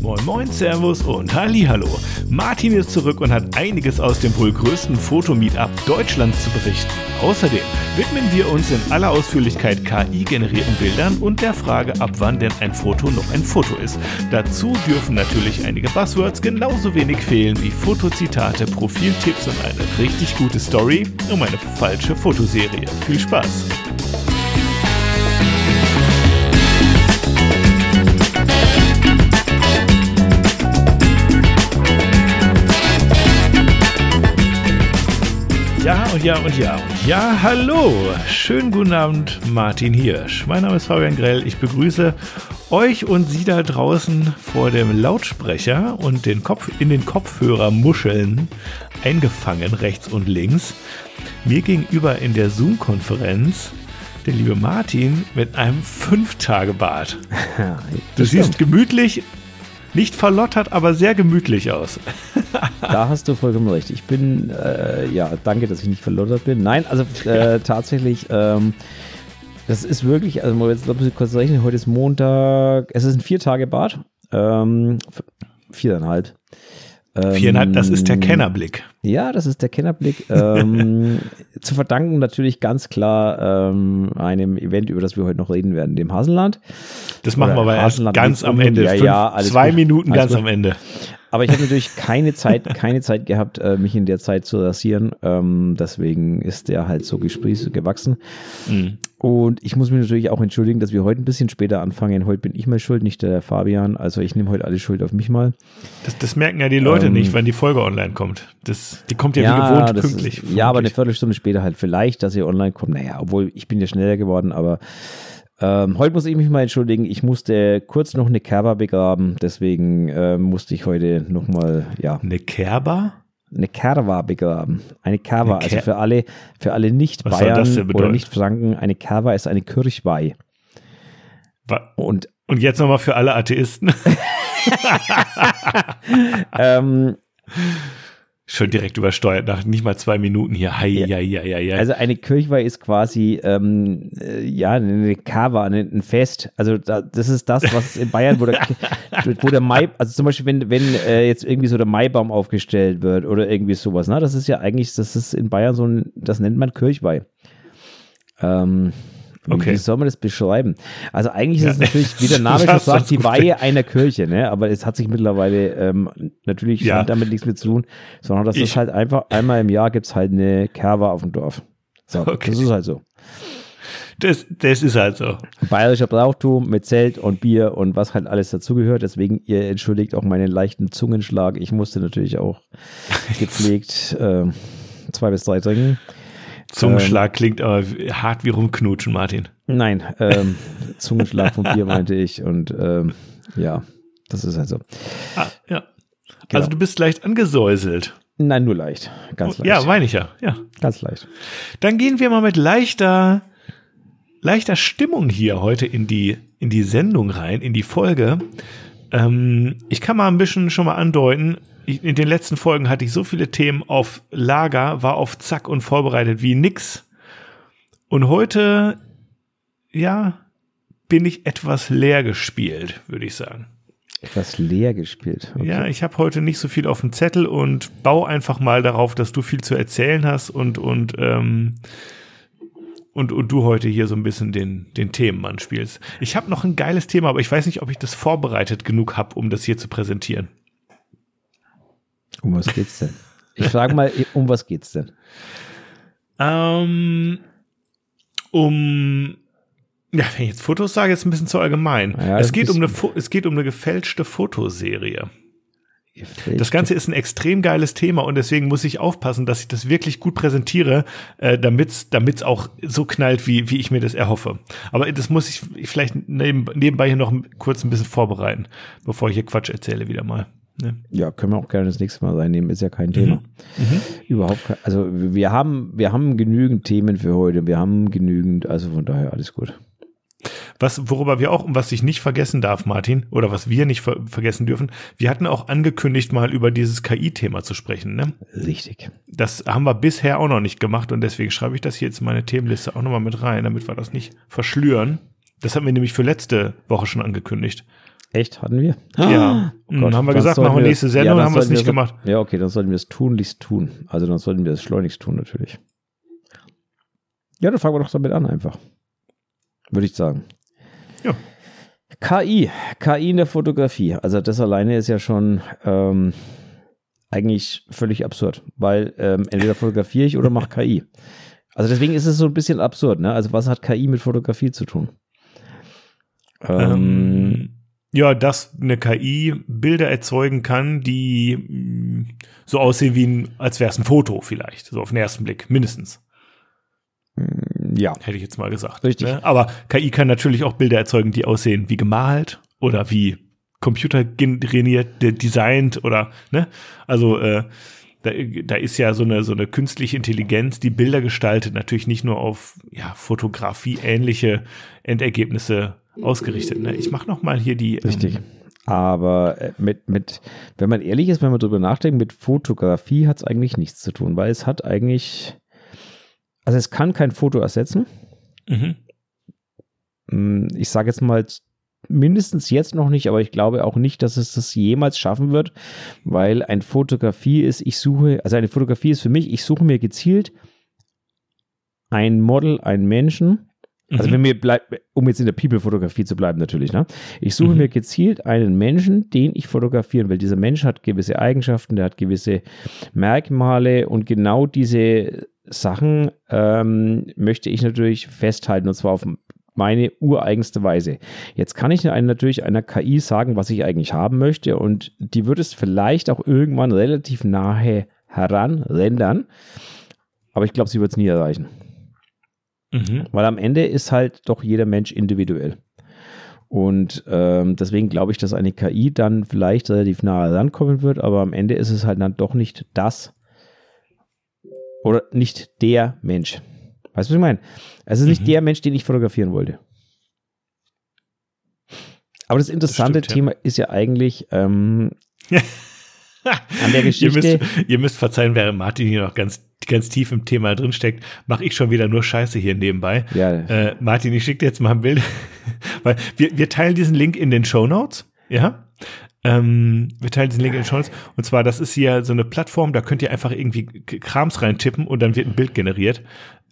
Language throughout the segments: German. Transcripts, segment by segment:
Moin Moin, Servus und Hallo. Martin ist zurück und hat einiges aus dem wohl größten Fotomeetup Deutschlands zu berichten. Außerdem widmen wir uns in aller Ausführlichkeit KI-generierten Bildern und der Frage, ab wann denn ein Foto noch ein Foto ist. Dazu dürfen natürlich einige Buzzwords genauso wenig fehlen wie Fotozitate, Profiltipps und eine richtig gute Story um eine falsche Fotoserie. Viel Spaß! Und ja und ja und ja, hallo. Schönen guten Abend, Martin Hirsch. Mein Name ist Fabian Grell. Ich begrüße euch und Sie da draußen vor dem Lautsprecher und den Kopf in den Kopfhörermuscheln eingefangen, rechts und links. Mir gegenüber in der Zoom-Konferenz der liebe Martin mit einem Fünf-Tage-Bart. du siehst gemütlich nicht verlottert, aber sehr gemütlich aus. da hast du vollkommen recht. Ich bin, äh, ja, danke, dass ich nicht verlottert bin. Nein, also äh, tatsächlich, ähm, das ist wirklich, also mal jetzt kurz rechnen, heute ist Montag, es ist ein Vier-Tage-Bad, ähm, viereinhalb. Viereinhalb, das ist der ähm, Kennerblick. Ja, das ist der Kennerblick. ähm, zu verdanken natürlich ganz klar ähm, einem Event, über das wir heute noch reden werden, dem Hasenland. Das machen Oder wir aber erst ganz am Ende. Ja, Fünf, ja, zwei gut. Minuten ganz am Ende. Aber ich habe natürlich keine Zeit, keine Zeit gehabt, äh, mich in der Zeit zu rasieren. Ähm, deswegen ist der halt so gesprießt und gewachsen. Mhm. Und ich muss mich natürlich auch entschuldigen, dass wir heute ein bisschen später anfangen. Heute bin ich mal schuld, nicht der Fabian. Also ich nehme heute alle Schuld auf mich mal. Das, das merken ja die Leute ähm, nicht, wenn die Folge online kommt. Das, die kommt ja, ja wie gewohnt pünktlich. Ist, ja, aber eine Viertelstunde später halt vielleicht, dass sie online kommt. Naja, obwohl ich bin ja schneller geworden, aber ähm, heute muss ich mich mal entschuldigen. Ich musste kurz noch eine Kerber begraben, deswegen äh, musste ich heute nochmal, ja. Eine Kerber? Eine Kerwa begraben. Eine Kerwa, eine also für alle, für alle Nicht-Bayern oder Nicht-Franken, eine Kerwa ist eine Kirchweih. Und, und jetzt nochmal für alle Atheisten. ähm, Schon direkt übersteuert, nach nicht mal zwei Minuten hier. Hei, ja. Hei, hei, hei, Also eine Kirchweih ist quasi, ähm, äh, ja, eine Kava, ein Fest. Also da, das ist das, was in Bayern, wo der, wo der Mai, also zum Beispiel, wenn, wenn äh, jetzt irgendwie so der Maibaum aufgestellt wird oder irgendwie sowas, ne? das ist ja eigentlich, das ist in Bayern so ein, das nennt man Kirchweih. Ähm, Okay. Wie soll man das beschreiben? Also eigentlich ist es natürlich, wie der Name schon sagt, die Weihe einer Kirche, ne? Aber es hat sich mittlerweile ähm, natürlich ja. damit nichts mehr zu tun, sondern das ich. ist halt einfach, einmal im Jahr gibt es halt eine Kerwa auf dem Dorf. So, okay. das ist halt so. Das, das ist halt so. Bayerischer Brauchtum mit Zelt und Bier und was halt alles dazugehört. Deswegen, ihr entschuldigt auch meinen leichten Zungenschlag. Ich musste natürlich auch gepflegt äh, zwei bis drei trinken. Zungenschlag ähm, klingt aber hart wie rumknutschen, Martin. Nein, ähm, Zungenschlag von Bier meinte ich und ähm, ja, das ist halt so. Ah, ja. Genau. Also du bist leicht angesäuselt. Nein, nur leicht. Ganz leicht. Ja, meine ich ja. ja. Ganz leicht. Dann gehen wir mal mit leichter, leichter Stimmung hier heute in die, in die Sendung rein, in die Folge. Ähm, ich kann mal ein bisschen schon mal andeuten, in den letzten Folgen hatte ich so viele Themen auf Lager, war auf Zack und vorbereitet wie nix. Und heute, ja, bin ich etwas leer gespielt, würde ich sagen. Etwas leer gespielt. Okay. Ja, ich habe heute nicht so viel auf dem Zettel und baue einfach mal darauf, dass du viel zu erzählen hast und und ähm, und, und du heute hier so ein bisschen den, den Themenmann spielst. Ich habe noch ein geiles Thema, aber ich weiß nicht, ob ich das vorbereitet genug habe, um das hier zu präsentieren. Um was geht's denn? Ich frage mal, um was geht's denn? Ähm, um ja, wenn ich jetzt Fotos sage, ist ein bisschen zu allgemein. Ja, es, geht um eine, es geht um eine gefälschte Fotoserie. Das Ganze ist ein extrem geiles Thema und deswegen muss ich aufpassen, dass ich das wirklich gut präsentiere, äh, damit es auch so knallt, wie, wie ich mir das erhoffe. Aber das muss ich vielleicht neben, nebenbei hier noch kurz ein bisschen vorbereiten, bevor ich hier Quatsch erzähle wieder mal. Ne? Ja, können wir auch gerne das nächste Mal reinnehmen, ist ja kein Thema. Mhm. Mhm. Überhaupt kein, also wir haben, wir haben genügend Themen für heute, wir haben genügend, also von daher alles gut. Was, worüber wir auch, was ich nicht vergessen darf, Martin, oder was wir nicht ver vergessen dürfen, wir hatten auch angekündigt, mal über dieses KI-Thema zu sprechen, ne? Richtig. Das haben wir bisher auch noch nicht gemacht und deswegen schreibe ich das hier jetzt in meine Themenliste auch nochmal mit rein, damit wir das nicht verschlüren. Das haben wir nämlich für letzte Woche schon angekündigt. Echt, hatten wir? Ja, Oh Gott, haben wir dann gesagt, machen wir nächste Sendung, dann haben wir es nicht das- gemacht. Ja, okay, dann sollten wir es tunlichst tun. Also dann sollten wir es schleunigst tun, natürlich. Ja, dann fangen wir doch damit an, einfach. Würde ich sagen. Ja. KI, KI in der Fotografie. Also das alleine ist ja schon ähm, eigentlich völlig absurd, weil ähm, entweder fotografiere ich oder mache KI. Also deswegen ist es so ein bisschen absurd, ne? Also was hat KI mit Fotografie zu tun? Ähm, ja, dass eine KI Bilder erzeugen kann, die mh, so aussehen wie ein, als wäre es ein Foto vielleicht, so auf den ersten Blick, mindestens, ja, hätte ich jetzt mal gesagt. Richtig. Ne? Aber KI kann natürlich auch Bilder erzeugen, die aussehen wie gemalt oder wie computergeneriert, de- designt oder, ne? Also, äh, da, da ist ja so eine, so eine künstliche Intelligenz, die Bilder gestaltet, natürlich nicht nur auf ja, Fotografie-ähnliche Endergebnisse ausgerichtet. Ne? Ich mache noch mal hier die. Richtig. Ähm, Aber äh, mit, mit, wenn man ehrlich ist, wenn man drüber nachdenkt, mit Fotografie hat es eigentlich nichts zu tun, weil es hat eigentlich, also es kann kein Foto ersetzen. mhm. Hm, Ich sage jetzt mal mindestens jetzt noch nicht, aber ich glaube auch nicht, dass es das jemals schaffen wird, weil ein Fotografie ist, ich suche, also eine Fotografie ist für mich, ich suche mir gezielt ein Model, einen Menschen, also Mhm. wenn mir bleibt, um jetzt in der People-Fotografie zu bleiben natürlich, ne? Ich suche Mhm. mir gezielt einen Menschen, den ich fotografieren will. Dieser Mensch hat gewisse Eigenschaften, der hat gewisse Merkmale und genau diese Sachen ähm, möchte ich natürlich festhalten und zwar auf meine ureigenste Weise. Jetzt kann ich natürlich einer KI sagen, was ich eigentlich haben möchte und die wird es vielleicht auch irgendwann relativ nahe heran rendern, aber ich glaube, sie wird es nie erreichen. Mhm. Weil am Ende ist halt doch jeder Mensch individuell. Und ähm, deswegen glaube ich, dass eine KI dann vielleicht relativ nahe rankommen wird, aber am Ende ist es halt dann doch nicht das oder nicht der Mensch. Weißt du, was ich meine? Es ist nicht Mhm. der Mensch, den ich fotografieren wollte. Aber das interessante stimmt, ja. Thema ist ja eigentlich ähm, an der ihr, Geschichte. müsst, ihr müsst verzeihen, während Martin hier noch ganz, ganz tief im Thema drin steckt, mache ich schon wieder nur Scheiße hier nebenbei. Ja, Äh, Martin, ich schicke dir jetzt mal ein Bild, weil wir, wir teilen diesen Link in den Show Notes, ja. Ähm, wir teilen diesen Link in den Show. Und zwar, das ist hier so eine Plattform, da könnt ihr einfach irgendwie Krams reintippen und dann wird ein Bild generiert.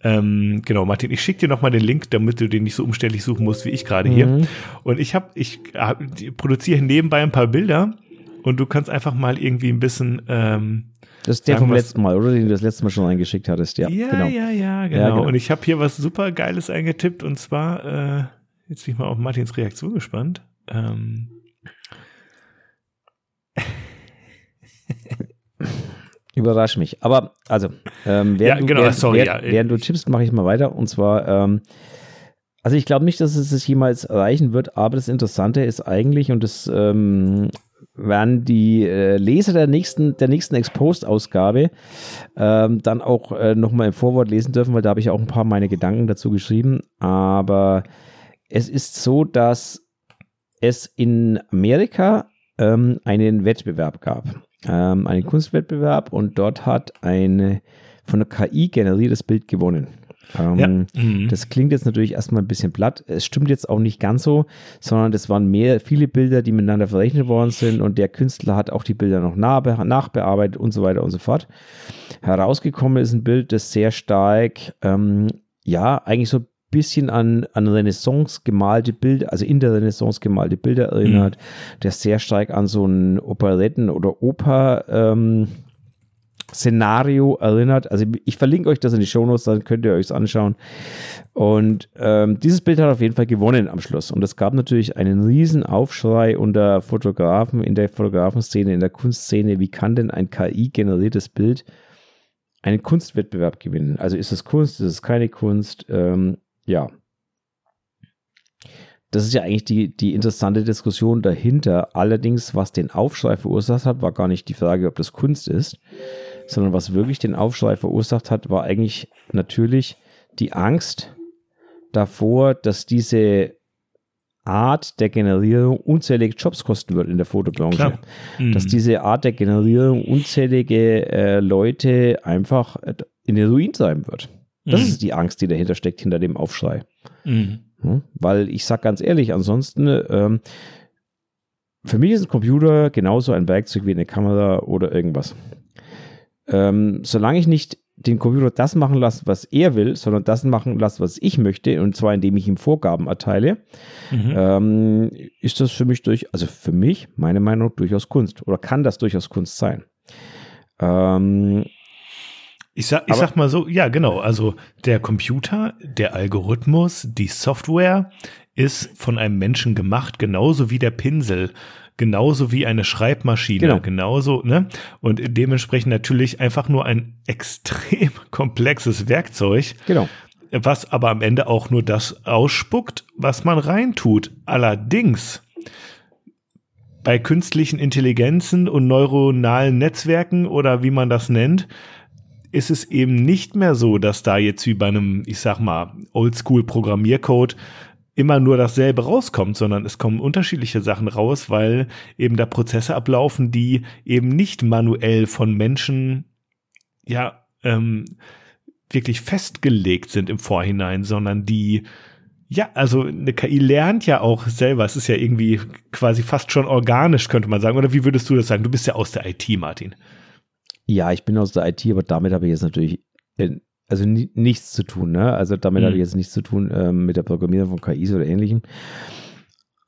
Ähm, genau, Martin, ich schicke dir noch mal den Link, damit du den nicht so umständlich suchen musst wie ich gerade hier. Mhm. Und ich habe, ich hab, die- produziere nebenbei ein paar Bilder und du kannst einfach mal irgendwie ein bisschen ähm, das ist der vom letzten Mal, oder? Den du das letzte Mal schon reingeschickt hattest. Ja, ja, genau. ja, ja, genau. genau. Und ich habe hier was super Geiles eingetippt und zwar, äh, jetzt bin ich mal auf Martins Reaktion gespannt. Ähm, Überrasch mich. Aber also, ähm, während, Ja, du, genau, während, sorry, während, ja. während du tippst, mache ich mal weiter. Und zwar, ähm, also ich glaube nicht, dass es es jemals erreichen wird, aber das Interessante ist eigentlich, und das ähm, werden die äh, Leser der nächsten, der nächsten Exposed-Ausgabe ähm, dann auch äh, nochmal im Vorwort lesen dürfen, weil da habe ich auch ein paar meine Gedanken dazu geschrieben. Aber es ist so, dass es in Amerika ähm, einen Wettbewerb gab. Ähm, einen Kunstwettbewerb und dort hat eine von der KI generiertes Bild gewonnen. Ähm, ja. Mhm. das klingt jetzt natürlich erstmal ein bisschen platt. Es stimmt jetzt auch nicht ganz so, sondern das waren mehr, viele Bilder, die miteinander verrechnet worden sind und der Künstler hat auch die Bilder noch nachbe nachbearbeitet und so weiter und so fort. Herausgekommen ist ein Bild, das sehr stark, ähm, ja, eigentlich so ein bisschen an, an Renaissance gemalte Bilder, also in der Renaissance gemalte Bilder erinnert, der sehr stark an so ein Operetten- oder Oper, ähm, Szenario erinnert. Also ich verlinke euch das in die Shownotes, dann könnt ihr euch anschauen. Und ähm, dieses Bild hat auf jeden Fall gewonnen am Schluss. Und es gab natürlich einen riesen Aufschrei unter Fotografen, in der Fotografenszene, in der Kunstszene. Wie kann denn ein KI-generiertes Bild einen Kunstwettbewerb gewinnen? Also ist es Kunst, ist es keine Kunst? Ähm, ja. Das ist ja eigentlich die, die interessante Diskussion dahinter. Allerdings, was den Aufschrei verursacht hat, war gar nicht die Frage, ob das Kunst ist, sondern was wirklich den Aufschrei verursacht hat, war eigentlich natürlich die Angst davor, dass diese Art der Generierung unzählige Jobs kosten wird in der Fotobranche. Mhm. Dass diese Art der Generierung unzählige äh, Leute einfach in den Ruin treiben wird. Das Mhm. ist die Angst, die dahinter steckt, hinter dem Aufschrei. Mhm. Hm? Weil ich sag ganz ehrlich, ansonsten, ähm, für mich ist ein Computer genauso ein Werkzeug wie eine Kamera oder irgendwas. Ähm, solange ich nicht den Computer das machen lasse, was er will, sondern das machen lasse, was ich möchte, und zwar indem ich ihm Vorgaben erteile, mhm. ähm, ist das für mich durch, also für mich, meine Meinung, durchaus Kunst oder kann das durchaus Kunst sein. Ähm, ich sag, ich sag mal so, ja, genau. Also der Computer, der Algorithmus, die Software ist von einem Menschen gemacht, genauso wie der Pinsel, genauso wie eine Schreibmaschine, genau. genauso, ne? Und dementsprechend natürlich einfach nur ein extrem komplexes Werkzeug. Genau. Was aber am Ende auch nur das ausspuckt, was man reintut. Allerdings bei künstlichen Intelligenzen und neuronalen Netzwerken oder wie man das nennt, ist es eben nicht mehr so, dass da jetzt wie bei einem, ich sag mal, Oldschool-Programmiercode immer nur dasselbe rauskommt, sondern es kommen unterschiedliche Sachen raus, weil eben da Prozesse ablaufen, die eben nicht manuell von Menschen, ja, ähm, wirklich festgelegt sind im Vorhinein, sondern die ja, also eine KI lernt ja auch selber. Es ist ja irgendwie quasi fast schon organisch, könnte man sagen. Oder wie würdest du das sagen? Du bist ja aus der IT, Martin. Ja, ich bin aus der IT, aber damit habe ich jetzt natürlich also nichts zu tun. Ne? Also damit mhm. habe ich jetzt nichts zu tun ähm, mit der Programmierung von KIs oder ähnlichem.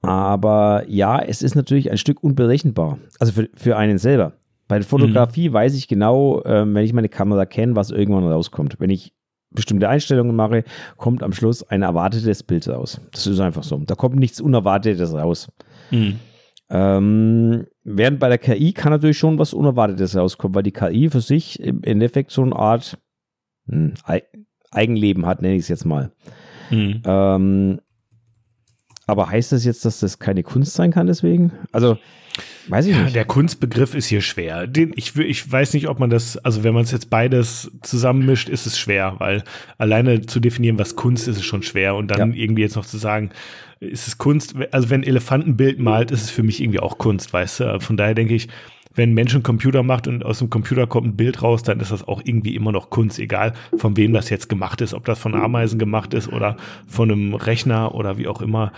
Aber ja, es ist natürlich ein Stück unberechenbar. Also für, für einen selber. Bei der Fotografie mhm. weiß ich genau, ähm, wenn ich meine Kamera kenne, was irgendwann rauskommt. Wenn ich bestimmte Einstellungen mache, kommt am Schluss ein erwartetes Bild raus. Das ist einfach so. Da kommt nichts Unerwartetes raus. Mhm. Ähm, während bei der KI kann natürlich schon was Unerwartetes rauskommen, weil die KI für sich im Endeffekt so eine Art hm, Eigenleben hat, nenne ich es jetzt mal. Mhm. Ähm, aber heißt das jetzt, dass das keine Kunst sein kann deswegen? Also, weiß ich ja, nicht. Der Kunstbegriff ist hier schwer. Den, ich, ich weiß nicht, ob man das, also wenn man es jetzt beides zusammenmischt, ist es schwer, weil alleine zu definieren, was Kunst ist, ist schon schwer. Und dann ja. irgendwie jetzt noch zu sagen, ist es Kunst, also wenn Elefantenbild malt, ist es für mich irgendwie auch Kunst, weißt du? Von daher denke ich, wenn ein Mensch einen Computer macht und aus dem Computer kommt ein Bild raus, dann ist das auch irgendwie immer noch Kunst, egal von wem das jetzt gemacht ist, ob das von Ameisen gemacht ist oder von einem Rechner oder wie auch immer.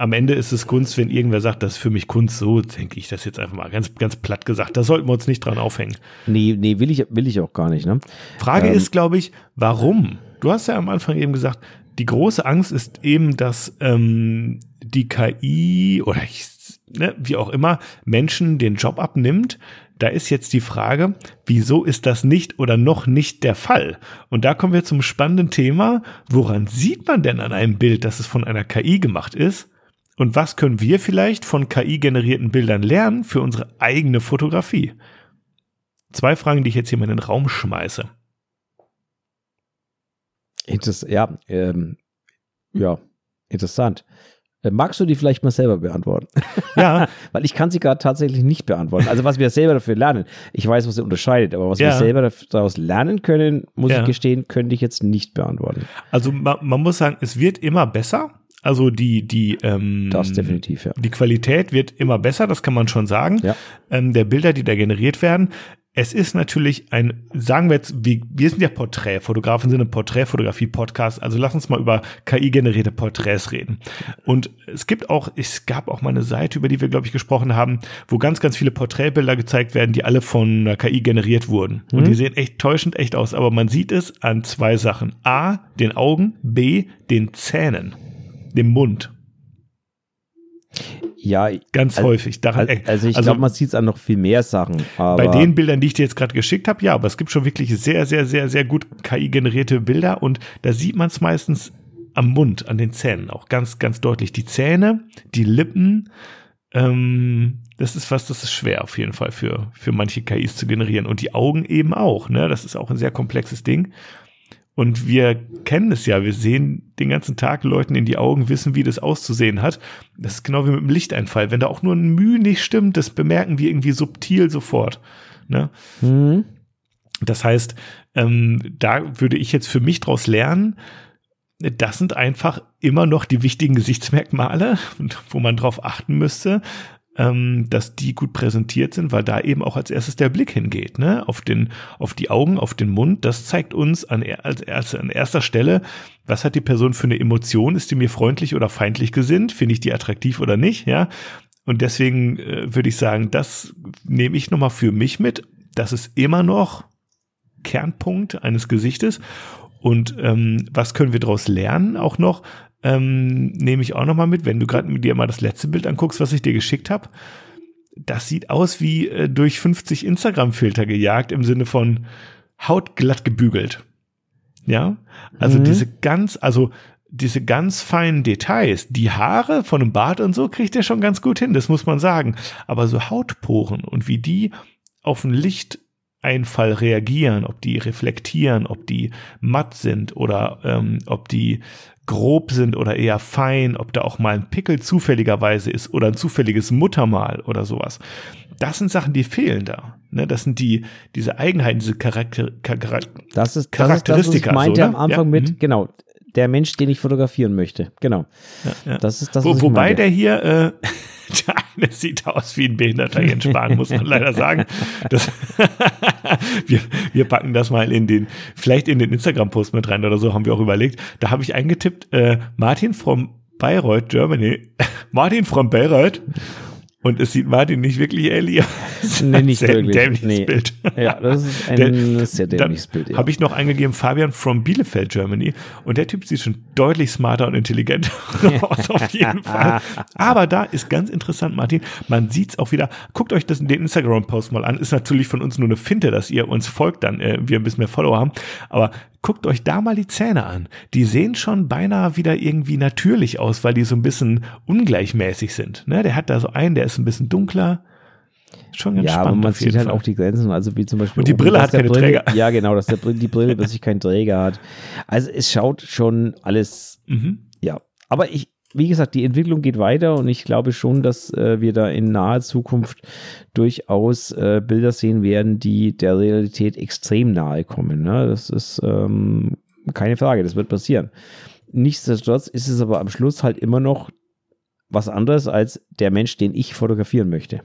Am Ende ist es Kunst, wenn irgendwer sagt, das ist für mich Kunst, so denke ich das jetzt einfach mal ganz, ganz platt gesagt. Da sollten wir uns nicht dran aufhängen. Nee, nee, will ich, will ich auch gar nicht. Ne? Frage ähm, ist, glaube ich, warum? Du hast ja am Anfang eben gesagt, die große Angst ist eben, dass ähm, die KI oder ich ne, wie auch immer, Menschen den Job abnimmt. Da ist jetzt die Frage, wieso ist das nicht oder noch nicht der Fall? Und da kommen wir zum spannenden Thema. Woran sieht man denn an einem Bild, dass es von einer KI gemacht ist? Und was können wir vielleicht von KI-generierten Bildern lernen für unsere eigene Fotografie? Zwei Fragen, die ich jetzt hier mal in den Raum schmeiße. Interess ja, ähm, ja, interessant. Äh, magst du die vielleicht mal selber beantworten? Ja. Weil ich kann sie gerade tatsächlich nicht beantworten. Also was wir selber dafür lernen. Ich weiß, was sie unterscheidet, aber was ja. wir selber daraus lernen können, muss ja. ich gestehen, könnte ich jetzt nicht beantworten. Also man, man muss sagen, es wird immer besser. Also die, die, ähm, das definitiv, ja. Die Qualität wird immer besser, das kann man schon sagen. Ja. Ähm, der Bilder, die da generiert werden. Es ist natürlich ein, sagen wir jetzt, wie, wir sind ja Porträtfotografen, sind ein Porträtfotografie-Podcast, also lass uns mal über KI-generierte Porträts reden. Und es gibt auch, es gab auch mal eine Seite, über die wir, glaube ich, gesprochen haben, wo ganz, ganz viele Porträtbilder gezeigt werden, die alle von einer KI generiert wurden. Mhm. Und die sehen echt täuschend echt aus, aber man sieht es an zwei Sachen. A, den Augen, B, den Zähnen, dem Mund. Ja, ganz also, häufig. Daran, also ich also, glaube, man sieht es an noch viel mehr Sachen. bei den Bildern, die ich dir jetzt gerade geschickt habe, ja, aber es gibt schon wirklich sehr, sehr, sehr, sehr gut KI-generierte Bilder und da sieht man es meistens am Mund, an den Zähnen auch ganz, ganz deutlich. Die Zähne, die Lippen, ähm, das ist was, das ist schwer auf jeden Fall für, für manche KIs zu generieren und die Augen eben auch, ne? Das ist auch ein sehr komplexes Ding. Und wir kennen es ja, wir sehen den ganzen Tag Leuten in die Augen, wissen, wie das auszusehen hat. Das ist genau wie mit dem Lichteinfall. Wenn da auch nur ein Mühe nicht stimmt, das bemerken wir irgendwie subtil sofort. Ne? Mhm. Das heißt, ähm, da würde ich jetzt für mich draus lernen, das sind einfach immer noch die wichtigen Gesichtsmerkmale, wo man drauf achten müsste ähm, dass die gut präsentiert sind, weil da eben auch als erstes der Blick hingeht, ne? Auf den, auf die Augen, auf den Mund. Das zeigt uns an, als erste, an erster Stelle, was hat die Person für eine Emotion? Ist die mir freundlich oder feindlich gesinnt? Finde ich die attraktiv oder nicht? Ja. und deswegen äh, würde ich sagen, das nehme ich nochmal für mich mit. Das ist immer noch Kernpunkt eines Gesichtes. Und ähm, was können wir daraus lernen auch noch? Ähm, nehme ich auch nochmal mit, wenn du gerade mit dir mal das letzte Bild anguckst, was ich dir geschickt habe. Das sieht aus wie äh, durch 50 Instagram-Filter gejagt im Sinne von Haut glatt gebügelt. Ja, also mhm. diese ganz, also diese ganz feinen Details, die Haare von einem Bart und so kriegt er schon ganz gut hin, das muss man sagen. Aber so Hautporen und wie die auf ein Lichteinfall reagieren, ob die reflektieren, ob die matt sind oder ähm, ob die grob sind oder eher fein, ob da auch mal ein Pickel zufälligerweise ist oder ein zufälliges Muttermal oder sowas. Das sind Sachen, die fehlen da. Ne, das sind die, diese Eigenheiten, diese Charakter, Charakter, das ist, Charakteristika. Das ist, das, was ich meinte so, ne? am Anfang ja? mit, mhm. genau, der Mensch, den ich fotografieren möchte. Genau. Ja, ja. Das ist das. Wo, wobei der hier, äh, der eine sieht aus wie ein behinderter Jens Spahn, muss man leider sagen. Das, wir, wir packen das mal in den, vielleicht in den Instagram-Post mit rein oder so, haben wir auch überlegt. Da habe ich eingetippt, äh, Martin from Bayreuth, Germany. Martin from Bayreuth. Und es sieht Martin nicht wirklich ähnlich aus. Nee, nicht sehr wirklich. Dämliches nee. Bild. Ja, das ist ein der, sehr dämliches Bild. Ja. Habe ich noch eingegeben, Fabian from Bielefeld, Germany. Und der Typ sieht schon deutlich smarter und intelligenter aus, auf jeden Fall. Aber da ist ganz interessant, Martin, man sieht's auch wieder. Guckt euch das in den Instagram-Post mal an. Ist natürlich von uns nur eine Finte, dass ihr uns folgt, dann äh, wir ein bisschen mehr Follower haben. Aber guckt euch da mal die Zähne an. Die sehen schon beinahe wieder irgendwie natürlich aus, weil die so ein bisschen ungleichmäßig sind. Ne? Der hat da so einen, der ist ein bisschen dunkler. Schon ganz ja, spannend. Ja, aber man sieht halt auch die Grenzen, also wie zum Beispiel. Und die Brille hat keine Brille, Träger. Ja, genau, dass der, die Brille plötzlich keinen Träger hat. Also es schaut schon alles, mhm. ja. Aber ich, wie gesagt, die Entwicklung geht weiter und ich glaube schon, dass äh, wir da in naher Zukunft durchaus äh, Bilder sehen werden, die der Realität extrem nahe kommen. Ne? Das ist ähm, keine Frage, das wird passieren. Nichtsdestotrotz ist es aber am Schluss halt immer noch was anderes als der Mensch, den ich fotografieren möchte.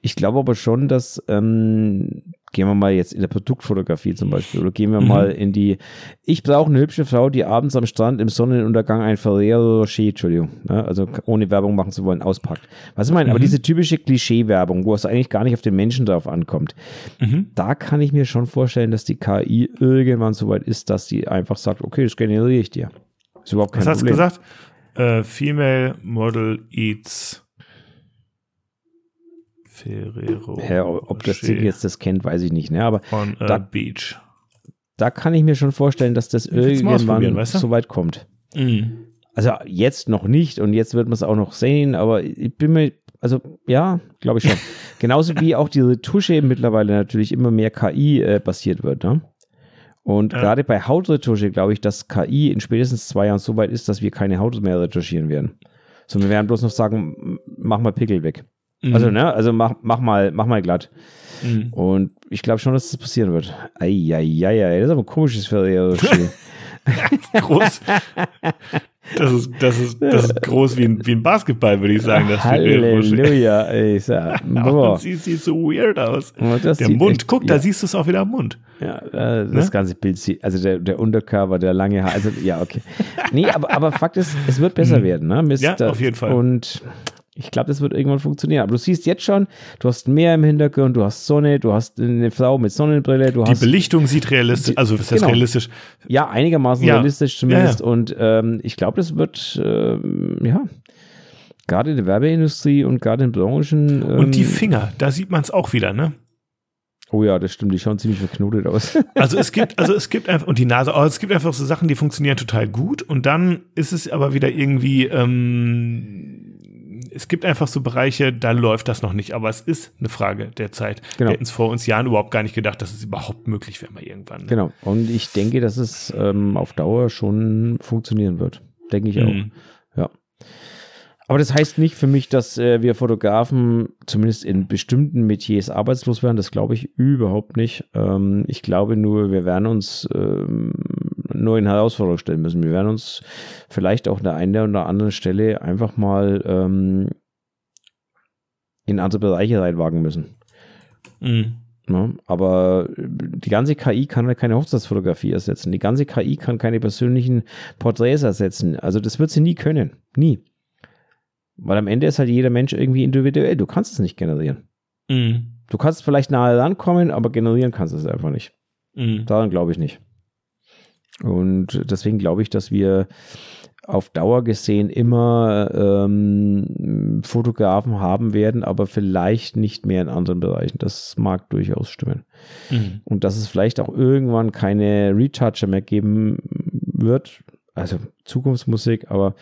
Ich glaube aber schon, dass, ähm, gehen wir mal jetzt in der Produktfotografie zum Beispiel, oder gehen wir mhm. mal in die, ich brauche eine hübsche Frau, die abends am Strand im Sonnenuntergang ein Ferrero Rocher, Entschuldigung, ne, also ohne Werbung machen zu wollen, auspackt. Was ich meine, mhm. aber diese typische Klischee-Werbung, wo es eigentlich gar nicht auf den Menschen drauf ankommt, mhm. da kann ich mir schon vorstellen, dass die KI irgendwann so weit ist, dass die einfach sagt, okay, das generiere ich dir. Ist überhaupt kein Was Problem. Was hast du gesagt? Uh, female Model Eats Ferrero. Ja, ob das Ding jetzt das kennt, weiß ich nicht. Ne? Aber on da, Beach. Da kann ich mir schon vorstellen, dass das irgendwann weißt du? so weit kommt. Mhm. Also jetzt noch nicht und jetzt wird man es auch noch sehen, aber ich bin mir, also ja, glaube ich schon. Genauso wie auch diese Tusche mittlerweile natürlich immer mehr KI äh, basiert wird. Ne? Und ja. gerade bei Hautretusche glaube ich, dass KI in spätestens zwei Jahren so weit ist, dass wir keine Haut mehr retuschieren werden. Sondern wir werden bloß noch sagen, mach mal Pickel weg. Mhm. Also, ne, also mach, mach mal, mach mal glatt. Mhm. Und ich glaube schon, dass das passieren wird. Eieiei, das ist aber ein komisches Ferrero groß. Das ist, das ist, das ist groß wie ein, wie ein Basketball, würde ich sagen. Das Halleluja. Ich sag, boah. sieht, sieht so weird aus. der Mund, guck, ja. da siehst du es auch wieder am Mund. Ja, das ne? ganze Bild, also der, der Unterkörper, der lange Haar, also ja, okay. Nee, aber, aber Fakt ist, es wird besser mhm. werden, ne? Mist, ja, auf jeden Fall. Und ich glaube, das wird irgendwann funktionieren. Aber du siehst jetzt schon, du hast mehr im Hintergrund, du hast Sonne, du hast eine Frau mit Sonnenbrille, du die hast. Die Belichtung sieht realistisch, also was heißt genau. realistisch? Ja, einigermaßen ja. realistisch zumindest. Ja, ja. Und ähm, ich glaube, das wird, ähm, ja, gerade in der Werbeindustrie und gerade in Branchen. Ähm, und die Finger, da sieht man es auch wieder, ne? Oh ja, das stimmt, die schauen ziemlich verknotet aus. Also es gibt, also es gibt einfach, und die Nase, oh, es gibt einfach so Sachen, die funktionieren total gut und dann ist es aber wieder irgendwie, ähm, es gibt einfach so Bereiche, da läuft das noch nicht, aber es ist eine Frage der Zeit. Genau. Wir hätten es vor uns Jahren überhaupt gar nicht gedacht, dass es überhaupt möglich wäre mal irgendwann. Ne? Genau. Und ich denke, dass es ähm, auf Dauer schon funktionieren wird. Denke ich auch. Mhm. Ja. Aber das heißt nicht für mich, dass äh, wir Fotografen zumindest in bestimmten Metiers arbeitslos werden. Das glaube ich überhaupt nicht. Ähm, ich glaube nur, wir werden uns ähm, nur in Herausforderungen stellen müssen. Wir werden uns vielleicht auch an der einen oder anderen Stelle einfach mal ähm, in andere Bereiche reinwagen müssen. Mhm. Ja, aber die ganze KI kann keine Hochzeitsfotografie ersetzen. Die ganze KI kann keine persönlichen Porträts ersetzen. Also das wird sie nie können. Nie. Weil am Ende ist halt jeder Mensch irgendwie individuell. Du kannst es nicht generieren. Mhm. Du kannst vielleicht nahe rankommen, aber generieren kannst du es einfach nicht. Mhm. Daran glaube ich nicht. Und deswegen glaube ich, dass wir auf Dauer gesehen immer ähm, Fotografen haben werden, aber vielleicht nicht mehr in anderen Bereichen. Das mag durchaus stimmen. Mhm. Und dass es vielleicht auch irgendwann keine Retoucher mehr geben wird. Also Zukunftsmusik, aber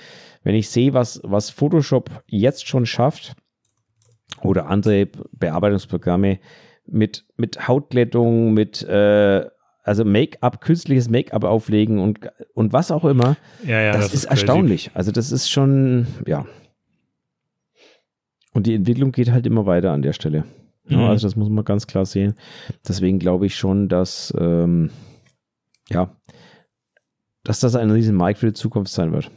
wenn ich sehe, was, was Photoshop jetzt schon schafft oder andere Bearbeitungsprogramme mit, mit Hautglättung, mit äh, also Make-up, künstliches Make-up auflegen und, und was auch immer. Ja, ja, das, das ist, ist erstaunlich. Also das ist schon, ja. Und die Entwicklung geht halt immer weiter an der Stelle. Mhm. Also das muss man ganz klar sehen. Deswegen glaube ich schon, dass, ähm, ja, dass das ein riesen Markt für die Zukunft sein wird.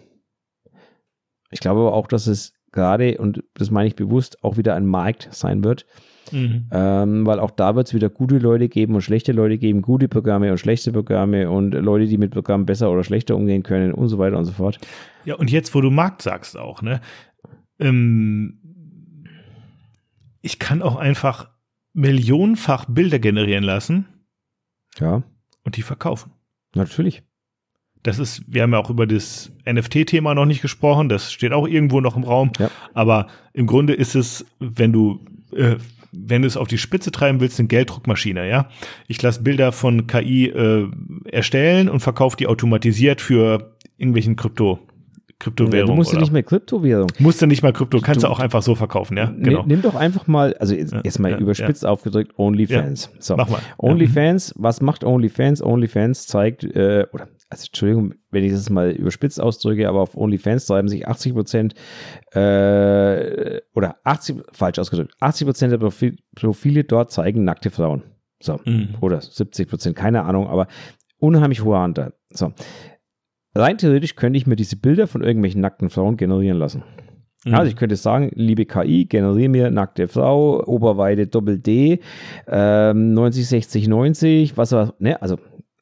Ich glaube aber auch, dass es gerade, und das meine ich bewusst, auch wieder ein Markt sein wird, Mhm. Ähm, weil auch da wird es wieder gute Leute geben und schlechte Leute geben, gute Programme und schlechte Programme und Leute, die mit Programmen besser oder schlechter umgehen können und so weiter und so fort. Ja, und jetzt, wo du Markt sagst auch, ne? Ähm, ich kann auch einfach millionenfach Bilder generieren lassen. Ja. Und die verkaufen. Natürlich. Das ist, wir haben ja auch über das NFT-Thema noch nicht gesprochen, das steht auch irgendwo noch im Raum. Ja. Aber im Grunde ist es, wenn du äh, wenn du es auf die Spitze treiben willst, eine Gelddruckmaschine, ja. Ich lasse Bilder von KI äh, erstellen und verkaufe die automatisiert für irgendwelchen Krypto. Kryptowährung. Ja, du musst ja nicht mehr Kryptowährung. Musst du nicht mal Krypto, kannst du, du auch einfach so verkaufen, ja? Genau. Nimm, doch einfach mal, also jetzt, jetzt mal ja, überspitzt aufgedrückt, OnlyFans. So. Mach mal. OnlyFans, was macht OnlyFans? OnlyFans zeigt, äh, oder also Entschuldigung, wenn ich das mal überspitzt ausdrücke, aber auf OnlyFans treiben sich 80 Prozent äh, oder 80, falsch ausgedrückt, 80 Prozent der Profil, Profile dort zeigen nackte Frauen. So, mhm. oder 70 Prozent, keine Ahnung, aber unheimlich hoher Anteil. So. Rein theoretisch könnte ich mir diese Bilder von irgendwelchen nackten Frauen generieren lassen. Mhm. Also ich könnte sagen, liebe KI, generiere mir nackte Frau, Oberweite Doppel D, ähm, 90, 60, 90, was war, ne, also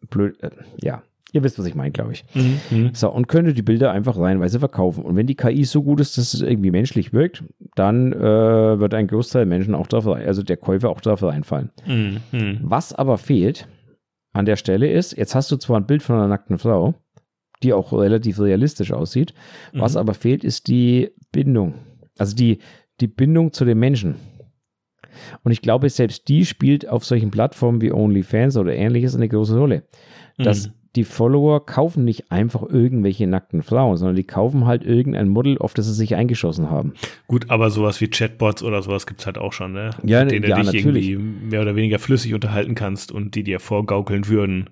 blöd, äh, ja, Ihr wisst, was ich meine, glaube ich. Mhm, mhm. So, und könnte die Bilder einfach reihenweise verkaufen. Und wenn die KI so gut ist, dass es irgendwie menschlich wirkt, dann äh, wird ein Großteil der Menschen auch darauf, also der Käufer auch darauf reinfallen. Mhm, mhm, was aber fehlt an der Stelle ist, jetzt hast du zwar ein Bild von einer nackten Frau, die auch relativ realistisch aussieht, was mhm. aber fehlt, ist die Bindung. Also die, die Bindung zu den Menschen. Und ich glaube, selbst die spielt auf solchen Plattformen wie OnlyFans oder ähnliches eine große Rolle. Dass mhm die Follower kaufen nicht einfach irgendwelche nackten Frauen, sondern die kaufen halt irgendein Model, auf das sie sich eingeschossen haben. Gut, aber sowas wie Chatbots oder sowas gibt es halt auch schon, ne? Ja, Mit denen ja, du dich natürlich. irgendwie mehr oder weniger flüssig unterhalten kannst und die dir vorgaukeln würden.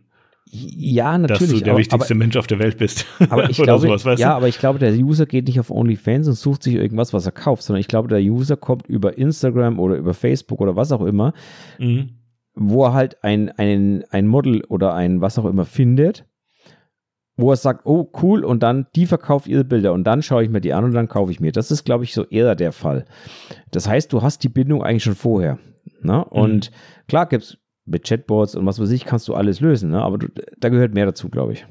Ja, natürlich. Dass du der aber, wichtigste aber, Mensch auf der Welt bist. Aber ich glaube, sowas, weißt ja, du? aber ich glaube, der User geht nicht auf OnlyFans und sucht sich irgendwas, was er kauft, sondern ich glaube, der User kommt über Instagram oder über Facebook oder was auch immer. Mhm wo er halt ein, ein, ein Model oder ein was auch immer findet, wo er sagt, oh cool, und dann die verkauft ihre Bilder und dann schaue ich mir die an und dann kaufe ich mir. Das ist, glaube ich, so eher der Fall. Das heißt, du hast die Bindung eigentlich schon vorher. Ne? Und mhm. klar gibt es mit Chatbots und was weiß ich, kannst du alles lösen, ne? aber du, da gehört mehr dazu, glaube ich,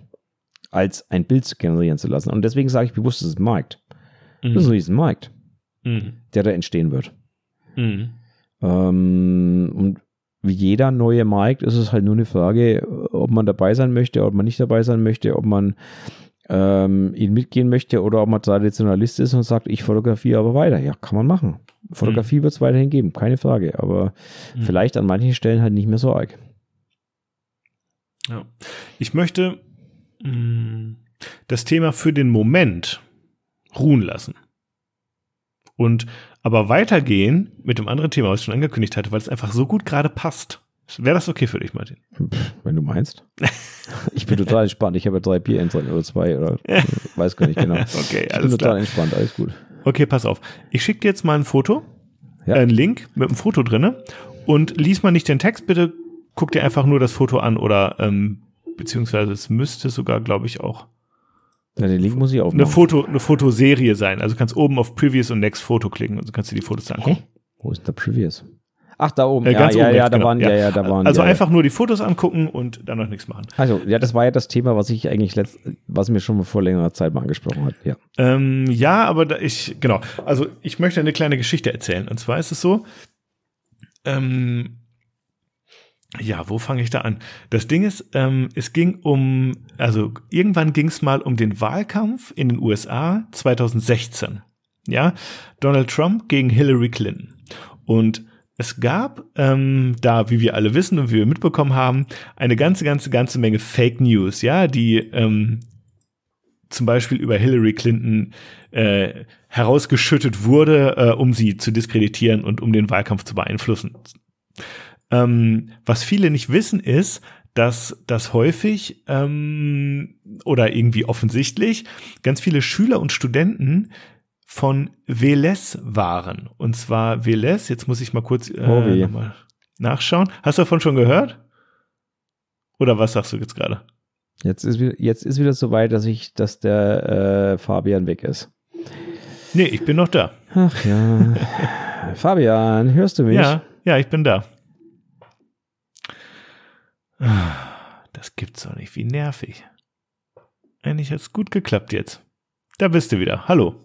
als ein Bild generieren zu lassen. Und deswegen sage ich bewusst, das ist ein Markt. Mhm. Das ist ein Riesenmarkt, mhm. der da entstehen wird. Mhm. Ähm, und wie jeder neue Markt ist es halt nur eine Frage, ob man dabei sein möchte, ob man nicht dabei sein möchte, ob man ähm, ihn mitgehen möchte oder ob man Traditionalist ist und sagt, ich fotografiere aber weiter. Ja, kann man machen. Fotografie mhm. wird es weiterhin geben, keine Frage. Aber mhm. vielleicht an manchen Stellen halt nicht mehr so arg. Ja. Ich möchte mh, mm, das Thema für den Moment ruhen lassen. Und aber weitergehen mit dem anderen Thema, was ich schon angekündigt hatte, weil es einfach so gut gerade passt. Wäre das okay für dich, Martin? Wenn du meinst. Ich bin total entspannt. Ich habe drei Bier in drin oder zwei oder weiß gar nicht genau. okay, ich bin total klar. entspannt, alles gut. Okay, pass auf. Ich schicke dir jetzt mal ein Foto, ja. äh, einen Link mit einem Foto drinne und lies mal nicht den Text, bitte guck dir einfach nur das Foto an oder ähm, beziehungsweise es müsste sogar, glaube ich, auch ja, den Link muss ich aufmachen. Eine, Foto, eine Fotoserie sein. Also du kannst oben auf Previous und Next Foto klicken und so kannst du die Fotos angucken. Hä? Wo ist denn der Previous? Ach, da oben. Äh, ganz ja, oben ja, rechts, da genau. waren, ja, ja, da waren. Also ja, ja. einfach nur die Fotos angucken und dann noch nichts machen. Also, ja, das war ja das Thema, was ich eigentlich letzt, was mir schon vor längerer Zeit mal angesprochen hat. Ja. Ähm, ja, aber da ich, genau. Also ich möchte eine kleine Geschichte erzählen. Und zwar ist es so, ähm, ja, wo fange ich da an? Das Ding ist, ähm, es ging um, also irgendwann ging es mal um den Wahlkampf in den USA 2016. Ja, Donald Trump gegen Hillary Clinton. Und es gab ähm, da, wie wir alle wissen und wie wir mitbekommen haben, eine ganze, ganze, ganze Menge Fake News, ja, die ähm, zum Beispiel über Hillary Clinton äh, herausgeschüttet wurde, äh, um sie zu diskreditieren und um den Wahlkampf zu beeinflussen. Ähm, was viele nicht wissen, ist, dass das häufig ähm, oder irgendwie offensichtlich ganz viele Schüler und Studenten von Veles waren. Und zwar Veles, jetzt muss ich mal kurz äh, Oh mal nachschauen. Hast du davon schon gehört? Oder was sagst du jetzt gerade? Jetzt ist wieder, jetzt ist wieder so weit, dass ich, dass der äh, Fabian weg ist. Nee, ich bin noch da. Ach ja. Fabian, hörst du mich? Ja, ja, ich bin da. Das gibt's doch nicht. Wie nervig. Eigentlich hat's gut geklappt jetzt. Da bist du wieder. Hallo.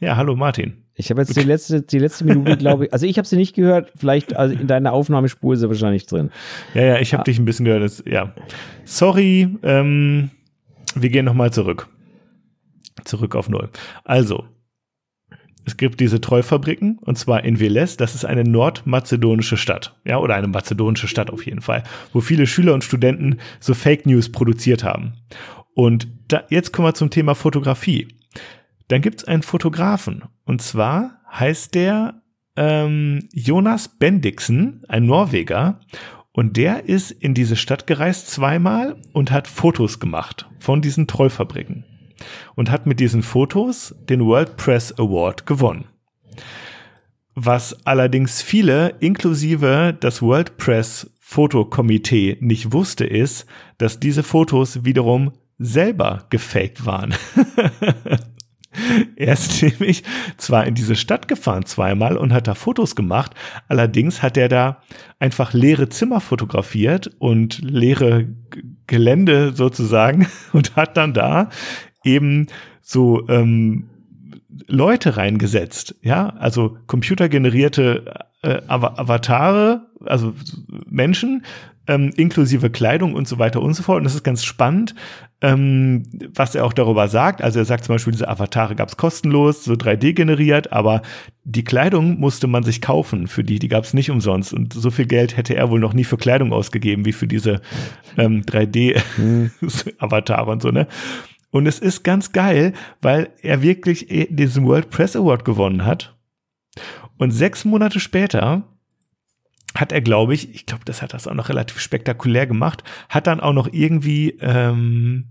Ja, hallo Martin. Ich habe jetzt die letzte, die letzte Minute, glaube ich, also ich habe sie nicht gehört, vielleicht also in deiner Aufnahmespur ist sie wahrscheinlich drin. Ja, ja, ich habe Ah. dich ein bisschen gehört. Das, ja. Sorry, ähm, wir gehen nochmal zurück. Zurück auf Null. Also, es gibt diese Treufabriken und zwar in Veles, das ist eine nordmazedonische Stadt, ja, oder eine mazedonische Stadt auf jeden Fall, wo viele Schüler und Studenten so Fake News produziert haben. Und da, jetzt kommen wir zum Thema Fotografie. Dann gibt's einen Fotografen und zwar heißt der ähm, Jonas Bendixen, ein Norweger, und der ist in diese Stadt gereist zweimal und hat Fotos gemacht von diesen Treufabriken und hat mit diesen Fotos den World Press Award gewonnen. Was allerdings viele, inklusive das World Press Fotokomitee, nicht wusste, ist, dass diese Fotos wiederum selber gefaked waren. Er ist nämlich zwar in diese Stadt gefahren zweimal und hat da Fotos gemacht, allerdings hat er da einfach leere Zimmer fotografiert und leere Gelände sozusagen und hat dann da eben so ähm, Leute reingesetzt, ja, also computergenerierte äh, Ava- Avatare, also Menschen, ähm, inklusive Kleidung und so weiter und so fort. Und das ist ganz spannend, ähm, was er auch darüber sagt. Also er sagt zum Beispiel, diese Avatare gab es kostenlos, so 3D generiert, aber die Kleidung musste man sich kaufen für die, die gab es nicht umsonst. Und so viel Geld hätte er wohl noch nie für Kleidung ausgegeben, wie für diese ähm, 3D-Avatare und so, ne? Und es ist ganz geil, weil er wirklich eh diesen World Press Award gewonnen hat. Und sechs Monate später hat er, glaube ich, ich glaube, das hat das auch noch relativ spektakulär gemacht, hat dann auch noch irgendwie, ähm,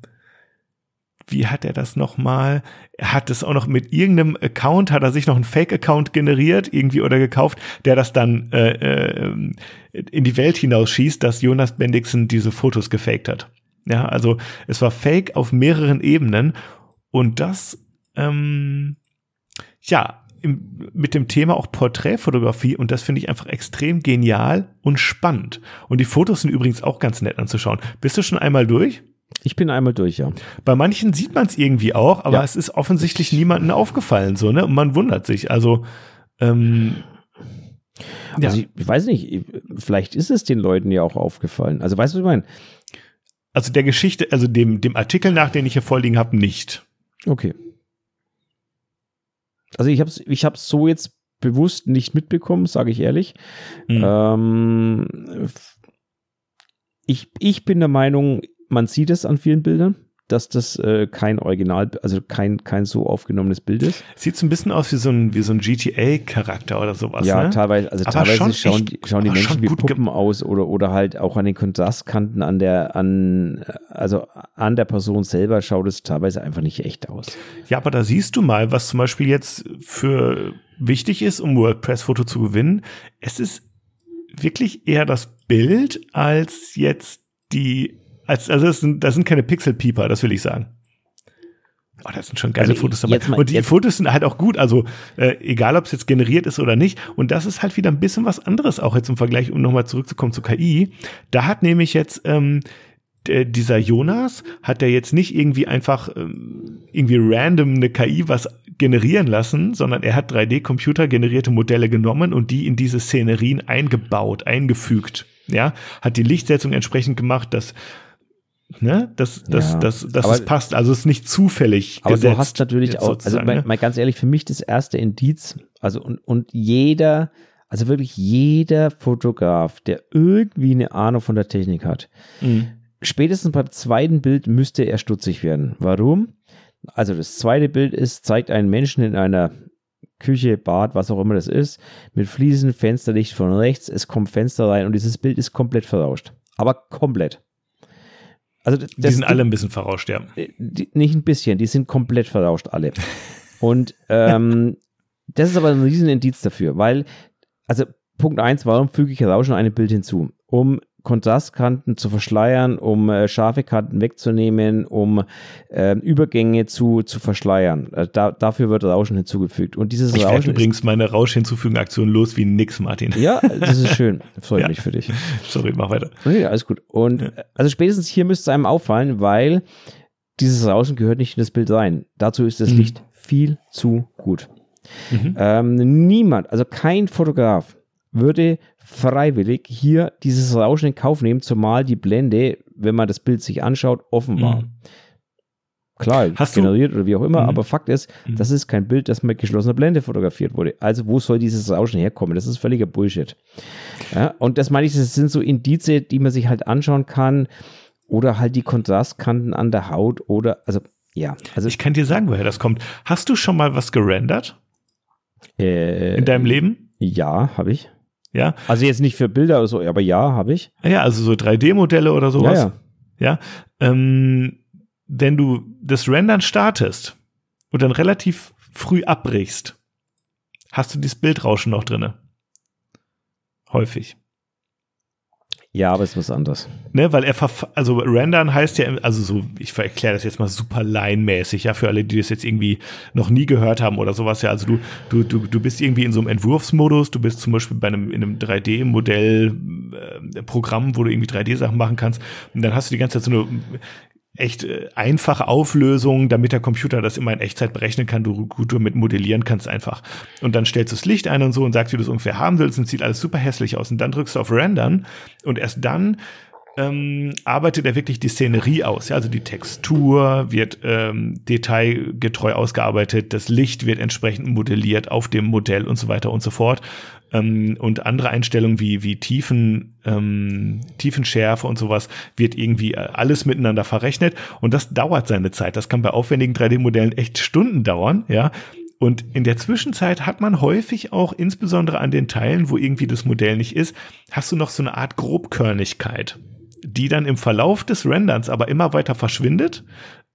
wie hat er das nochmal? Er hat es auch noch mit irgendeinem Account, hat er sich noch einen Fake-Account generiert, irgendwie oder gekauft, der das dann äh, äh, in die Welt hinausschießt, dass Jonas Bendixen diese Fotos gefaked hat. Ja, also es war Fake auf mehreren Ebenen und das, ähm, ja, im, mit dem Thema auch Porträtfotografie und das finde ich einfach extrem genial und spannend. Und die Fotos sind übrigens auch ganz nett anzuschauen. Bist du schon einmal durch? Ich bin einmal durch, ja. Bei manchen sieht man es irgendwie auch, aber Ja. es ist offensichtlich niemandem aufgefallen, so, ne? Und man wundert sich. Also, ähm, ja. Also ich, ich weiß nicht, vielleicht ist es den Leuten ja auch aufgefallen. Also weißt du, was ich meine? Also der Geschichte, also dem, dem Artikel nach, den ich hier vorliegen habe, nicht. Okay. Also ich habe es ich hab's so jetzt bewusst nicht mitbekommen, sage ich ehrlich. Hm. Ähm, ich, ich bin der Meinung, man sieht es an vielen Bildern, dass das äh, kein Original, also kein, kein so aufgenommenes Bild ist. Sieht so ein bisschen aus wie so ein, wie so ein GTA-Charakter oder sowas, ja, ne? teilweise, also Aber teilweise schauen, echt- die, schauen die Menschen wie Puppen aus oder, oder halt auch an den Kontrastkanten an der, an, also an der Person selber schaut es teilweise einfach nicht echt aus. Ja, aber da siehst du mal, was zum Beispiel jetzt für wichtig ist, um WordPress-Foto zu gewinnen. Es ist wirklich eher das Bild als jetzt die, als, also das sind, das sind keine Pixel-Pieper, das will ich sagen. Oh, das sind schon geile Also, Fotos dabei. mal- und die Fotos sind halt auch gut. Also äh, egal, ob es jetzt generiert ist oder nicht. Und das ist halt wieder ein bisschen was anderes auch jetzt im Vergleich, um nochmal zurückzukommen zu KI. Da hat nämlich jetzt ähm, dieser Jonas hat der jetzt nicht irgendwie einfach ähm, irgendwie random eine KI was generieren lassen, sondern er hat 3D-Computer generierte Modelle genommen und die in diese Szenerien eingebaut, eingefügt. Ja, hat die Lichtsetzung entsprechend gemacht, dass ne, dass, dass, Ja, dass, dass aber- es passt. Also es ist nicht zufällig. Aber gesetzt, du hast natürlich auch, also sozusagen, mal, ne? mal ganz ehrlich, für mich das erste Indiz, also und, und jeder, also wirklich jeder Fotograf, der irgendwie eine Ahnung von der Technik hat, Mhm. spätestens beim zweiten Bild müsste er stutzig werden. Warum? Also das zweite Bild ist, zeigt einen Menschen in einer Küche, Bad, was auch immer das ist, mit Fliesen, Fensterlicht von rechts, es kommt Fenster rein und dieses Bild ist komplett verrauscht. Aber komplett. Also das, Die sind alle ein bisschen verrauscht, ja. äh, die, nicht ein bisschen, die sind komplett verrauscht alle. Und ähm, das ist aber ein Riesenindiz dafür, weil, also Punkt eins, warum füge ich Rauschen einem Bild hinzu? Um Kontrastkanten zu verschleiern, um äh, scharfe Kanten wegzunehmen, um äh, Übergänge zu, zu verschleiern. Äh, da, dafür wird Rauschen hinzugefügt. Und dieses Ich Rauschen übrigens meine Rausch-Hinzufügen-Aktion los wie nix, Martin. ja, das ist schön. Freut Ja. mich für dich. Sorry, mach weiter. Nee, alles gut. Und äh, also spätestens hier müsste es einem auffallen, weil dieses Rauschen gehört nicht in das Bild rein. Dazu ist das Mhm. Licht viel zu gut. Mhm. Ähm, niemand, also kein Fotograf würde freiwillig hier dieses Rauschen in Kauf nehmen, zumal die Blende, wenn man das Bild sich anschaut, offen war. Mhm. Klar, Hast du- generiert oder wie auch immer, Mhm. aber Fakt ist, Mhm. das ist kein Bild, das mit geschlossener Blende fotografiert wurde. Also wo soll dieses Rauschen herkommen? Das ist völliger Bullshit. Ja, und das meine ich, das sind so Indize, die man sich halt anschauen kann oder halt die Kontrastkanten an der Haut oder, also ja, also Ich kann dir sagen, woher das kommt. Hast du schon mal was gerendert äh, in deinem Leben? ja, habe ich. Ja, Also jetzt nicht für Bilder oder so, aber ja, habe ich. ja, also so 3D-Modelle oder Ja, sowas. ja. Ja, ähm, wenn du das Rendern startest und dann relativ früh abbrichst, hast du dieses Bildrauschen noch drinne. Häufig. Ja, aber es ist was anderes. Ne, weil er verf also rendern heißt ja, also so, ich erkläre das jetzt mal super laienmäßig, ja, für alle, die das jetzt irgendwie noch nie gehört haben oder sowas, ja, also du, du, du, du bist irgendwie in so einem Entwurfsmodus, du bist zum Beispiel bei einem, in einem 3D-Modell, äh, Programm, wo du irgendwie 3D-Sachen machen kannst und dann hast du die ganze Zeit so eine echt äh, einfache Auflösung, damit der Computer das immer in Echtzeit berechnen kann, du gut damit modellieren kannst einfach. Und dann stellst du das Licht ein und so und sagst, wie du es ungefähr haben willst und sieht alles super hässlich aus. Und dann drückst du auf Rendern und erst dann ähm, arbeitet er wirklich die Szenerie aus. Ja? Also die Textur wird ähm, detailgetreu ausgearbeitet, das Licht wird entsprechend modelliert auf dem Modell und so weiter und so fort. Ähm, und andere Einstellungen wie, wie Tiefen, ähm, Tiefenschärfe und sowas wird irgendwie äh, alles miteinander verrechnet. Und das dauert seine Zeit. Das kann bei aufwendigen 3D-Modellen echt Stunden dauern, ja. Und in der Zwischenzeit hat man häufig auch, insbesondere an den Teilen, wo irgendwie das Modell nicht ist, hast du noch so eine Art Grobkörnigkeit, die dann im Verlauf des Renderns aber immer weiter verschwindet,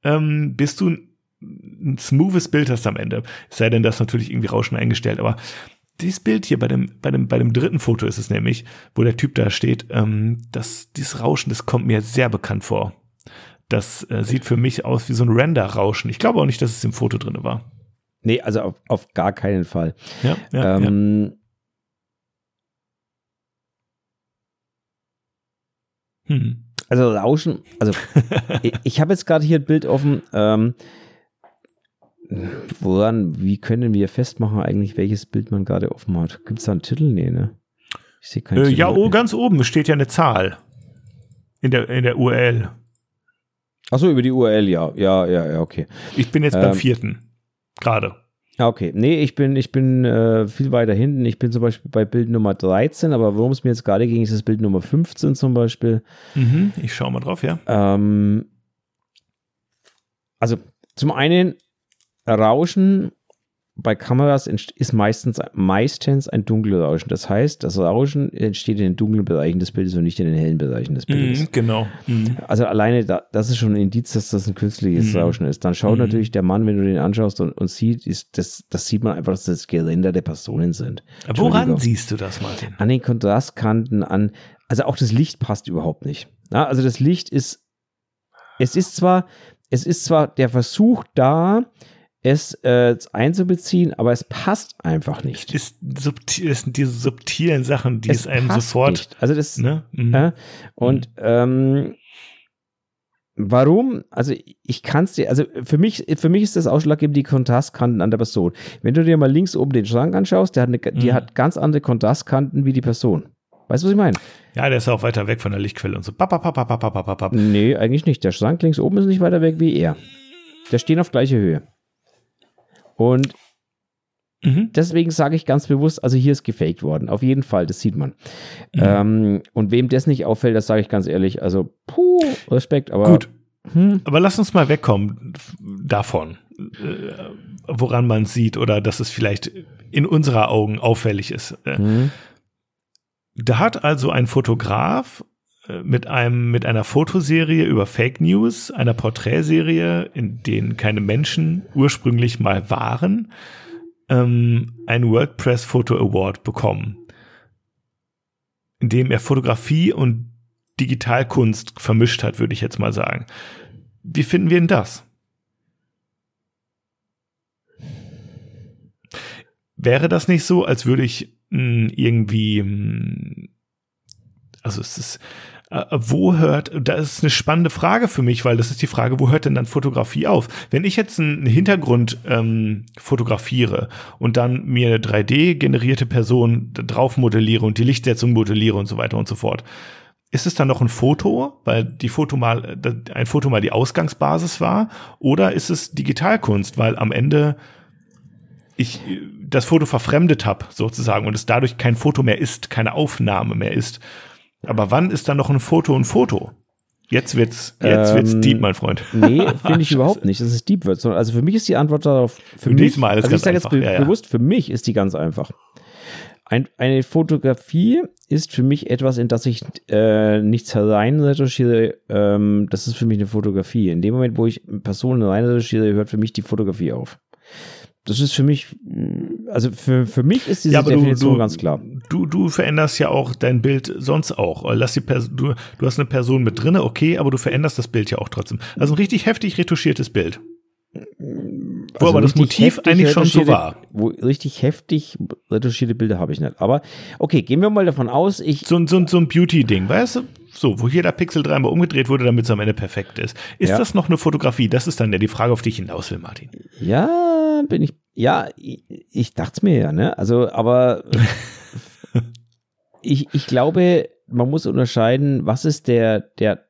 ähm, bis du ein, ein smoothes Bild hast am Ende. Es sei denn, das ist natürlich irgendwie Rauschen eingestellt, aber dieses Bild hier bei dem, bei dem, bei dem dritten Foto ist es nämlich, wo der Typ da steht, ähm, das, dieses Rauschen, das kommt mir sehr bekannt vor. Das äh, sieht für mich aus wie so ein Render-Rauschen. Ich glaube auch nicht, dass es im Foto drin war. Nee, also auf, auf gar keinen Fall. Ja, ja, ja. Hm. Also Rauschen, also ich, ich habe jetzt gerade hier ein Bild offen. Ähm, woran, wie können wir festmachen eigentlich, welches Bild man gerade offen hat? Gibt es da einen Titel? Nee, ne? Ich sehe keinen Äh, Titel. ja, oh, ganz oben steht ja eine Zahl. In der, in der URL. Achso, über die URL, ja. Ja, ja, ja, okay. Ich bin jetzt beim Ähm, vierten. Gerade. Okay, nee, ich bin, ich bin äh, viel weiter hinten. Ich bin zum Beispiel bei Bild Nummer 13, aber worum es mir jetzt gerade ging, ist das Bild Nummer 15 zum Beispiel. Mhm. Ich schaue mal drauf, ja. Ähm, also zum einen Rauschen bei Kameras ist meistens, meistens ein dunkles Rauschen. Das heißt, das Rauschen entsteht in den dunklen Bereichen des Bildes und nicht in den hellen Bereichen des Bildes. Mhm, genau. Mhm. Also alleine, da, das ist schon ein Indiz, dass das ein künstliches Mhm. Rauschen ist. Dann schaut Mhm. natürlich der Mann, wenn du den anschaust und, und sieht, ist das, das sieht man einfach, dass das gerenderte Personen sind. Woran siehst du das, Martin? An den Kontrastkanten, an, also auch das Licht passt überhaupt nicht. Ja, also das Licht ist, es ist zwar, es ist zwar der Versuch da, es äh, einzubeziehen, aber es passt einfach nicht. Es, ist subtil, es sind diese subtilen Sachen, die es, es einem sofort. Nicht. Also das. Ne? Mhm. Äh, und mhm. ähm, Warum? Also ich kann es dir, also für mich, für mich ist das ausschlaggebend die Kontrastkanten an der Person. Wenn du dir mal links oben den Schrank anschaust, der hat eine, mhm. die hat ganz andere Kontrastkanten wie die Person. Weißt du, was ich meine? Ja, der ist auch weiter weg von der Lichtquelle und so. Bap, bap, bap, bap, bap, bap. Nee, eigentlich nicht. Der Schrank links oben ist nicht weiter weg wie er. Der stehen auf gleicher Höhe. Und mhm. deswegen sage ich ganz bewusst, also hier ist gefaked worden. Auf jeden Fall, das sieht man. Mhm. Ähm, und wem das nicht auffällt, das sage ich ganz ehrlich. Also, puh, Respekt, aber. Gut. Hm. Aber lass uns mal wegkommen davon, äh, woran man sieht oder dass es vielleicht in unserer Augen auffällig ist. Äh, hm. Da hat also ein Fotograf mit einem, mit einer Fotoserie über Fake News, einer Porträtserie, in denen keine Menschen ursprünglich mal waren, ähm, einen WordPress Photo Award bekommen, in dem er Fotografie und Digitalkunst vermischt hat, würde ich jetzt mal sagen. Wie finden wir denn das? Wäre das nicht so, als würde ich mh, hm, irgendwie, mh, hm, also es ist, äh, wo hört, da ist eine spannende Frage für mich, weil das ist die Frage, wo hört denn dann Fotografie auf? Wenn ich jetzt einen Hintergrund ähm, fotografiere und dann mir eine 3D-generierte Person drauf modelliere und die Lichtsetzung modelliere und so weiter und so fort, ist es dann noch ein Foto, weil die Foto mal, ein Foto mal die Ausgangsbasis war, oder ist es Digitalkunst, weil am Ende ich das Foto verfremdet habe, sozusagen, und es dadurch kein Foto mehr ist, keine Aufnahme mehr ist. Aber wann ist dann noch ein Foto ein Foto? Jetzt wird's, jetzt ähm, wird's deep, mein Freund. Nee, finde ich überhaupt nicht, dass es deep wird. Also für mich ist die Antwort darauf, für, für mich, Mal also ich sage jetzt be ja, ja. bewusst, für mich ist die ganz einfach. Ein, eine Fotografie ist für mich etwas, in das ich äh, nichts herein retuschiere. Ähm, das ist für mich eine Fotografie. In dem Moment, wo ich Personen rein retuschiere, hört für mich die Fotografie auf das ist für mich, also für, für mich ist diese ja, Definition du, ganz klar. Du, du veränderst ja auch dein Bild sonst auch. Lass die du, du hast eine Person mit drinne, okay, aber du veränderst das Bild ja auch trotzdem. Also ein richtig heftig retuschiertes Bild. Wo also aber das Motiv eigentlich schon so war. Wo richtig heftig retuschierte Bilder habe ich nicht. Aber okay, gehen wir mal davon aus, ich. So, so, so ein Beauty-Ding, weißt du? So, wo jeder Pixel dreimal umgedreht wurde, damit es am Ende perfekt ist. Ist ja. das noch eine Fotografie? Das ist dann ja die Frage, auf die ich hinaus will, Martin. Ja, bin ich. Ja, ich, ich dachte es mir ja, ne? Also, aber ich, ich glaube, man muss unterscheiden, was ist der, der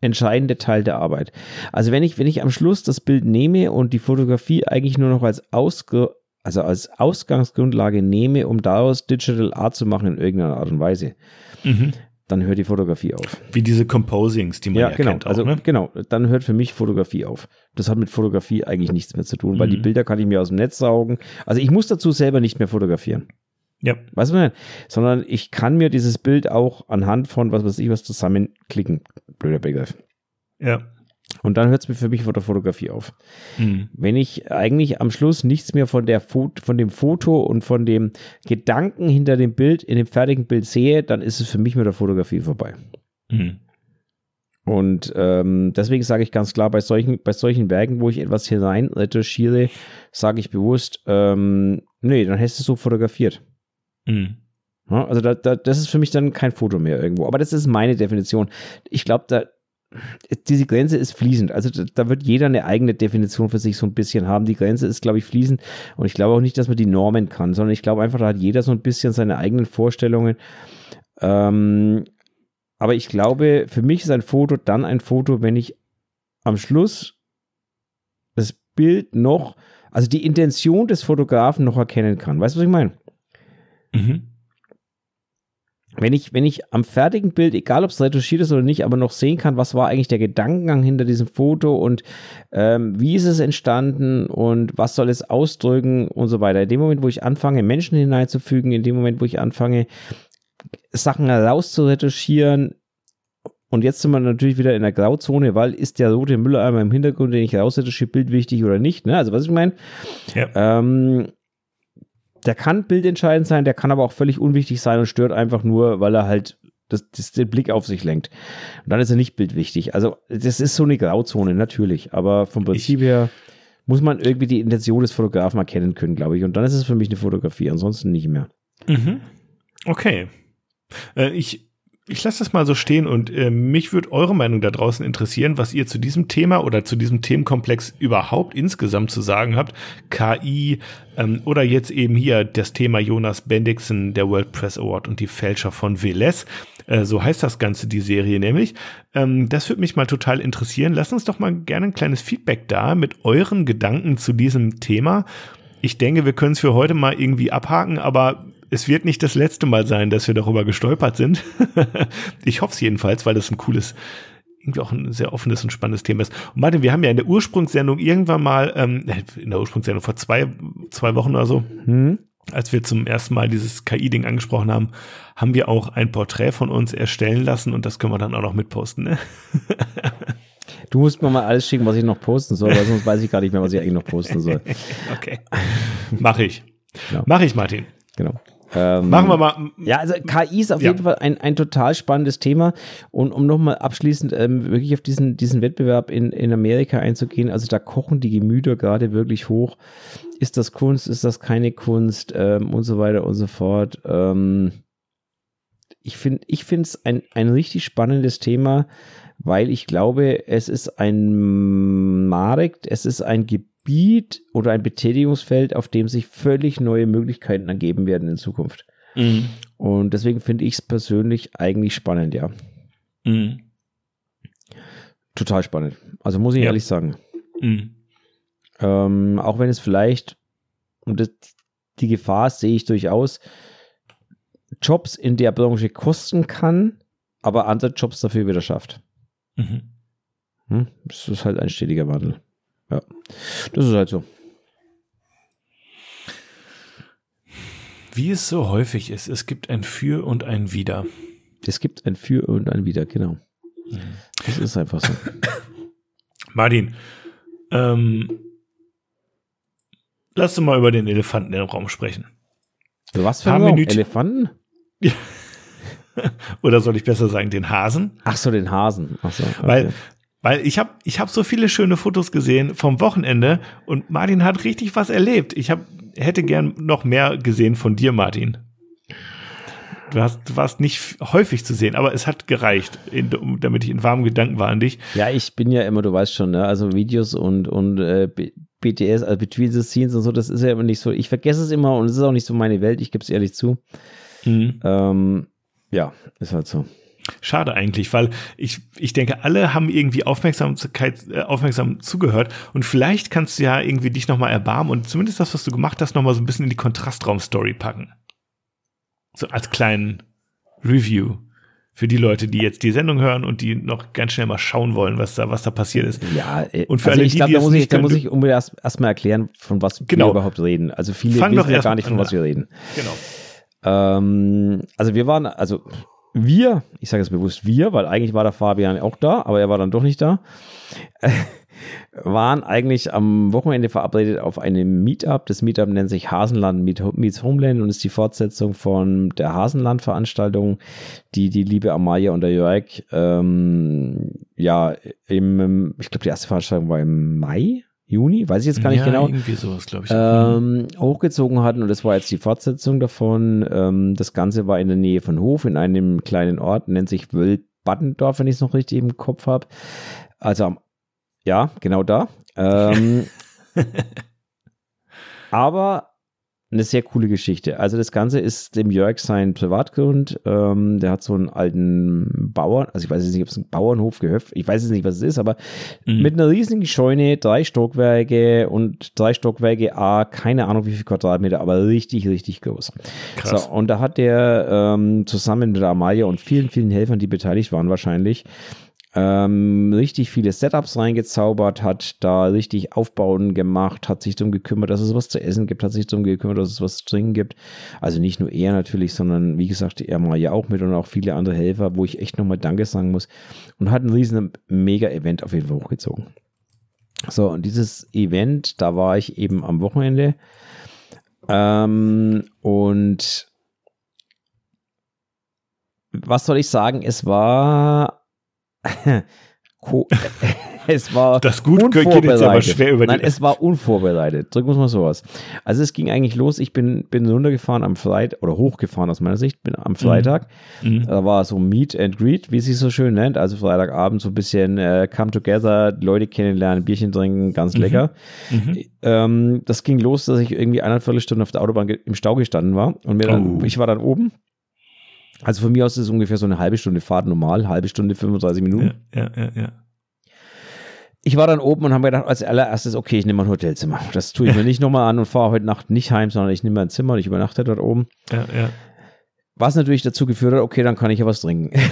entscheidende Teil der Arbeit. Also wenn ich, wenn ich am Schluss das Bild nehme und die Fotografie eigentlich nur noch als Ausge also als Ausgangsgrundlage nehme, um daraus Digital Art zu machen in irgendeiner Art und Weise, mhm. dann hört die Fotografie auf. Wie diese Composings, die man ja, ja genau, kennt. Auch, also, ne? Genau, dann hört für mich Fotografie auf. Das hat mit Fotografie eigentlich nichts mehr zu tun, weil die mhm. Bilder kann ich mir aus dem Netz saugen. Also ich muss dazu selber nicht mehr fotografieren. Ja. Weißt du, sondern ich kann mir dieses Bild auch anhand von was weiß ich was zusammenklicken. Blöder Begriff. Ja. Und dann hört es mir für mich von der Fotografie auf. Mhm. Wenn ich eigentlich am Schluss nichts mehr von, der Fo von dem Foto und von dem Gedanken hinter dem Bild, in dem fertigen Bild sehe, dann ist es für mich mit der Fotografie vorbei. Mhm. Und ähm, deswegen sage ich ganz klar, bei solchen, bei solchen Werken, wo ich etwas hinein retuschiere, sage ich bewusst, ähm, nee, dann hast du so fotografiert. Mhm. Ja, also da, da, das ist für mich dann kein Foto mehr irgendwo. Aber das ist meine Definition. Ich glaube, da, diese Grenze ist fließend. Also da, da, wird jeder eine eigene Definition für sich so ein bisschen haben. Die Grenze ist, glaube ich, fließend. Und ich glaube auch nicht, dass man die Normen kann, sondern ich glaube einfach, da hat jeder so ein bisschen seine eigenen Vorstellungen. Ähm, aber ich glaube, für mich ist ein Foto dann ein Foto, wenn ich am Schluss das Bild noch, also die Intention des Fotografen noch erkennen kann. Weißt du, was ich meine? Mhm. Wenn ich, wenn ich am fertigen Bild, egal ob es retuschiert ist oder nicht, aber noch sehen kann, was war eigentlich der Gedankengang hinter diesem Foto und ähm, wie ist es entstanden und was soll es ausdrücken und so weiter. In dem Moment, wo ich anfange, Menschen hineinzufügen, in dem Moment, wo ich anfange, Sachen herauszuretuschieren, und jetzt sind wir natürlich wieder in der Grauzone, weil ist der rote Mülleimer im Hintergrund, den ich rausretuschiere, Bild wichtig oder nicht. Ne? Also was ich meine. Ja. Ähm, der kann bildentscheidend sein, der kann aber auch völlig unwichtig sein und stört einfach nur, weil er halt das, das den Blick auf sich lenkt. Und dann ist er nicht bildwichtig. Also das ist so eine Grauzone, natürlich. Aber vom Prinzip ich, her muss man irgendwie die Intention des Fotografen erkennen können, glaube ich. Und dann ist es für mich eine Fotografie, ansonsten nicht mehr. Mhm. Okay. Äh, ich ich lasse das mal so stehen und äh, mich würde eure Meinung da draußen interessieren, was ihr zu diesem Thema oder zu diesem Themenkomplex überhaupt insgesamt zu sagen habt. KI ähm, oder jetzt eben hier das Thema Jonas Bendixen, der World Press Award und die Fälscher von Veles. Äh, so heißt das Ganze, die Serie nämlich. Ähm, das würde mich mal total interessieren. Lasst uns doch mal gerne ein kleines Feedback da mit euren Gedanken zu diesem Thema. Ich denke, wir können es für heute mal irgendwie abhaken, aber es wird nicht das letzte Mal sein, dass wir darüber gestolpert sind. ich hoffe es jedenfalls, weil das ein cooles, irgendwie auch ein sehr offenes und spannendes Thema ist. Und Martin, wir haben ja in der Ursprungssendung irgendwann mal, ähm, in der Ursprungssendung vor zwei, zwei Wochen oder so, hm? als wir zum ersten Mal dieses KI-Ding angesprochen haben, haben wir auch ein Porträt von uns erstellen lassen und das können wir dann auch noch mitposten. Ne? Du musst mir mal alles schicken, was ich noch posten soll, weil sonst weiß ich gar nicht mehr, was ich eigentlich noch posten soll. okay. Mach ich. Genau. Mach ich, Martin. Genau. Ähm, Machen wir mal. Ja, also KI ist auf ja. jeden Fall ein, ein total spannendes Thema. Und um nochmal abschließend ähm, wirklich auf diesen, diesen Wettbewerb in, in Amerika einzugehen, also da kochen die Gemüter gerade wirklich hoch. Ist das Kunst, ist das keine Kunst ähm, und so weiter und so fort. Ähm, ich finde ich finde es ein, ein richtig spannendes Thema, weil ich glaube, es ist ein Markt, es ist ein Gebiet, Gebiet oder ein Betätigungsfeld, auf dem sich völlig neue Möglichkeiten ergeben werden in Zukunft. Mhm. Und deswegen finde ich es persönlich eigentlich spannend, ja. Mhm. Total spannend. Also muss ich ja. ehrlich sagen. Mhm. Ähm, auch wenn es vielleicht, und das, die Gefahr sehe ich durchaus, Jobs in der Branche kosten kann, aber andere Jobs dafür wieder schafft. Mhm. Hm? Das ist halt ein stetiger Wandel. Ja, das ist halt so. Wie es so häufig ist, es gibt ein Für und ein Wider. Es gibt ein Für und ein Wider, genau. Das ist einfach so. Martin, ähm, lass uns mal über den Elefanten im Raum sprechen. Was für ein Elefanten? Oder soll ich besser sagen, den Hasen? Ach so, den Hasen. Ach so, okay. Weil weil ich habe ich hab so viele schöne Fotos gesehen vom Wochenende und Martin hat richtig was erlebt. Ich hab, hätte gern noch mehr gesehen von dir, Martin. Du, hast, du warst nicht häufig zu sehen, aber es hat gereicht, in, damit ich in warmen Gedanken war an dich. Ja, ich bin ja immer, du weißt schon, ne? also Videos und, und äh, BTS, also Between the Scenes und so, das ist ja immer nicht so. Ich vergesse es immer und es ist auch nicht so meine Welt, ich gebe es ehrlich zu. Mhm. Ähm, ja, ist halt so. Schade eigentlich, weil ich, ich denke, alle haben irgendwie Aufmerksamkeit, äh, aufmerksam zugehört und vielleicht kannst du ja irgendwie dich nochmal erbarmen und zumindest das, was du gemacht hast, nochmal so ein bisschen in die Kontrastraum-Story packen. So als kleinen Review für die Leute, die jetzt die Sendung hören und die noch ganz schnell mal schauen wollen, was da, was da passiert ist. Ja, äh, und für also alle, ich glaube, da muss ich, da muss ich unbedingt erst, erst erklären, von was genau. wir überhaupt reden. Also viele Fang wissen ja gar nicht, von was wir reden. Genau. Ähm, also wir waren, also wir, ich sage es bewusst wir, weil eigentlich war der Fabian auch da, aber er war dann doch nicht da, waren eigentlich am Wochenende verabredet auf einem Meetup. Das Meetup nennt sich Hasenland Meets Homeland und ist die Fortsetzung von der Hasenland-Veranstaltung, die die liebe Amalia und der Jörg, ähm, ja, im, ich glaube, die erste Veranstaltung war im Mai, Juni, weiß ich jetzt gar nicht ja, genau, irgendwie sowas, glaube ich. Ähm, hochgezogen hatten und das war jetzt die Fortsetzung davon. Ähm, das Ganze war in der Nähe von Hof, in einem kleinen Ort, nennt sich Wöld-Baddendorf, wenn ich es noch richtig im Kopf habe. Also, ja, genau da. Ähm, aber eine sehr coole Geschichte. Also das Ganze ist dem Jörg sein Privatgrund. Ähm, der hat so einen alten Bauern, also ich weiß jetzt nicht, ob es ein Bauernhof gehöft, ich weiß jetzt nicht, was es ist, aber mhm. mit einer riesigen Scheune, drei Stockwerke und drei Stockwerke A, keine Ahnung wie viel Quadratmeter, aber richtig, richtig groß. Krass. So, und da hat der ähm, zusammen mit Amalia und vielen, vielen Helfern, die beteiligt waren wahrscheinlich, ähm, richtig viele Setups reingezaubert, hat da richtig Aufbauen gemacht, hat sich darum gekümmert, dass es was zu essen gibt, hat sich darum gekümmert, dass es was zu trinken gibt. Also nicht nur er natürlich, sondern wie gesagt, er mal ja auch mit und auch viele andere Helfer, wo ich echt nochmal Danke sagen muss. Und hat ein riesen Mega-Event auf jeden Fall hochgezogen. So, und dieses Event, da war ich eben am Wochenende. Ähm, und was soll ich sagen? Es war. es war das gut geht jetzt aber schwer über Nein, es war unvorbereitet. Drücken wir mal sowas. Also es ging eigentlich los. Ich bin, bin runtergefahren am Freitag oder hochgefahren aus meiner Sicht, bin am Freitag. Mhm. mhm. Da war so Meet and Greet, wie es sich so schön nennt. Also Freitagabend so ein bisschen äh, come together, Leute kennenlernen, Bierchen trinken, ganz mhm. lecker. Mhm. Ähm, das ging los, dass ich irgendwie eineinviertel Stunden auf der Autobahn im Stau gestanden war und mir dann, oh. ich war dann oben also von mir aus ist es ungefähr so eine halbe Stunde Fahrt normal, halbe Stunde, 35 Minuten. Ja, ja, ja. ja. Ich war dann oben und habe mir gedacht, als allererstes, okay, ich nehme ein Hotelzimmer. Das tue ich mir nicht nochmal an und fahre heute Nacht nicht heim, sondern ich nehme ein Zimmer und ich übernachte dort oben. Ja, ja. Was natürlich dazu geführt hat, okay, dann kann ich ja was trinken.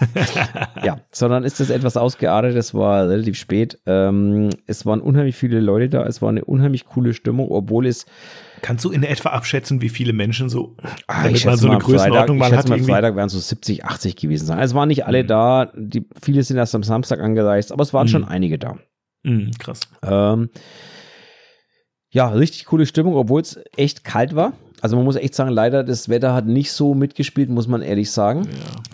ja, sondern ist das etwas ausgeartet, es war relativ spät. Ähm, es waren unheimlich viele Leute da, es war eine unheimlich coole Stimmung, obwohl es Kannst du in etwa abschätzen, wie viele Menschen so, ah, damit man so eine Größenordnung mal, mal hat? Mal Freitag werden so 70, 80 gewesen sein. Also es waren nicht alle mhm. da, die, viele sind erst am Samstag angereist, aber es waren mhm. schon einige da. Mhm, krass. Ähm, ja, richtig coole Stimmung, obwohl es echt kalt war. Also man muss echt sagen, leider das Wetter hat nicht so mitgespielt, muss man ehrlich sagen.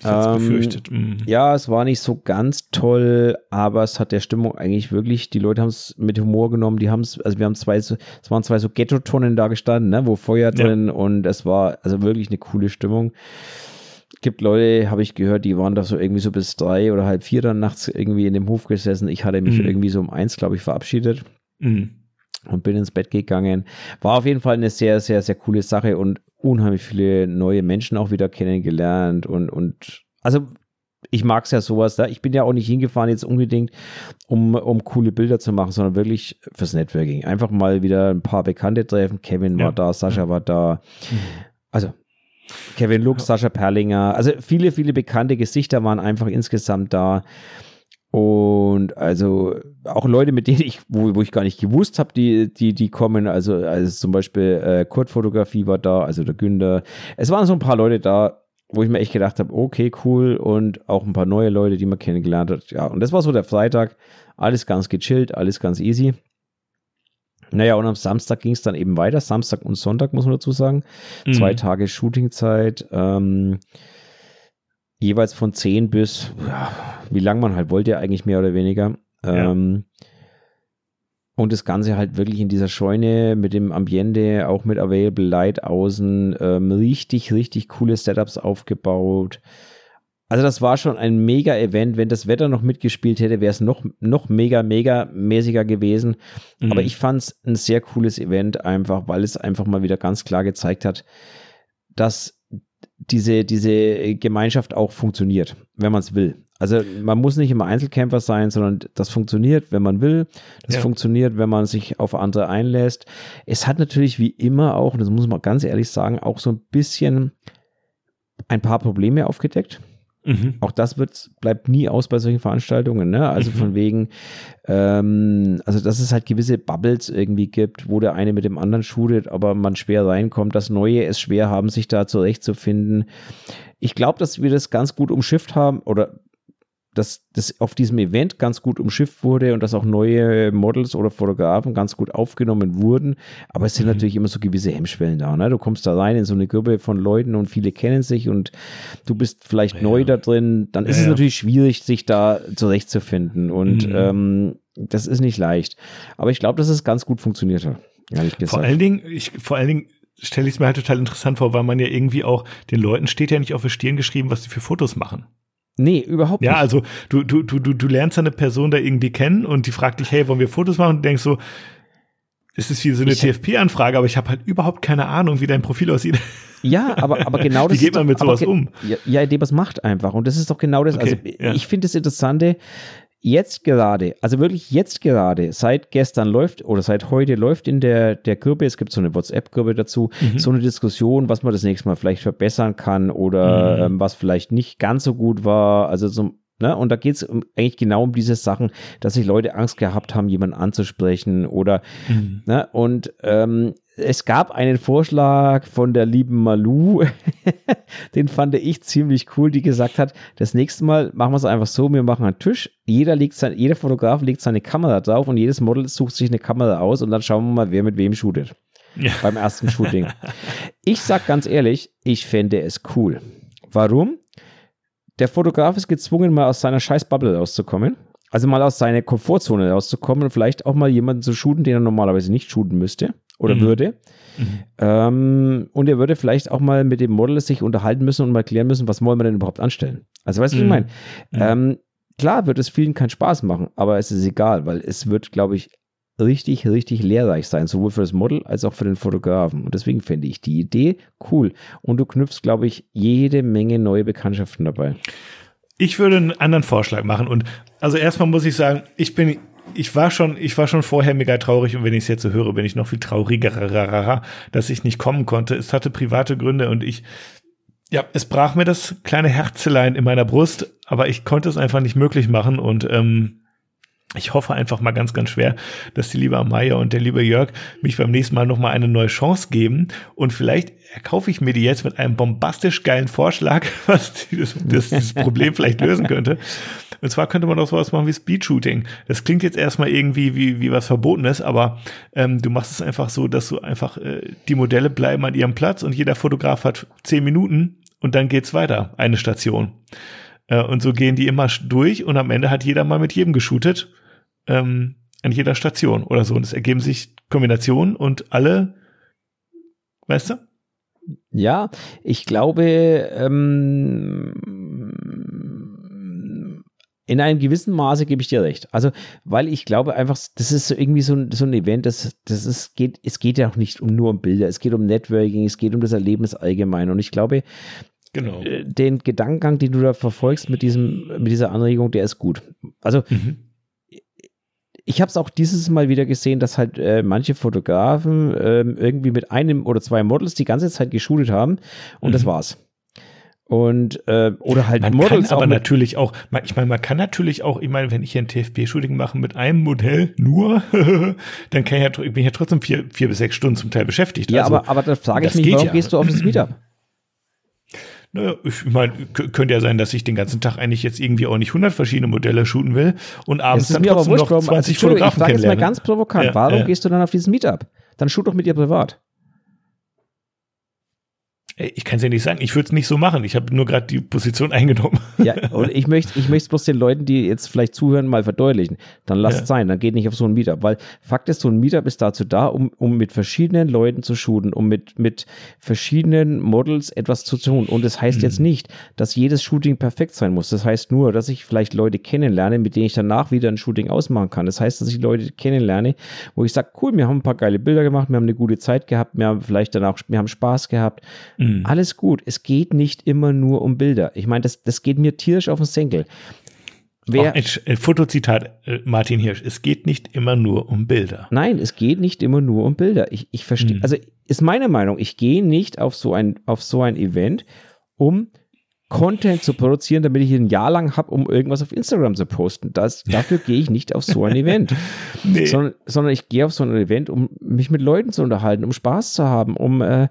Ja, ich ähm, befürchtet. Mhm. Ja, es war nicht so ganz toll, aber es hat der Stimmung eigentlich wirklich, die Leute haben es mit Humor genommen, die haben es, also wir haben zwei es waren zwei so Ghetto-Tonnen da gestanden, ne, wo Feuer drin ja. und es war also wirklich eine coole Stimmung. Gibt Leute, habe ich gehört, die waren da so irgendwie so bis drei oder halb vier dann nachts irgendwie in dem Hof gesessen. Ich hatte mich mhm. irgendwie so um eins, glaube ich, verabschiedet. Mhm und bin ins Bett gegangen. War auf jeden Fall eine sehr, sehr, sehr coole Sache und unheimlich viele neue Menschen auch wieder kennengelernt und, und also ich mag es ja sowas da. Ich bin ja auch nicht hingefahren jetzt unbedingt, um, um coole Bilder zu machen, sondern wirklich fürs Networking. Einfach mal wieder ein paar Bekannte treffen. Kevin ja. war da, Sascha war da. Also Kevin Lux, ja. Sascha Perlinger. Also viele, viele bekannte Gesichter waren einfach insgesamt da. Und also auch Leute, mit denen ich, wo, wo ich gar nicht gewusst habe, die, die, die kommen, also, also zum Beispiel äh, Kurt-Fotografie war da, also der Günther. Es waren so ein paar Leute da, wo ich mir echt gedacht habe, okay, cool. Und auch ein paar neue Leute, die man kennengelernt hat. Ja, und das war so der Freitag. Alles ganz gechillt, alles ganz easy. Naja, und am Samstag ging es dann eben weiter. Samstag und Sonntag, muss man dazu sagen. Mhm. Zwei Tage Shootingzeit. Ähm, jeweils von 10 bis, ja, wie lang man halt wollte, eigentlich mehr oder weniger. Ja. Ähm, und das Ganze halt wirklich in dieser Scheune mit dem Ambiente, auch mit Available Light außen, ähm, richtig, richtig coole Setups aufgebaut. Also das war schon ein mega Event. Wenn das Wetter noch mitgespielt hätte, wäre es noch, noch mega, mega mäßiger gewesen. Mhm. Aber ich fand es ein sehr cooles Event einfach, weil es einfach mal wieder ganz klar gezeigt hat, dass diese, diese Gemeinschaft auch funktioniert, wenn man es will. Also man muss nicht immer Einzelkämpfer sein, sondern das funktioniert, wenn man will. Das ja. funktioniert, wenn man sich auf andere einlässt. Es hat natürlich wie immer auch, das muss man ganz ehrlich sagen, auch so ein bisschen ein paar Probleme aufgedeckt. Mhm. Auch das wird, bleibt nie aus bei solchen Veranstaltungen. Ne? Also mhm. von wegen, ähm, also dass es halt gewisse Bubbles irgendwie gibt, wo der eine mit dem anderen shootet, aber man schwer reinkommt, dass Neue es schwer haben, sich da zurechtzufinden. Ich glaube, dass wir das ganz gut umschifft haben oder dass das auf diesem Event ganz gut umschifft wurde und dass auch neue Models oder Fotografen ganz gut aufgenommen wurden. Aber es sind mhm. natürlich immer so gewisse Hemmschwellen da. Ne? Du kommst da rein in so eine Gruppe von Leuten und viele kennen sich und du bist vielleicht ja. neu da drin. Dann ist ja, es natürlich schwierig, sich da zurechtzufinden. Und mhm. ähm, das ist nicht leicht. Aber ich glaube, dass es ganz gut funktioniert hat. Ehrlich gesagt. Vor allen Dingen, ich, vor allen Dingen stelle ich es mir halt total interessant vor, weil man ja irgendwie auch, den Leuten steht ja nicht auf die Stirn geschrieben, was sie für Fotos machen. Nee, überhaupt nicht. Ja, also du, du, du, du lernst eine Person da irgendwie kennen und die fragt dich, hey, wollen wir Fotos machen? Und du denkst so, es ist wie so eine TFP-Anfrage, aber ich habe halt überhaupt keine Ahnung, wie dein Profil aussieht. Ja, aber, aber genau das. Wie geht man mit sowas um? Ja, ja, Debas macht einfach. Und das ist doch genau das. Okay, also, ja. ich finde das Interessante, jetzt gerade, also wirklich jetzt gerade, seit gestern läuft oder seit heute läuft in der, der Gruppe, es gibt so eine WhatsApp-Gruppe dazu, mhm. so eine Diskussion, was man das nächste Mal vielleicht verbessern kann oder mhm. ähm, was vielleicht nicht ganz so gut war. Also so, Ne? Und da geht es eigentlich genau um diese Sachen, dass sich Leute Angst gehabt haben, jemanden anzusprechen oder mhm. ne? und ähm, es gab einen Vorschlag von der lieben Malu, den fand ich ziemlich cool, die gesagt hat, das nächste Mal machen wir es einfach so, wir machen einen Tisch, jeder legt sein, jeder Fotograf legt seine Kamera drauf und jedes Model sucht sich eine Kamera aus und dann schauen wir mal, wer mit wem shootet. Ja. Beim ersten Shooting. ich sag ganz ehrlich, ich fände es cool Warum? Der Fotograf ist gezwungen, mal aus seiner scheiß Bubble rauszukommen. Also mal aus seiner Komfortzone rauszukommen und vielleicht auch mal jemanden zu shooten, den er normalerweise nicht shooten müsste oder mhm. würde. Mhm. Ähm, und er würde vielleicht auch mal mit dem Model sich unterhalten müssen und mal klären müssen, was wollen wir denn überhaupt anstellen. Also weißt du, mhm. was ich meine? Mhm. Ähm, klar wird es vielen keinen Spaß machen, aber es ist egal, weil es wird, glaube ich, richtig, richtig lehrreich sein, sowohl für das Model als auch für den Fotografen. Und deswegen finde ich die Idee cool. Und du knüpfst, glaube ich, jede Menge neue Bekanntschaften dabei. Ich würde einen anderen Vorschlag machen. Und also erstmal muss ich sagen, ich bin, ich war schon, ich war schon vorher mega traurig und wenn ich es jetzt so höre, bin ich noch viel trauriger, dass ich nicht kommen konnte. Es hatte private Gründe und ich, ja, es brach mir das kleine Herzelein in meiner Brust, aber ich konnte es einfach nicht möglich machen und ähm, ich hoffe einfach mal ganz, ganz schwer, dass die liebe Amaya und der liebe Jörg mich beim nächsten Mal nochmal eine neue Chance geben. Und vielleicht erkaufe ich mir die jetzt mit einem bombastisch geilen Vorschlag, was dieses, das, dieses Problem vielleicht lösen könnte. Und zwar könnte man doch sowas machen wie Speedshooting. Das klingt jetzt erstmal irgendwie wie, wie was Verbotenes, aber ähm, du machst es einfach so, dass du einfach, äh, die Modelle bleiben an ihrem Platz und jeder Fotograf hat zehn Minuten und dann geht's weiter, eine Station. Äh, und so gehen die immer durch und am Ende hat jeder mal mit jedem geshootet ähm, an jeder Station oder so. Und es ergeben sich Kombinationen und alle, weißt du? Ja, ich glaube, ähm, in einem gewissen Maße gebe ich dir recht. Also, weil ich glaube einfach, das ist irgendwie so ein, so ein Event, das, das ist, geht, es geht ja auch nicht um, nur um Bilder, es geht um Networking, es geht um das Erlebnis allgemein. Und ich glaube, genau. Äh, den Gedankengang, den du da verfolgst mit diesem, mit dieser Anregung, der ist gut. Also, mhm ich habe es auch dieses Mal wieder gesehen, dass halt äh, manche Fotografen äh, irgendwie mit einem oder zwei Models die ganze Zeit geschult haben und mhm. das war's. Und äh, oder halt man Models kann aber natürlich auch, ich meine, man kann natürlich auch, ich meine, wenn ich hier ein TFP-Shooting mache mit einem Modell nur, dann kann ich ja, bin ich ja trotzdem vier, vier bis sechs Stunden zum Teil beschäftigt. Ja, also, aber, aber da frage ich mich, warum ja. gehst du auf das Meetup? Naja, ich meine, könnte ja sein, dass ich den ganzen Tag eigentlich jetzt irgendwie auch nicht 100 verschiedene Modelle shooten will und abends dann trotzdem noch 20 also, Fotografen Ich frage jetzt mal ganz provokant, ja, warum ja. gehst du dann auf dieses Meetup? Dann shoot doch mit ihr privat. Ich kann es ja nicht sagen. Ich würde es nicht so machen. Ich habe nur gerade die Position eingenommen. Ja, und ich möchte ich möchte bloß den Leuten, die jetzt vielleicht zuhören, mal verdeutlichen. Dann lasst es sein. Dann geht nicht auf so ein Meetup. Weil Fakt ist, so ein Meetup ist dazu da, um, um mit verschiedenen Leuten zu shooten, um mit, mit verschiedenen Models etwas zu tun. Und das heißt mhm. jetzt nicht, dass jedes Shooting perfekt sein muss. Das heißt nur, dass ich vielleicht Leute kennenlerne, mit denen ich danach wieder ein Shooting ausmachen kann. Das heißt, dass ich Leute kennenlerne, wo ich sage, cool, wir haben ein paar geile Bilder gemacht, wir haben eine gute Zeit gehabt, wir haben vielleicht danach, wir haben Spaß gehabt. Mhm Mhm. Alles gut. Es geht nicht immer nur um Bilder. Ich meine, das, das geht mir tierisch auf den Senkel. Wer, ein, ein Fotozitat, äh, Martin Hirsch, es geht nicht immer nur um Bilder. Nein, es geht nicht immer nur um Bilder. Ich, ich verstehe, mhm. also ist meine Meinung, ich gehe nicht auf so ein, auf so ein Event, um Content zu produzieren, damit ich ein Jahr lang habe, um irgendwas auf Instagram zu posten. Das, dafür gehe ich nicht auf so ein Event. nee. sondern, sondern ich gehe auf so ein Event, um mich mit Leuten zu unterhalten, um Spaß zu haben, um äh,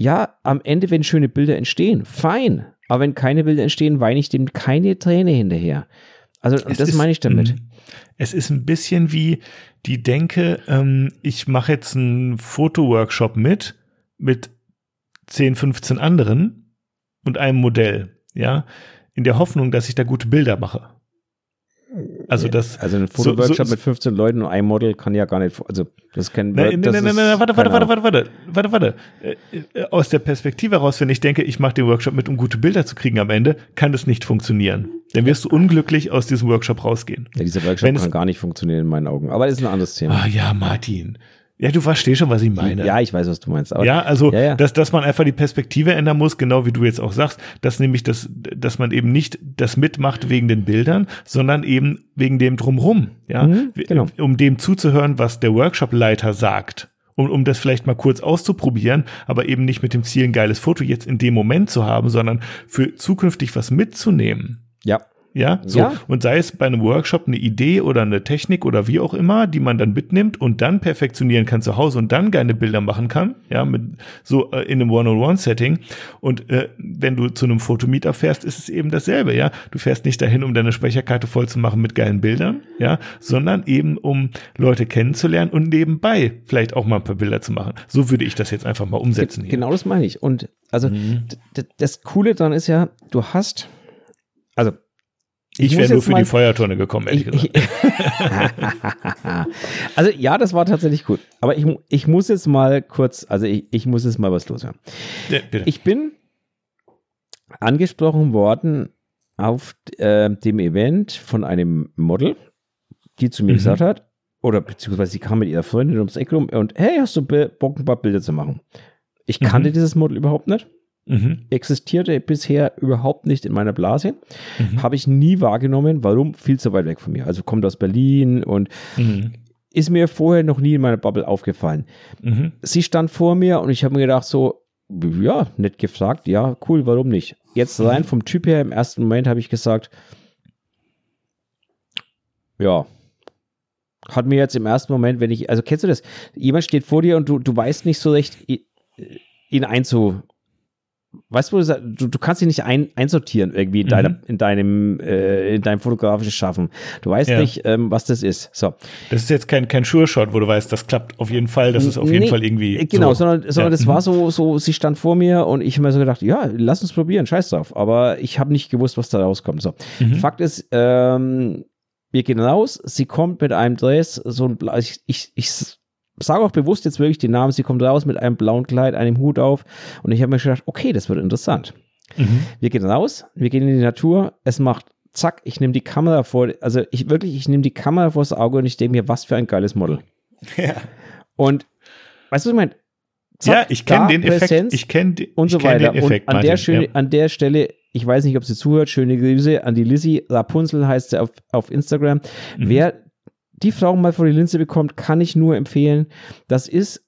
ja, am Ende, wenn schöne Bilder entstehen, fein. Aber wenn keine Bilder entstehen, weine ich dem keine Träne hinterher. Also das ist, meine ich damit. Mm, es ist ein bisschen wie die Denke, ähm, ich mache jetzt einen Fotoworkshop mit, mit 10, 15 anderen und einem Modell, ja, in der Hoffnung, dass ich da gute Bilder mache. Also das. Also ein Fotoworkshop so, so, mit 15 Leuten und einem Model kann ja gar nicht. Also das kennen wir. Nein, nein, nein, nein, warte, warte, warte, warte, warte, warte, warte. Äh, aus der Perspektive heraus, wenn ich denke, ich mache den Workshop mit, um gute Bilder zu kriegen am Ende, kann das nicht funktionieren. Dann wirst du unglücklich aus diesem Workshop rausgehen. Ja, dieser Workshop wenn kann gar nicht funktionieren in meinen Augen. Aber das ist ein anderes Thema. Ah ja, Martin. Ja, du verstehst schon, was ich meine. Ja, ich weiß, was du meinst. Ja, also, ja, ja. Dass, dass man einfach die Perspektive ändern muss, genau wie du jetzt auch sagst, dass nämlich das, dass man eben nicht das mitmacht wegen den Bildern, sondern eben wegen dem Drumrum, ja, mhm, genau. um dem zuzuhören, was der Workshop-Leiter sagt. Um, um das vielleicht mal kurz auszuprobieren, aber eben nicht mit dem Ziel, ein geiles Foto jetzt in dem Moment zu haben, sondern für zukünftig was mitzunehmen. Ja. Ja, so. Ja. Und sei es bei einem Workshop eine Idee oder eine Technik oder wie auch immer, die man dann mitnimmt und dann perfektionieren kann zu Hause und dann geile Bilder machen kann. Ja, mit so äh, in einem One-on-One-Setting. Und äh, wenn du zu einem Fotomeetup fährst, ist es eben dasselbe. Ja, du fährst nicht dahin, um deine Speicherkarte voll zu machen mit geilen Bildern. Ja, sondern eben um Leute kennenzulernen und nebenbei vielleicht auch mal ein paar Bilder zu machen. So würde ich das jetzt einfach mal umsetzen. Hier. Genau das meine ich. Und also Mhm. das Coole daran ist ja, du hast, also Ich wäre nur für die Feuertonne gekommen, ehrlich ich, gesagt. also ja, das war tatsächlich gut. Aber ich, ich muss jetzt mal kurz, also ich, ich muss jetzt mal was loswerden. Ja, bitte. Ich bin angesprochen worden auf äh, dem Event von einem Model, die zu mir Mhm. gesagt hat, oder beziehungsweise sie kam mit ihrer Freundin ums Eck rum und hey, hast du Bock, ein paar Bilder zu machen? Ich Mhm. kannte dieses Model überhaupt nicht, mhm. existierte bisher überhaupt nicht in meiner Blase, Mhm. habe ich nie wahrgenommen, warum? Viel zu weit weg von mir. Also kommt aus Berlin und Mhm. ist mir vorher noch nie in meiner Bubble aufgefallen. Mhm. sie stand vor mir und ich habe mir gedacht, so, ja, nett gefragt, ja, cool, warum nicht? Jetzt rein vom Typ her, im ersten Moment habe ich gesagt, ja, hat mir jetzt im ersten Moment, wenn ich, also kennst du das? Jemand steht vor dir und du, du weißt nicht so recht, ihn einzu, weißt du, wo du, du, kannst ihn nicht ein, einsortieren irgendwie in, Mhm. deiner, in deinem, äh, in deinem fotografischen Schaffen. Du weißt Ja. nicht, ähm, was das ist. So. Das ist jetzt kein, kein Sure-Shot, wo du weißt, das klappt auf jeden Fall, das ist auf jeden Nee, Fall irgendwie. äh, Genau, so. sondern, sondern Ja. das war so, so, sie stand vor mir und ich habe mir so gedacht, ja, lass uns probieren, scheiß drauf. Aber ich habe nicht gewusst, was da rauskommt. So. Mhm. Fakt ist, ähm, wir gehen raus, sie kommt mit einem Dress, so ein blau, ich, ich, ich sage auch bewusst jetzt wirklich den Namen, sie kommt raus mit einem blauen Kleid, einem Hut auf und ich habe mir gedacht, okay, das wird interessant. Mhm. Wir gehen raus, wir gehen in die Natur, es macht zack, ich nehme die Kamera vor, also ich wirklich, ich nehme die Kamera vors Auge und ich denke mir, was für ein geiles Model. Ja, Und weißt du, was ich meine? ja Zack, ich kenne den Effekt. Präsenz Ich kenne und so kenn weiter. den Effekt. und an Martin. der, schöne, ja. an der Stelle, ich weiß nicht, ob sie zuhört, schöne Grüße an die Lizzie. Rapunzel heißt sie auf, auf Instagram. Mhm. Wer die Frau mal vor die Linse bekommt, kann ich nur empfehlen. Das ist,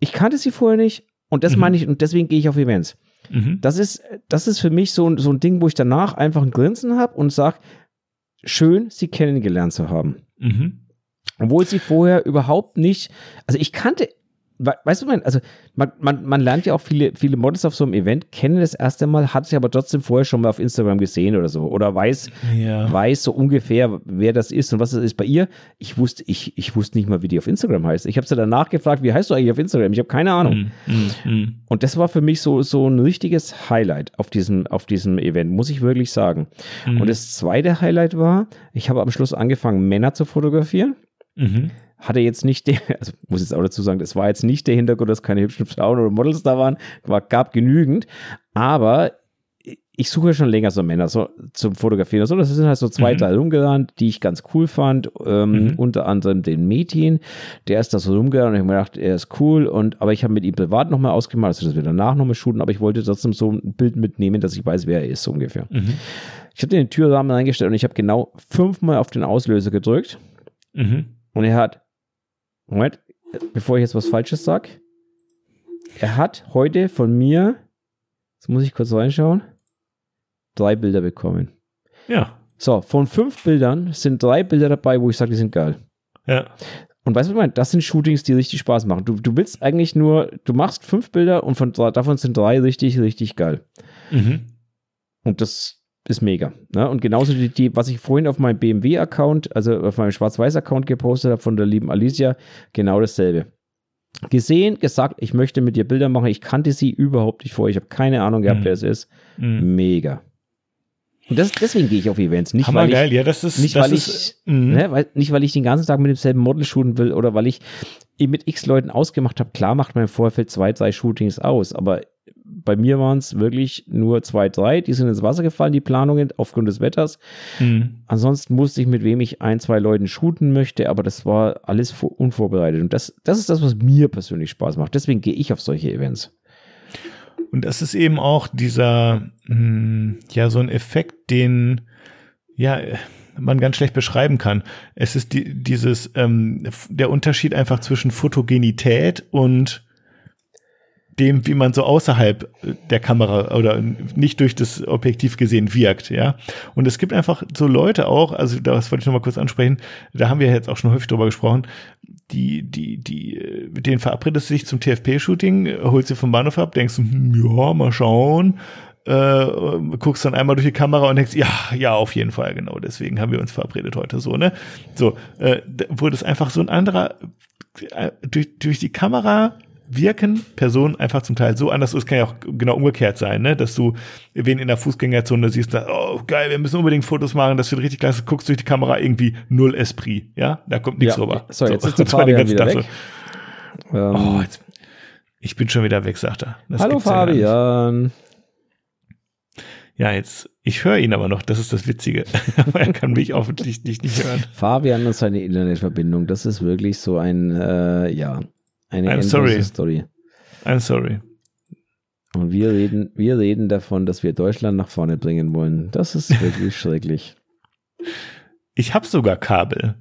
ich kannte sie vorher nicht und das Mhm. meine ich, und deswegen gehe ich auf Events. Mhm. Das ist, das ist für mich so, ein- so ein Ding, wo ich danach einfach ein Grinsen habe und sage, schön, sie kennengelernt zu haben. Mhm. Obwohl sie vorher überhaupt nicht, also ich kannte, weißt du, mein, also man, man, man lernt ja auch viele, viele Models auf so einem Event, kennen das erste Mal, hat sie aber trotzdem vorher schon mal auf Instagram gesehen oder so oder weiß, Ja. weiß so ungefähr, wer das ist und was das ist. Bei ihr, ich wusste, ich, ich wusste nicht mal, wie die auf Instagram heißt. Ich habe sie danach gefragt, wie heißt du eigentlich auf Instagram? Ich habe keine Ahnung. Mhm. Mhm. Mhm. Und das war für mich so, so ein richtiges Highlight auf diesem, auf diesem Event, muss ich wirklich sagen. Und das zweite Highlight war, ich habe am Schluss angefangen, Männer zu fotografieren Mhm. Hatte jetzt nicht der, also muss jetzt auch dazu sagen, das war jetzt nicht der Hintergrund, dass keine hübschen Frauen oder Models da waren, war, gab genügend, aber ich suche schon länger so Männer so, zum Fotografieren. So, das sind halt so zwei, Mhm. drei rumgerannt, die ich ganz cool fand. Ähm, Mhm. Unter anderem den Metin, der ist da so rumgerannt und ich habe mir gedacht, er ist cool. Und, aber ich habe mit ihm privat nochmal ausgemacht, also dass wir danach nochmal shooten, aber ich wollte trotzdem so ein Bild mitnehmen, dass ich weiß, wer er ist, so ungefähr. Mhm. Ich habe den Türrahmen reingestellt und ich habe genau fünfmal auf den Auslöser gedrückt. Mhm. Und er hat, Moment, bevor ich jetzt was Falsches sage, er hat heute von mir, jetzt muss ich kurz reinschauen, drei Bilder bekommen. Ja. So, von fünf Bildern sind drei Bilder dabei, wo ich sage, die sind geil. Ja. Und weißt du, was ich meine? Das sind Shootings, die richtig Spaß machen. Du, du willst eigentlich nur, du machst fünf Bilder und von, davon sind drei richtig, richtig geil. Mhm. Und das ist mega. Ne? Und genauso die, die, was ich vorhin auf meinem BMW-Account, also auf meinem Schwarz-Weiß-Account gepostet habe von der lieben Alicia, genau dasselbe. Gesehen, gesagt, ich möchte mit dir Bilder machen. Ich kannte sie überhaupt nicht vorher. Ich habe keine Ahnung gehabt, Mhm. wer es ist. Mhm. Mega. Und das, deswegen gehe ich auf Events. Nicht, weil ich, Hammergeil, ja, das ist. nicht, das weil ist, ich, mhm. ne, weil, nicht, weil ich den ganzen Tag mit demselben Model shooten will oder weil ich mit x Leuten ausgemacht habe. Klar macht man im Vorfeld zwei, drei Shootings aus, aber bei mir waren es wirklich nur zwei, drei. Die sind ins Wasser gefallen, die Planungen, aufgrund des Wetters. Mhm. Ansonsten wusste ich, mit wem ich ein, zwei Leuten shooten möchte, aber das war alles vor- unvorbereitet. Und das, das ist das, was mir persönlich Spaß macht. Deswegen gehe ich auf solche Events. Und das ist eben auch dieser, mh, ja, so ein Effekt, den, ja, man ganz schlecht beschreiben kann. Es ist die, dieses, ähm, der Unterschied einfach zwischen Fotogenität und dem, wie man so außerhalb der Kamera oder nicht durch das Objektiv gesehen wirkt, ja. Und es gibt einfach so Leute auch, also das wollte ich nochmal kurz ansprechen, da haben wir jetzt auch schon häufig drüber gesprochen, die, die, die, mit denen verabredest du dich zum TFP-Shooting, holst sie vom Bahnhof ab, denkst du, hm, ja, mal schauen, äh, guckst dann einmal durch die Kamera und denkst, ja, ja, auf jeden Fall, genau, deswegen haben wir uns verabredet heute so, ne? So, äh, wurde es einfach so ein anderer, äh, durch, durch die Kamera wirken Personen einfach zum Teil so anders. Es kann ja auch genau umgekehrt sein, ne? dass du wen in der Fußgängerzone siehst, da, oh geil, wir müssen unbedingt Fotos machen, das wird richtig klasse. Guckst durch die Kamera irgendwie null Esprit, ja, da kommt nichts Ja, rüber. so, jetzt ist der Fabian wieder Tag weg. so. Ähm, Oh, jetzt, ich bin schon wieder weg, sagt er. Das hallo nicht. Fabian. Ja, jetzt, ich höre ihn aber noch, das ist das Witzige. aber er kann mich offensichtlich nicht hören. Fabian und seine Internetverbindung, das ist wirklich so ein, äh, ja, eine I'm sorry. Story. I'm sorry. Und wir reden, wir reden davon, dass wir Deutschland nach vorne bringen wollen. Das ist wirklich schrecklich. Ich habe sogar Kabel.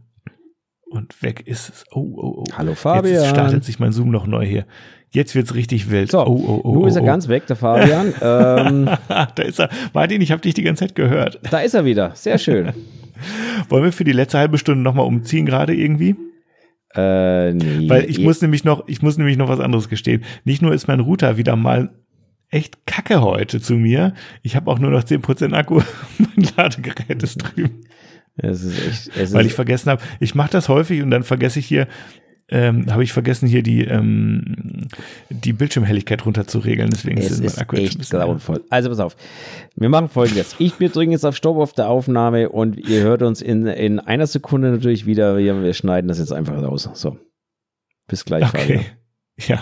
Und weg ist es. Oh, oh, oh. Hallo Jetzt Fabian. startet sich mein Zoom noch neu hier. Jetzt wird's richtig wild. So, oh, oh, oh, nun oh, ist er oh. ganz weg, der Fabian. ähm, da ist er. Martin, ich habe dich die ganze Zeit gehört. da ist er wieder. Sehr schön. Wollen wir für die letzte halbe Stunde nochmal umziehen gerade irgendwie? Äh, nee. Weil ich muss nämlich noch, ich muss nämlich noch was anderes gestehen. Nicht nur ist mein Router wieder mal echt kacke heute zu mir. Ich habe auch nur noch 10% Akku. mein Ladegerät ist drüben. Es ist echt, es Weil ich vergessen habe, ich mache das häufig und dann vergesse ich hier, ähm, habe ich vergessen, hier die, ähm, die Bildschirmhelligkeit runterzuregeln. Deswegen es ist mein ist Akku jetzt ein echt grauenvoll. Also pass auf. Wir machen folgendes. Ich, wir drücken jetzt auf Stopp auf der Aufnahme und ihr hört uns in, in einer Sekunde natürlich wieder. Wir, wir schneiden das jetzt einfach raus. So. Bis gleich, Fabian. Okay. Ja.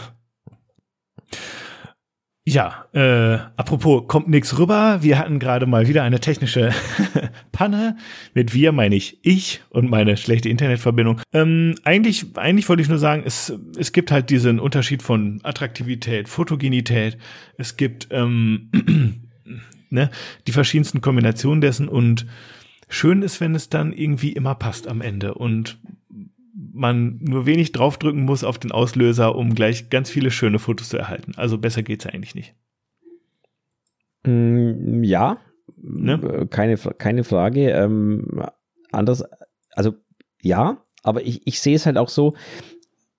Ja, äh, apropos, kommt nix rüber. Wir hatten gerade mal wieder eine technische Panne. Mit wir meine ich ich und meine schlechte Internetverbindung. Ähm, eigentlich, eigentlich wollte ich nur sagen, es, es gibt halt diesen Unterschied von Attraktivität, Fotogenität. Es gibt ähm, ne, die verschiedensten Kombinationen dessen und schön ist, wenn es dann irgendwie immer passt am Ende und man nur wenig draufdrücken muss auf den Auslöser, um gleich ganz viele schöne Fotos zu erhalten. Also besser geht's ja eigentlich nicht. Mm, ja, Ne? Äh, keine, keine Frage. Ähm, anders, also ja, aber ich, ich sehe es halt auch so,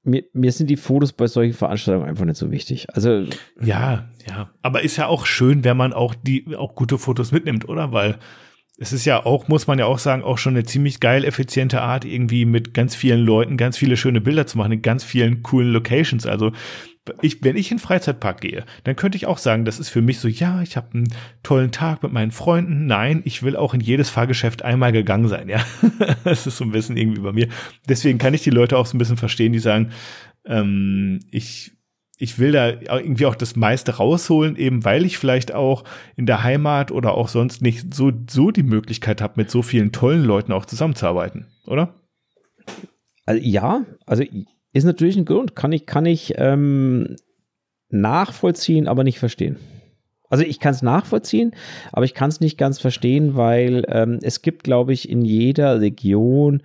mir, mir sind die Fotos bei solchen Veranstaltungen einfach nicht so wichtig. Also Ja, ja. Aber ist ja auch schön, wenn man auch die auch gute Fotos mitnimmt, oder? Weil es ist ja auch, muss man ja auch sagen, auch schon eine ziemlich geil effiziente Art, irgendwie mit ganz vielen Leuten ganz viele schöne Bilder zu machen, in ganz vielen coolen Locations. Also ich, wenn ich in den Freizeitpark gehe, dann könnte ich auch sagen, das ist für mich so, ja, ich habe einen tollen Tag mit meinen Freunden. Nein, ich will auch in jedes Fahrgeschäft einmal gegangen sein, ja. Das ist so ein bisschen irgendwie bei mir. Deswegen kann ich die Leute auch so ein bisschen verstehen, die sagen, ähm, ich, ich will da irgendwie auch das meiste rausholen, eben weil ich vielleicht auch in der Heimat oder auch sonst nicht so, so die Möglichkeit habe, mit so vielen tollen Leuten auch zusammenzuarbeiten, oder? Also ja, also ist natürlich ein Grund, kann ich, kann ich ähm, nachvollziehen, aber nicht verstehen. Also ich kann es nachvollziehen, aber ich kann es nicht ganz verstehen, weil ähm, es gibt, glaube ich, in jeder Region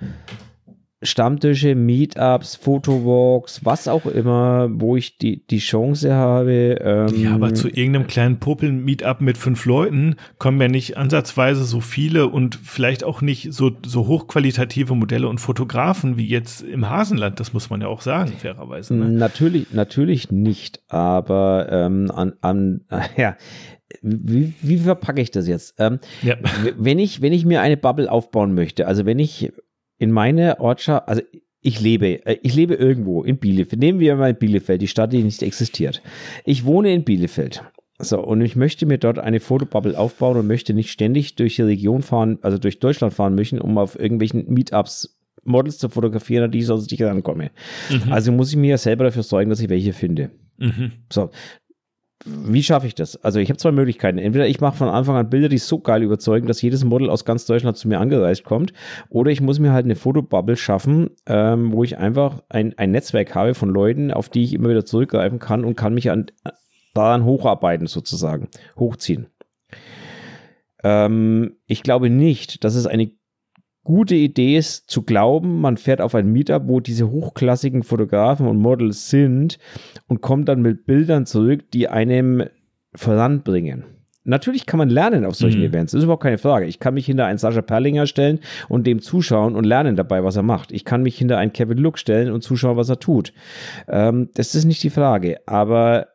Stammtische, Meetups, Fotowalks, was auch immer, wo ich die, die Chance habe. Ähm, Ja, aber zu irgendeinem kleinen Popeln-Meetup mit fünf Leuten kommen ja nicht ansatzweise so viele und vielleicht auch nicht so, so hochqualitative Modelle und Fotografen wie jetzt im Hasenland. Das muss man ja auch sagen, fairerweise. Ne? Natürlich, natürlich nicht, aber ähm, an, an ja, wie, wie verpacke ich das jetzt? Ähm, Ja. wenn ich, wenn ich mir eine Bubble aufbauen möchte, also wenn ich in meine Ortschaft, also ich lebe, äh, ich lebe irgendwo in Bielefeld. Nehmen wir mal Bielefeld, die Stadt, die nicht existiert. Ich wohne in Bielefeld. So, und ich möchte mir dort eine Fotobubble aufbauen und möchte nicht ständig durch die Region fahren, also durch Deutschland fahren müssen, um auf irgendwelchen Meetups Models zu fotografieren, an die ich sonst nicht rankomme. Also muss ich mir ja selber dafür sorgen, dass ich welche finde. Mhm. So. Wie schaffe ich das? Also ich habe zwei Möglichkeiten. Entweder ich mache von Anfang an Bilder, die so geil überzeugen, dass jedes Model aus ganz Deutschland zu mir angereist kommt, oder ich muss mir halt eine Fotobubble schaffen, ähm, wo ich einfach ein, ein Netzwerk habe von Leuten, auf die ich immer wieder zurückgreifen kann und kann mich an, daran hocharbeiten sozusagen, hochziehen. Ähm, ich glaube nicht, dass es eine gute Idee ist, zu glauben, man fährt auf ein Meetup, wo diese hochklassigen Fotografen und Models sind und kommt dann mit Bildern zurück, die einem voranbringen. Natürlich kann man lernen auf solchen mhm. Events, das ist überhaupt keine Frage. Ich kann mich hinter einen Sascha Perlinger stellen und dem zuschauen und lernen dabei, was er macht. Ich kann mich hinter einen Kevin Look stellen und zuschauen, was er tut. Ähm, das ist nicht die Frage. Aber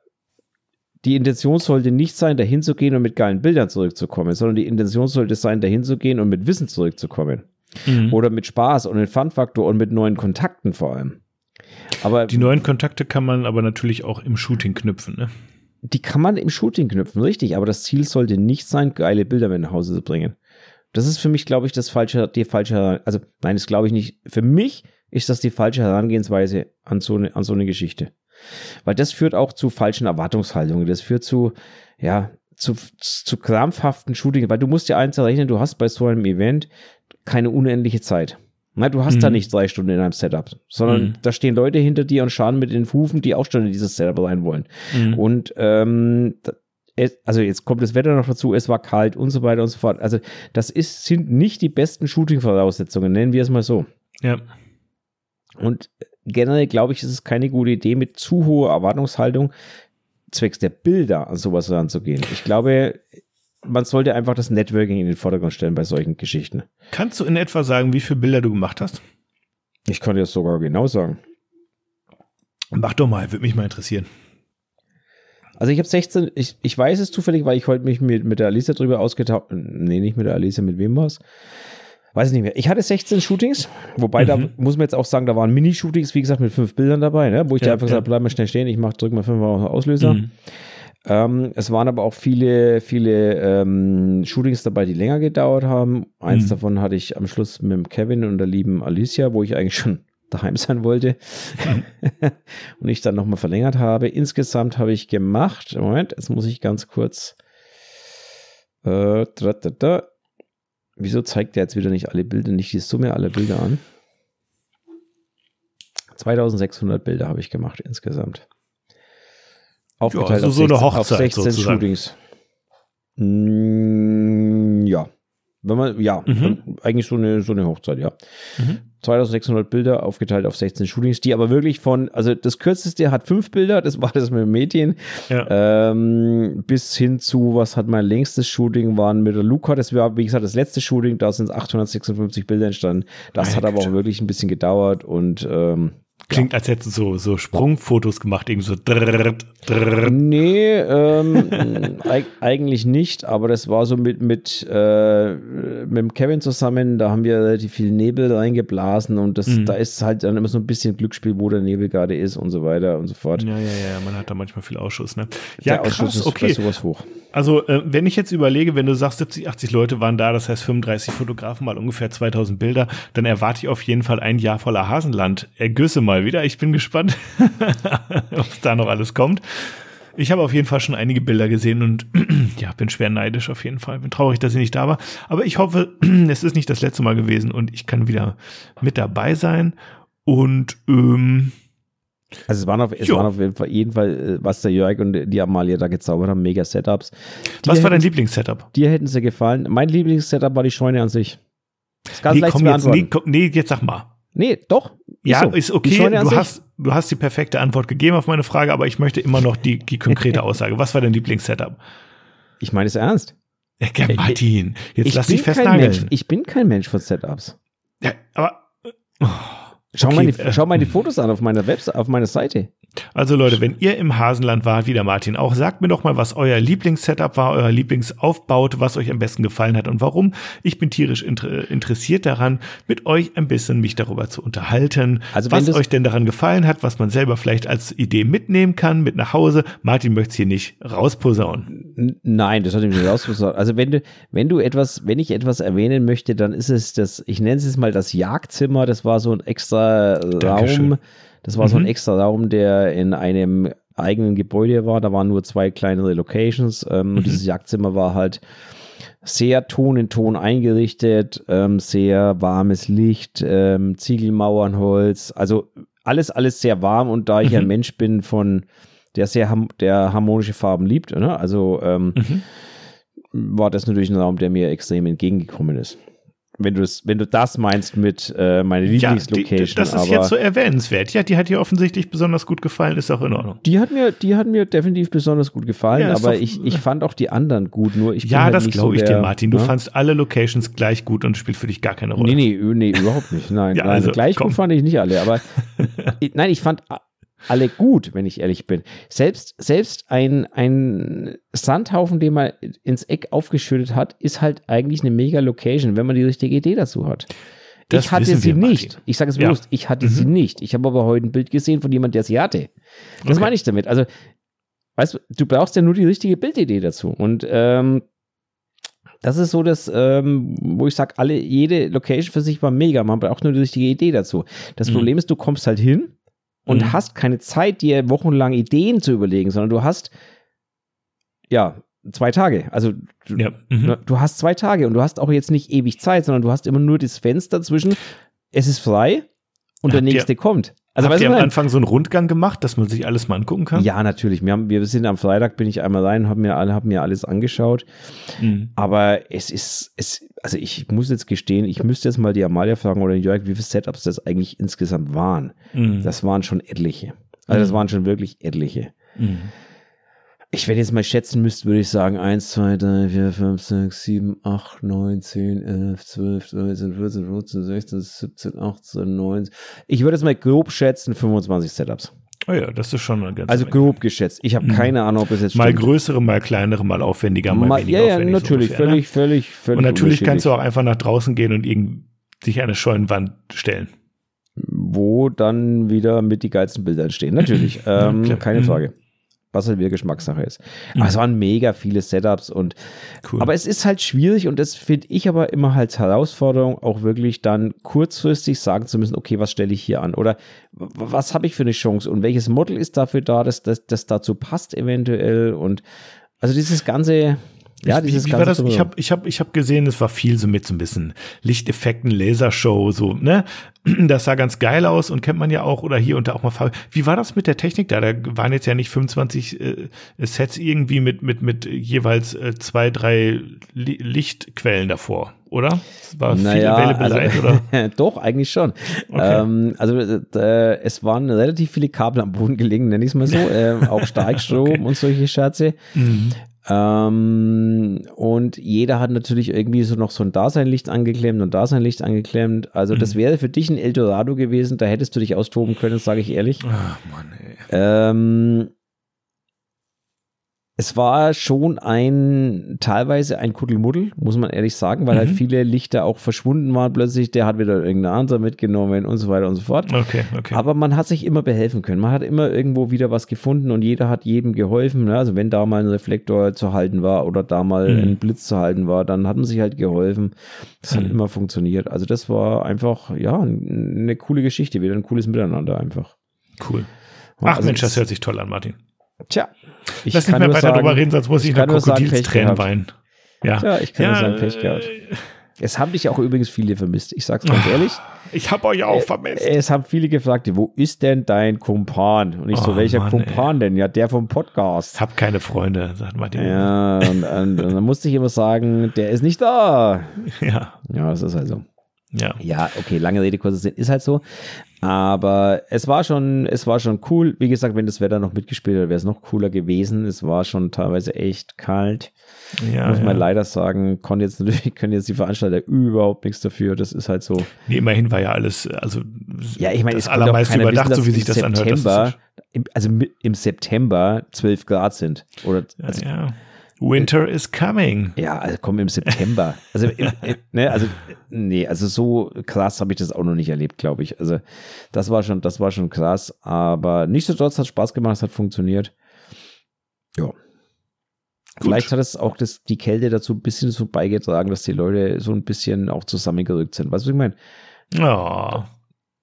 die Intention sollte nicht sein, dahin zu gehen und mit geilen Bildern zurückzukommen, sondern die Intention sollte sein, dahin zu gehen und mit Wissen zurückzukommen. Mhm. Oder mit Spaß und mit Fun-Faktor und mit neuen Kontakten vor allem. Aber die neuen Kontakte kann man aber natürlich auch im Shooting knüpfen, ne? Die kann man im Shooting knüpfen, richtig, aber das Ziel sollte nicht sein, geile Bilder mit nach Hause zu bringen. Das ist für mich, glaube ich, das falsche, die falsche, also nein, das glaube ich nicht. Für mich ist das die falsche Herangehensweise an so eine, an so eine Geschichte. Weil das führt auch zu falschen Erwartungshaltungen. Das führt zu, ja, zu, zu krampfhaften Shooting, weil du musst ja eins errechnen, du hast bei so einem Event keine unendliche Zeit. Na, du hast mhm. da nicht drei Stunden in einem Setup, sondern mhm. da stehen Leute hinter dir und schauen mit den Hufen, die auch schon in dieses Setup rein wollen. Mhm. Und ähm, es, also jetzt kommt das Wetter noch dazu, es war kalt und so weiter und so fort. Also das ist, sind nicht die besten Shooting-Voraussetzungen, nennen wir es mal so. Ja. Und generell glaube ich, ist es keine gute Idee, mit zu hoher Erwartungshaltung zwecks der Bilder an sowas ranzugehen. Ich glaube, man sollte einfach das Networking in den Vordergrund stellen bei solchen Geschichten. Kannst du in etwa sagen, wie viele Bilder du gemacht hast? Ich kann dir das sogar genau sagen. Mach doch mal, würde mich mal interessieren. Also ich habe 16, ich, ich weiß es zufällig, weil ich heute mich mit, mit der Alisa drüber ausgetauscht, nee, nicht mit der Alisa, mit wem war es? Weiß ich nicht mehr. Ich hatte 16 Shootings, wobei mhm. da muss man jetzt auch sagen, da waren Mini-Shootings, wie gesagt, mit fünf Bildern dabei, ne? wo ich ja, dir einfach ja. gesagt bleib mal schnell stehen, ich mach, drück mal fünf auf Auslöser. Mhm. Ähm, es waren aber auch viele, viele ähm, Shootings dabei, die länger gedauert haben. Eins mhm. davon hatte ich am Schluss mit dem Kevin und der lieben Alicia, wo ich eigentlich schon daheim sein wollte mhm. und ich dann nochmal verlängert habe. Insgesamt habe ich gemacht, Moment, jetzt muss ich ganz kurz äh, da, da, da, Wieso zeigt der jetzt wieder nicht alle Bilder, nicht die Summe aller Bilder an? 2600 Bilder habe ich gemacht insgesamt. Aufgeteilt ja, also auf, so 16, eine Hochzeit auf 16 sozusagen. Shootings. Mm, ja. Wenn man, ja, mhm. eigentlich so eine, so eine Hochzeit, ja. Mhm. 2600 Bilder aufgeteilt auf 16 Shootings, die aber wirklich von, also das kürzeste hat fünf Bilder, das war das mit dem Mädchen, ja. ähm, bis hin zu, was hat mein längstes Shooting, waren mit der Luca, das war, wie gesagt, das letzte Shooting, da sind 856 Bilder entstanden. Das Meine hat aber auch wirklich ein bisschen gedauert und ähm, Klingt, ja. als hätten so, so Sprungfotos gemacht, irgendwie so. Drrrt, drrrt. Nee, ähm, eigentlich nicht, aber das war so mit, mit, äh, mit dem Kevin zusammen, da haben wir relativ viel Nebel reingeblasen und das, mhm. da ist halt dann immer so ein bisschen Glücksspiel, wo der Nebel gerade ist und so weiter und so fort. Ja, ja, ja, man hat da manchmal viel Ausschuss, ne? Ja, der krass, Ausschuss ist okay. sowas hoch. Also, äh, wenn ich jetzt überlege, wenn du sagst, 70, 80 Leute waren da, das heißt 35 Fotografen, mal ungefähr 2000 Bilder, dann erwarte ich auf jeden Fall ein Jahr voller Hasenland. Ergüsse mal wieder. Ich bin gespannt, was da noch alles kommt. Ich habe auf jeden Fall schon einige Bilder gesehen und ja, bin schwer neidisch auf jeden Fall. Bin traurig, dass ich nicht da war. Aber ich hoffe, es ist nicht das letzte Mal gewesen und ich kann wieder mit dabei sein. Und ähm, also es waren auf, es waren auf jeden Fall, äh, was der Jörg und die Amalia da gezaubert haben, mega Setups. Die was war dein Lieblingssetup? Dir hätten sie gefallen. Mein Lieblingssetup war die Scheune an sich. Das ist ganz nee, leicht komm, jetzt, nee, komm, nee, jetzt sag mal. Nee, doch. Ja, so. ist okay. Du hast, du hast die perfekte Antwort gegeben auf meine Frage, aber ich möchte immer noch die, die konkrete Aussage. Was war dein Lieblingssetup? Ich meine es ernst. Ja, Martin, jetzt ich lass dich festnageln. Ich bin kein Mensch von Setups. Ja, aber. Oh. Schau, okay, mal die, äh, schau mal die Fotos an auf meiner Webseite, auf meiner Seite. Also Leute, wenn ihr im Hasenland wart, wie der Martin auch, sagt mir doch mal, was euer Lieblingssetup war, euer Lieblingsaufbaut, was euch am besten gefallen hat und warum. Ich bin tierisch inter interessiert daran, mit euch ein bisschen mich darüber zu unterhalten, also was euch denn daran gefallen hat, was man selber vielleicht als Idee mitnehmen kann, mit nach Hause. Martin möchte es hier nicht rausposaunen. Nein, das hat ihm nicht rausposaunen. Also wenn du, wenn du etwas, wenn ich etwas erwähnen möchte, dann ist es das, ich nenne es jetzt mal das Jagdzimmer, das war so ein extra Dankeschön. Raum das war mhm. so ein mhm. extra Raum, der in einem eigenen Gebäude war. Da waren nur zwei kleinere Locations. Ähm, mhm. Und dieses Jagdzimmer war halt sehr Ton in Ton eingerichtet, ähm, sehr warmes Licht, ähm, Ziegelmauern, Holz. Also alles, alles sehr warm. Und da ich mhm. ein Mensch bin von der sehr der harmonische Farben liebt, ne? also ähm, mhm. war das natürlich ein Raum, der mir extrem entgegengekommen ist. Wenn du das, wenn du das meinst mit äh, meine Lieblingslocation. Ja, das ist jetzt so erwähnenswert. Ja, die hat dir offensichtlich besonders gut gefallen, ist auch in Ordnung. Die hat mir, die hat mir definitiv besonders gut gefallen, ja, aber doch, ich, ich fand auch die anderen gut. Nur ich ja, halt das glaube so ich dir, Martin. Du ne? fandst alle Locations gleich gut und spielt für dich gar keine Rolle. Nee, nee, nee, überhaupt nicht. Nein, ja, nein also, gleich komm. gut fand ich nicht alle, aber nein, ich fand alle gut, wenn ich ehrlich bin. Selbst, selbst ein, ein Sandhaufen, den man ins Eck aufgeschüttet hat, ist halt eigentlich eine mega Location, wenn man die richtige Idee dazu hat. Das ich hatte sie nicht. Martin. Ich sage es bewusst, ja. ich hatte mhm. sie nicht. Ich habe aber heute ein Bild gesehen von jemandem, der sie hatte. Das okay. meine ich damit. Also, weißt du, du brauchst ja nur die richtige Bildidee dazu. Und ähm, das ist so das, ähm, wo ich sage, alle, jede Location für sich war mega. Man braucht nur die richtige Idee dazu. Das mhm. Problem ist, du kommst halt hin und mhm. hast keine Zeit, dir wochenlang Ideen zu überlegen, sondern du hast ja zwei Tage. Also du, ja. mhm. Ne, du hast zwei Tage und du hast auch jetzt nicht ewig Zeit, sondern du hast immer nur das Fenster zwischen, es ist frei und der nächste ihr, kommt. Also Habt ihr am Anfang so einen Rundgang gemacht, dass man sich alles mal angucken kann? Ja, natürlich. Wir, haben, wir sind am Freitag, bin ich einmal rein, habe mir, hab mir alles angeschaut. Mhm. Aber es ist, es, also ich muss jetzt gestehen, ich müsste jetzt mal die Amalia fragen oder Jörg, wie viele Setups das eigentlich insgesamt waren. Mhm. Das waren schon etliche. Also das mhm. waren schon wirklich etliche. Mhm. Ich, wenn jetzt mal schätzen müsste, würde ich sagen 1, 2, 3, 4, 5, 6, 7, 8, 9, 10, 11, 12, 13, 14, 15, 16, 17, 18, 19. Ich würde jetzt mal grob schätzen 25 Setups. Oh ja, das ist schon eine ganze Also grob geschätzt. Ich habe mhm. keine Ahnung, ob es jetzt Mal stimmt. größere, mal kleinere, mal aufwendiger, mal, mal weniger Ja, ja, natürlich, ungefähr, völlig, ne? völlig, völlig. Und natürlich kannst du auch einfach nach draußen gehen und irgend, sich eine Scheunenwand stellen. Wo dann wieder mit die geilsten Bilder entstehen. Natürlich, ähm, ja, keine mhm. Frage was halt wieder Geschmackssache ist. Mhm. Aber es waren mega viele Setups und cool. aber es ist halt schwierig und das finde ich aber immer halt Herausforderung, auch wirklich dann kurzfristig sagen zu müssen, okay, was stelle ich hier an oder was habe ich für eine Chance und welches Model ist dafür da, dass das dazu passt eventuell und also dieses ganze ja, dieses wie, wie war das? Ich habe ich hab, ich hab gesehen, es war viel so mit so ein bisschen Lichteffekten, Lasershow, so, ne? Das sah ganz geil aus und kennt man ja auch oder hier und da auch mal Farbe. Wie war das mit der Technik da? Da waren jetzt ja nicht 25 äh, Sets irgendwie mit, mit, mit jeweils äh, zwei, drei Li Lichtquellen davor, oder? War naja, viel Available also, oder? Doch, eigentlich schon. Okay. Ähm, also äh, es waren relativ viele Kabel am Boden gelegen, nenne ich es mal so. äh, auch Starkstrom okay. und solche Scherze. Mhm. Ähm, und jeder hat natürlich irgendwie so noch so ein Daseinlicht angeklemmt und Daseinlicht angeklemmt. Also mhm. das wäre für dich ein Eldorado gewesen, da hättest du dich austoben können, sage ich ehrlich. Ach Mann, ey. Ähm, es war schon ein, teilweise ein Kuddelmuddel, muss man ehrlich sagen, weil halt mhm. halt viele Lichter auch verschwunden waren plötzlich. Der hat wieder irgendeine andere mitgenommen und so weiter und so fort. Okay, okay. Aber man hat sich immer behelfen können. Man hat immer irgendwo wieder was gefunden und jeder hat jedem geholfen. Ne? Also wenn da mal ein Reflektor zu halten war oder da mal mhm. ein Blitz zu halten war, dann hat man sich halt geholfen. Das mhm. hat immer funktioniert. Also das war einfach, ja, eine coole Geschichte, wieder ein cooles Miteinander einfach. Cool. Ach also Mensch, das hört sich toll an, Martin. Tja, ich Lass nicht mehr weiter sagen, darüber reden, sonst muss ich, ich noch Krokodilstränen weinen. Ja. ja, ich kann ja, nur sagen, Pech gehabt. Äh, es haben dich auch übrigens viele vermisst. Ich sag's ganz ehrlich. Ich habe euch auch vermisst. Es haben viele gefragt, wo ist denn dein Kumpan? Und ich oh, so, welcher Mann, Kumpan ey. denn? Ja, der vom Podcast. Ich hab keine Freunde, sagt Martin. Ja, und, und, und, dann musste ich immer sagen, der ist nicht da. Ja. Ja, das ist halt so. Ja. Ja, okay, lange Rede, kurzer Sinn, ist halt so. Aber es war schon, es war schon cool. Wie gesagt, wenn das Wetter noch mitgespielt hätte, wäre es noch cooler gewesen. Es war schon teilweise echt kalt. Ja, Muss man ja. leider sagen, konnte jetzt natürlich, können jetzt die Veranstalter überhaupt nichts dafür. Das ist halt so. Nee, immerhin war ja alles, also ja, ich meine, das allermeiste überdacht, wissen, so wie sich das September, anhört. Im, also im September 12 Grad sind. Oder, also, ja. Winter is coming. Ja, also komm im September. Also, im, im, ne, also, nee, also so krass habe ich das auch noch nicht erlebt, glaube ich. Also, das war schon, das war schon krass. Aber nichtsdestotrotz hat Spaß gemacht, es hat funktioniert. Ja. Gut. Vielleicht hat es auch das, die Kälte dazu ein bisschen so beigetragen, dass die Leute so ein bisschen auch zusammengerückt sind. Weißt du, was ich meine? Oh.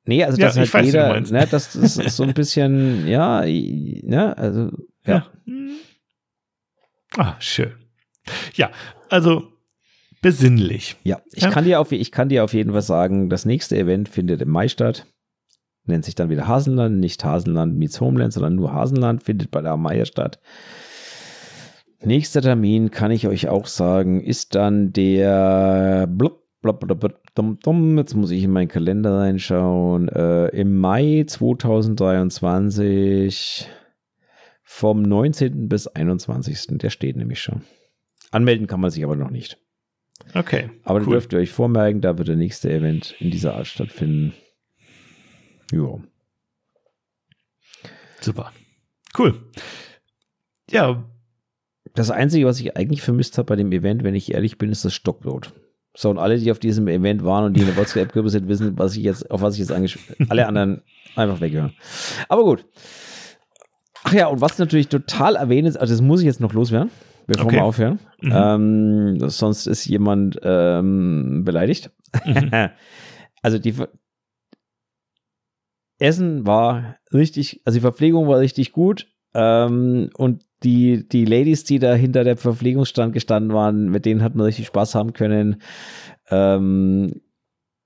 Nee, also das ja, halt weiß, jeder, ne, das, das ist so ein bisschen, ja, ne, also, ja. ja. Ah, schön. Ja, also besinnlich. Ja, ich, ja. Kann dir auf, ich kann dir auf jeden Fall sagen, das nächste Event findet im Mai statt. Nennt sich dann wieder Hasenland, nicht Hasenland meets Homeland, sondern nur Hasenland, findet bei der Meier statt. Nächster Termin, kann ich euch auch sagen, ist dann der blub, Jetzt muss ich in meinen Kalender reinschauen. Äh, Im Mai 2023 vom 19. bis 21. Der steht nämlich schon. Anmelden kann man sich aber noch nicht. Okay. Aber cool. da dürft ihr euch vormerken, da wird der nächste Event in dieser Art stattfinden. Ja. Super. Cool. Ja. Das Einzige, was ich eigentlich vermisst habe bei dem Event, wenn ich ehrlich bin, ist das Stockload. So, und alle, die auf diesem Event waren und die in der WhatsApp-Gruppe sind, wissen, was ich jetzt, auf was ich jetzt angesprochen Alle anderen einfach weghören. Aber gut. Ach ja, und was natürlich total erwähnt ist, also das muss ich jetzt noch loswerden, bevor okay. wir aufhören. Mhm. Ähm, sonst ist jemand ähm, beleidigt. Mhm. also die Essen war richtig, also die Verpflegung war richtig gut. Ähm, und die, die Ladies, die da hinter der Verpflegungsstand gestanden waren, mit denen hat man richtig Spaß haben können. Ähm,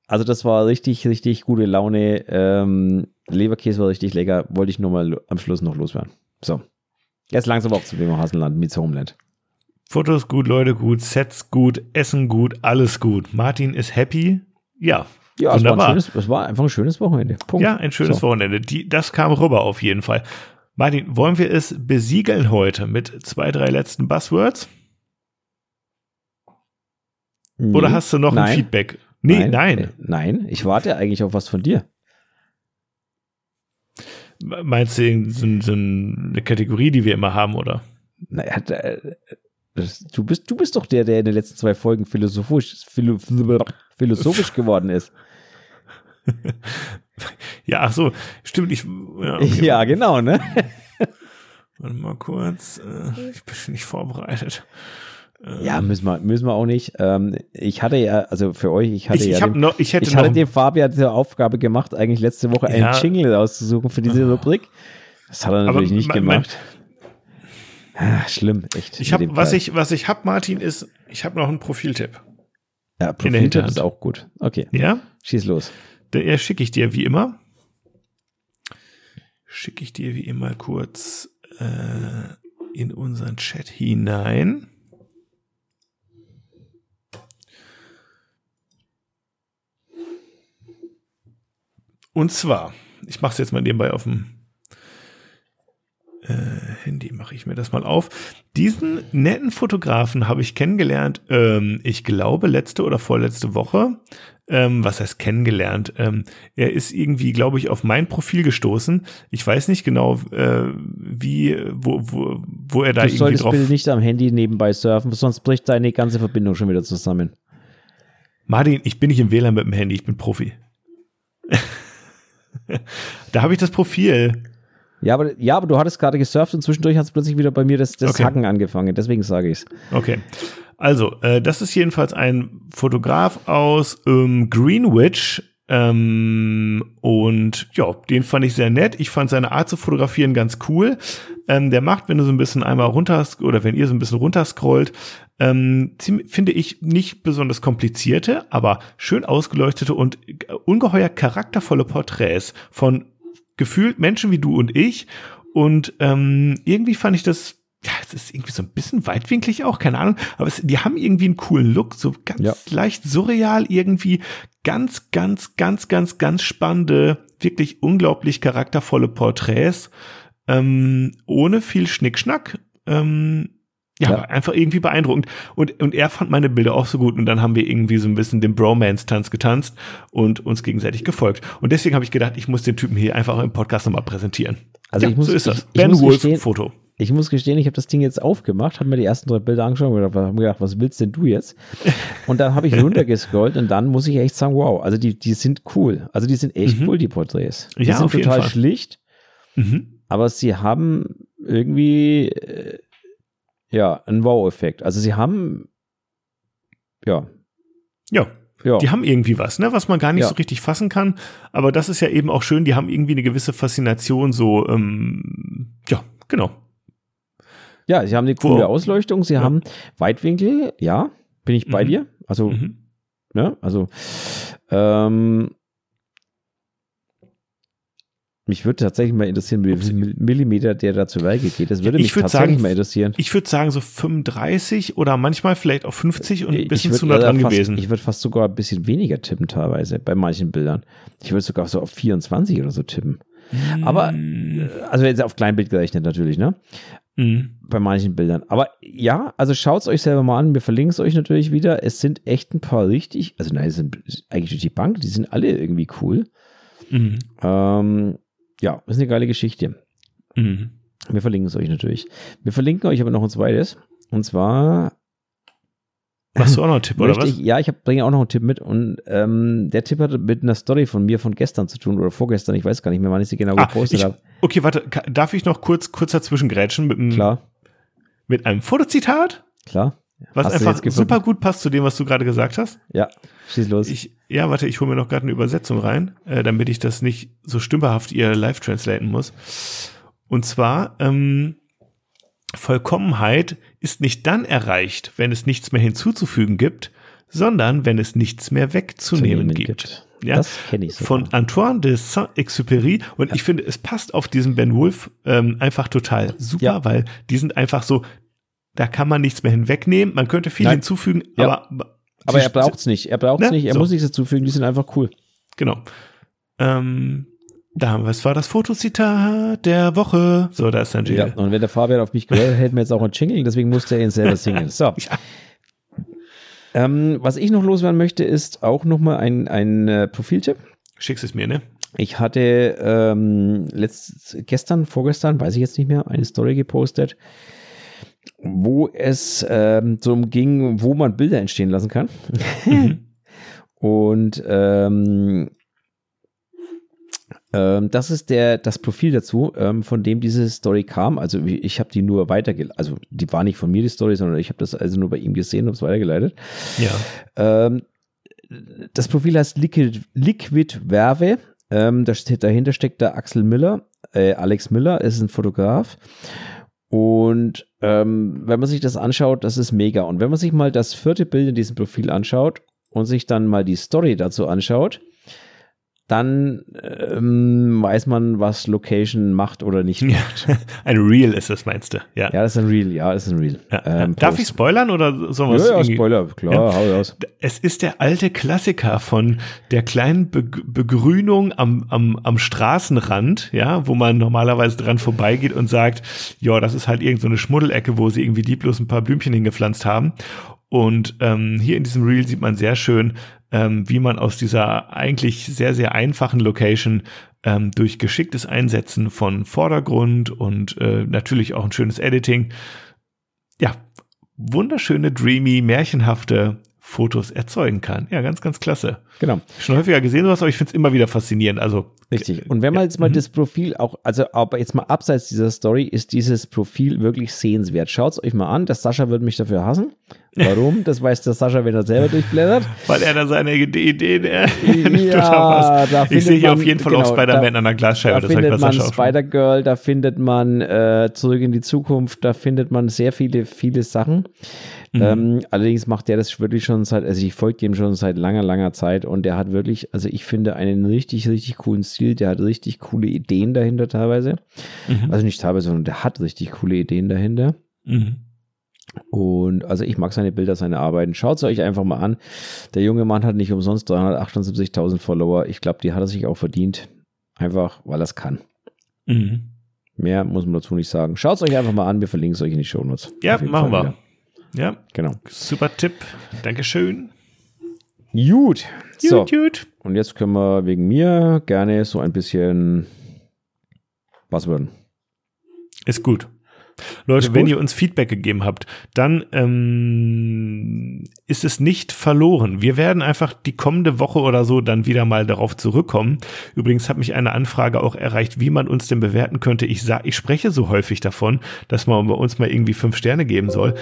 also das war richtig, richtig gute Laune. Ähm, Leberkäse war richtig lecker. Wollte ich nur mal am Schluss noch loswerden. So. Jetzt langsam auch zum Thema Hasenland mit Homeland. Fotos gut, Leute gut, Sets gut, Essen gut, alles gut. Martin ist happy. Ja. Ja, es war, schönes, es war, einfach ein schönes Wochenende. Punkt. Ja, ein schönes so. Wochenende. Die, das kam rüber auf jeden Fall. Martin, wollen wir es besiegeln heute mit zwei, drei letzten Buzzwords? Nee, Oder hast du noch nein, ein Feedback? Nee, nein, nein. Nein, ich warte eigentlich auf was von dir. Meinst du so, so eine Kategorie, die wir immer haben, oder? Naja, du bist, du bist doch der, der in den letzten zwei Folgen philosophisch, philosophisch geworden ist. ja, ach so, stimmt. Ich, ja, okay. ja genau, ne? Warte mal kurz. Äh, ich bin nicht vorbereitet. Ja, müssen wir, müssen wir auch nicht. Ähm, ich hatte ja, also für euch, ich hatte ich, ja. Ich, dem, noch, ich, hätte ich hatte dem Fabian die Aufgabe gemacht, eigentlich letzte Woche einen ja. Jingle auszusuchen für diese Rubrik. Das hat er natürlich nicht mein, gemacht. Mein, ah, schlimm, echt. Ich hab, was ich, was ich hab, Martin, ist, ich habe noch einen Profiltipp. Ja, Profiltipp ist auch gut. Okay. Ja? Schieß los. Der schicke ich dir wie immer. Schicke ich dir wie immer kurz äh, in unseren Chat hinein. Und zwar, ich mache es jetzt mal nebenbei auf dem äh, Handy, mache ich mir das mal auf. Diesen netten Fotografen habe ich kennengelernt, ähm, ich glaube, letzte oder vorletzte Woche. Ähm, was heißt kennengelernt? Ähm, er ist irgendwie, glaube ich, auf mein Profil gestoßen. Ich weiß nicht genau, äh, wie, wo, wo, wo er da du irgendwie solltest drauf... bitte nicht am Handy nebenbei surfen, sonst bricht deine ganze Verbindung schon wieder zusammen. Martin, ich bin nicht im WLAN mit dem Handy, ich bin Profi. da habe ich das Profil. Ja, aber, ja, aber du hattest gerade gesurft und zwischendurch hat es plötzlich wieder bei mir das, das okay. Hacken angefangen. Deswegen sage ich es. Okay. Also, äh, das ist jedenfalls ein Fotograf aus ähm, Greenwich. Ähm, und ja, den fand ich sehr nett. Ich fand seine Art zu fotografieren ganz cool. Ähm, der macht, wenn du so ein bisschen einmal runter oder wenn ihr so ein bisschen runterscrollt, ähm, finde ich nicht besonders komplizierte, aber schön ausgeleuchtete und ungeheuer charaktervolle Porträts von gefühlt Menschen wie du und ich. Und ähm, irgendwie fand ich das ja, es ist irgendwie so ein bisschen weitwinklig auch, keine Ahnung, aber es, die haben irgendwie einen coolen Look, so ganz ja. leicht surreal irgendwie, ganz, ganz, ganz, ganz, ganz spannende, wirklich unglaublich charaktervolle Porträts, ähm, ohne viel Schnickschnack, ähm, ja, ja, einfach irgendwie beeindruckend. Und, und er fand meine Bilder auch so gut. Und dann haben wir irgendwie so ein bisschen den Bromance-Tanz getanzt und uns gegenseitig gefolgt. Und deswegen habe ich gedacht, ich muss den Typen hier einfach im Podcast nochmal präsentieren. Also ja, ich muss, so ist das. Ich, ben ich Wolf gestehen, Foto. Ich muss gestehen, ich habe das Ding jetzt aufgemacht, habe mir die ersten drei Bilder angeschaut und habe gedacht, was willst denn du jetzt? Und dann habe ich runtergescrollt und dann muss ich echt sagen, wow, also die, die sind cool. Also die sind echt mhm. cool, die Porträts. Die ja, sind total schlicht, mhm. Aber sie haben irgendwie äh, ja, ein Wow-Effekt. Also sie haben, ja. Ja. Ja. Die haben irgendwie was, ne, was man gar nicht ja. so richtig fassen kann. Aber das ist ja eben auch schön, die haben irgendwie eine gewisse Faszination, so, ähm, ja, genau. Ja, sie haben eine coole Wo, Ausleuchtung, sie ja. haben Weitwinkel, ja, bin ich bei mhm. dir. Also, mhm. ne, also, ähm, Mich würde tatsächlich mal interessieren, wie viel Millimeter der da zu Werke geht. Das würde Ich mich würd tatsächlich sagen, mal interessieren. Ich würde sagen so 35 oder manchmal vielleicht auch 50 und ein bisschen zu nah dran fast, gewesen. Ich würde fast sogar ein bisschen weniger tippen teilweise bei manchen Bildern. Ich würde sogar so auf 24 oder so tippen. Aber, äh, also jetzt auf Kleinbild gerechnet natürlich, ne? Mhm. Bei manchen Bildern. Aber ja, also schaut es euch selber mal an. Wir verlinken es euch natürlich wieder. Es sind echt ein paar richtig, also nein, es sind eigentlich durch die Bank, die sind alle irgendwie cool. Mhm. Ähm, ja, ist eine geile Geschichte. Mhm. Wir verlinken es euch natürlich. Wir verlinken euch aber noch ein zweites. Und zwar Machst du auch noch einen Tipp, oder was? ich, ja, ich bringe auch noch einen Tipp mit. Und ähm, der Tipp hat mit einer Story von mir von gestern zu tun oder vorgestern. Ich weiß gar nicht mehr, wann ich sie genau Ah, gepostet habe. okay, warte, darf ich noch kurz, kurz dazwischen grätschen mit einem, Klar, mit einem Fotozitat, klar. was Hast einfach super gut passt zu dem, was du gerade gesagt hast? Ja, schieß los. Ich, ja, warte, ich hole mir noch gerade eine Übersetzung rein, äh, damit ich das nicht so stümperhaft ihr live translaten muss. Und zwar, ähm, Vollkommenheit ist nicht dann erreicht, wenn es nichts mehr hinzuzufügen gibt, sondern wenn es nichts mehr wegzunehmen Zunehmen gibt. Ja, Das kenne ich sogar. von Antoine de Saint-Exupéry und ich finde, es passt auf diesen Ben Wolf ähm, einfach total super, Ja. weil die sind einfach so, da kann man nichts mehr hinwegnehmen, man könnte viel Nein. hinzufügen, Ja. aber aber er braucht es nicht. Er braucht es Ne? nicht. Er So. muss nichts dazufügen. Die sind einfach cool. Genau. Ähm, da haben wir, es war das Fotozitat der Woche. So, da ist dann Ja. Und wenn der Fabian auf mich gehört, hätten wir jetzt auch einen Jingle. Deswegen musste er ihn selber singen. So. Ja. Ähm, was ich noch loswerden möchte, ist auch nochmal ein, ein äh, Profiltipp. Schickst es mir, ne? Ich hatte ähm, letzt, gestern, vorgestern, weiß ich jetzt nicht mehr, eine Story gepostet, wo es ähm, darum ging, wo man Bilder entstehen lassen kann. Und ähm, ähm, das ist der, das Profil dazu, ähm, von dem diese Story kam. Also ich, ich habe die nur weitergeleitet, also die war nicht von mir die Story, sondern ich habe das also nur bei ihm gesehen und es weitergeleitet. Ja. Ähm, das Profil heißt Liquid, Liquid Verve. Ähm, da steht, dahinter steckt der Axel Miller. Äh, Alex Miller ist ein Fotograf. Und ähm, wenn man sich das anschaut, das ist mega. Und wenn man sich mal das vierte Bild in diesem Profil anschaut und sich dann mal die Story dazu anschaut, dann ähm, weiß man, was Location macht oder nicht ja. macht. Ein Reel ist das, meinst du? Ja. Ja, das ist ein Real. Ja, das ist ein Real. Ja. Ähm, Darf ich spoilern oder wir Ja, es ja, Spoiler, klar, Ja. hau raus. Es ist der alte Klassiker von der kleinen Be Begrünung am, am, am Straßenrand, ja, wo man normalerweise dran vorbeigeht und sagt, ja, das ist halt irgend so eine Schmuddelecke, wo sie irgendwie lieblos ein paar Blümchen hingepflanzt haben. Und ähm, hier in diesem Reel sieht man sehr schön, ähm, wie man aus dieser eigentlich sehr, sehr einfachen Location ähm, durch geschicktes Einsetzen von Vordergrund und äh, natürlich auch ein schönes Editing, ja, wunderschöne, dreamy, märchenhafte Fotos erzeugen kann. Ja, ganz, ganz klasse. Genau. Schon häufiger gesehen sowas, aber ich finde es immer wieder faszinierend. Also Richtig. Und wenn man jetzt mal das Profil auch, also aber jetzt mal abseits dieser Story, ist dieses Profil wirklich sehenswert. Schaut es euch mal an. Der Sascha würde mich dafür hassen. Warum? Das weiß der Sascha, wenn er selber durchblättert. weil er da seine Ideen äh, Ja, da Ich sehe hier auf jeden Fall genau, auch Spider-Man an der Glasscheibe. Da das findet man. Spider-Girl, da findet man äh, Zurück in die Zukunft, da findet man sehr viele, viele Sachen. Mhm. Ähm, allerdings macht der das wirklich schon seit, also ich folge dem schon seit langer, langer Zeit und der hat wirklich, also ich finde einen richtig, richtig coolen Stil, der hat richtig coole Ideen dahinter teilweise. Mhm. Also nicht teilweise, sondern der hat richtig coole Ideen dahinter. Mhm. Und also ich mag seine Bilder, seine Arbeiten. Schaut es euch einfach mal an. Der junge Mann hat nicht umsonst 378.000 Follower. Ich glaube, die hat er sich auch verdient. Einfach, weil er es kann. Mhm. Mehr muss man dazu nicht sagen. Schaut es euch einfach mal an. Wir verlinken es euch in die Shownotes. Ja, Auf jeden machen wir. Ja. Genau. super Tipp. Dankeschön. Gut. So, Gut, gut. und jetzt können wir wegen mir gerne so ein bisschen Buzzword. Ist gut. Leute, Ist wenn gut? ihr uns Feedback gegeben habt, dann ähm, ist es nicht verloren. Wir werden einfach die kommende Woche oder so dann wieder mal darauf zurückkommen. Übrigens hat mich eine Anfrage auch erreicht, wie man uns denn bewerten könnte. Ich sag, ich spreche so häufig davon, dass man bei uns mal irgendwie fünf Sterne geben soll.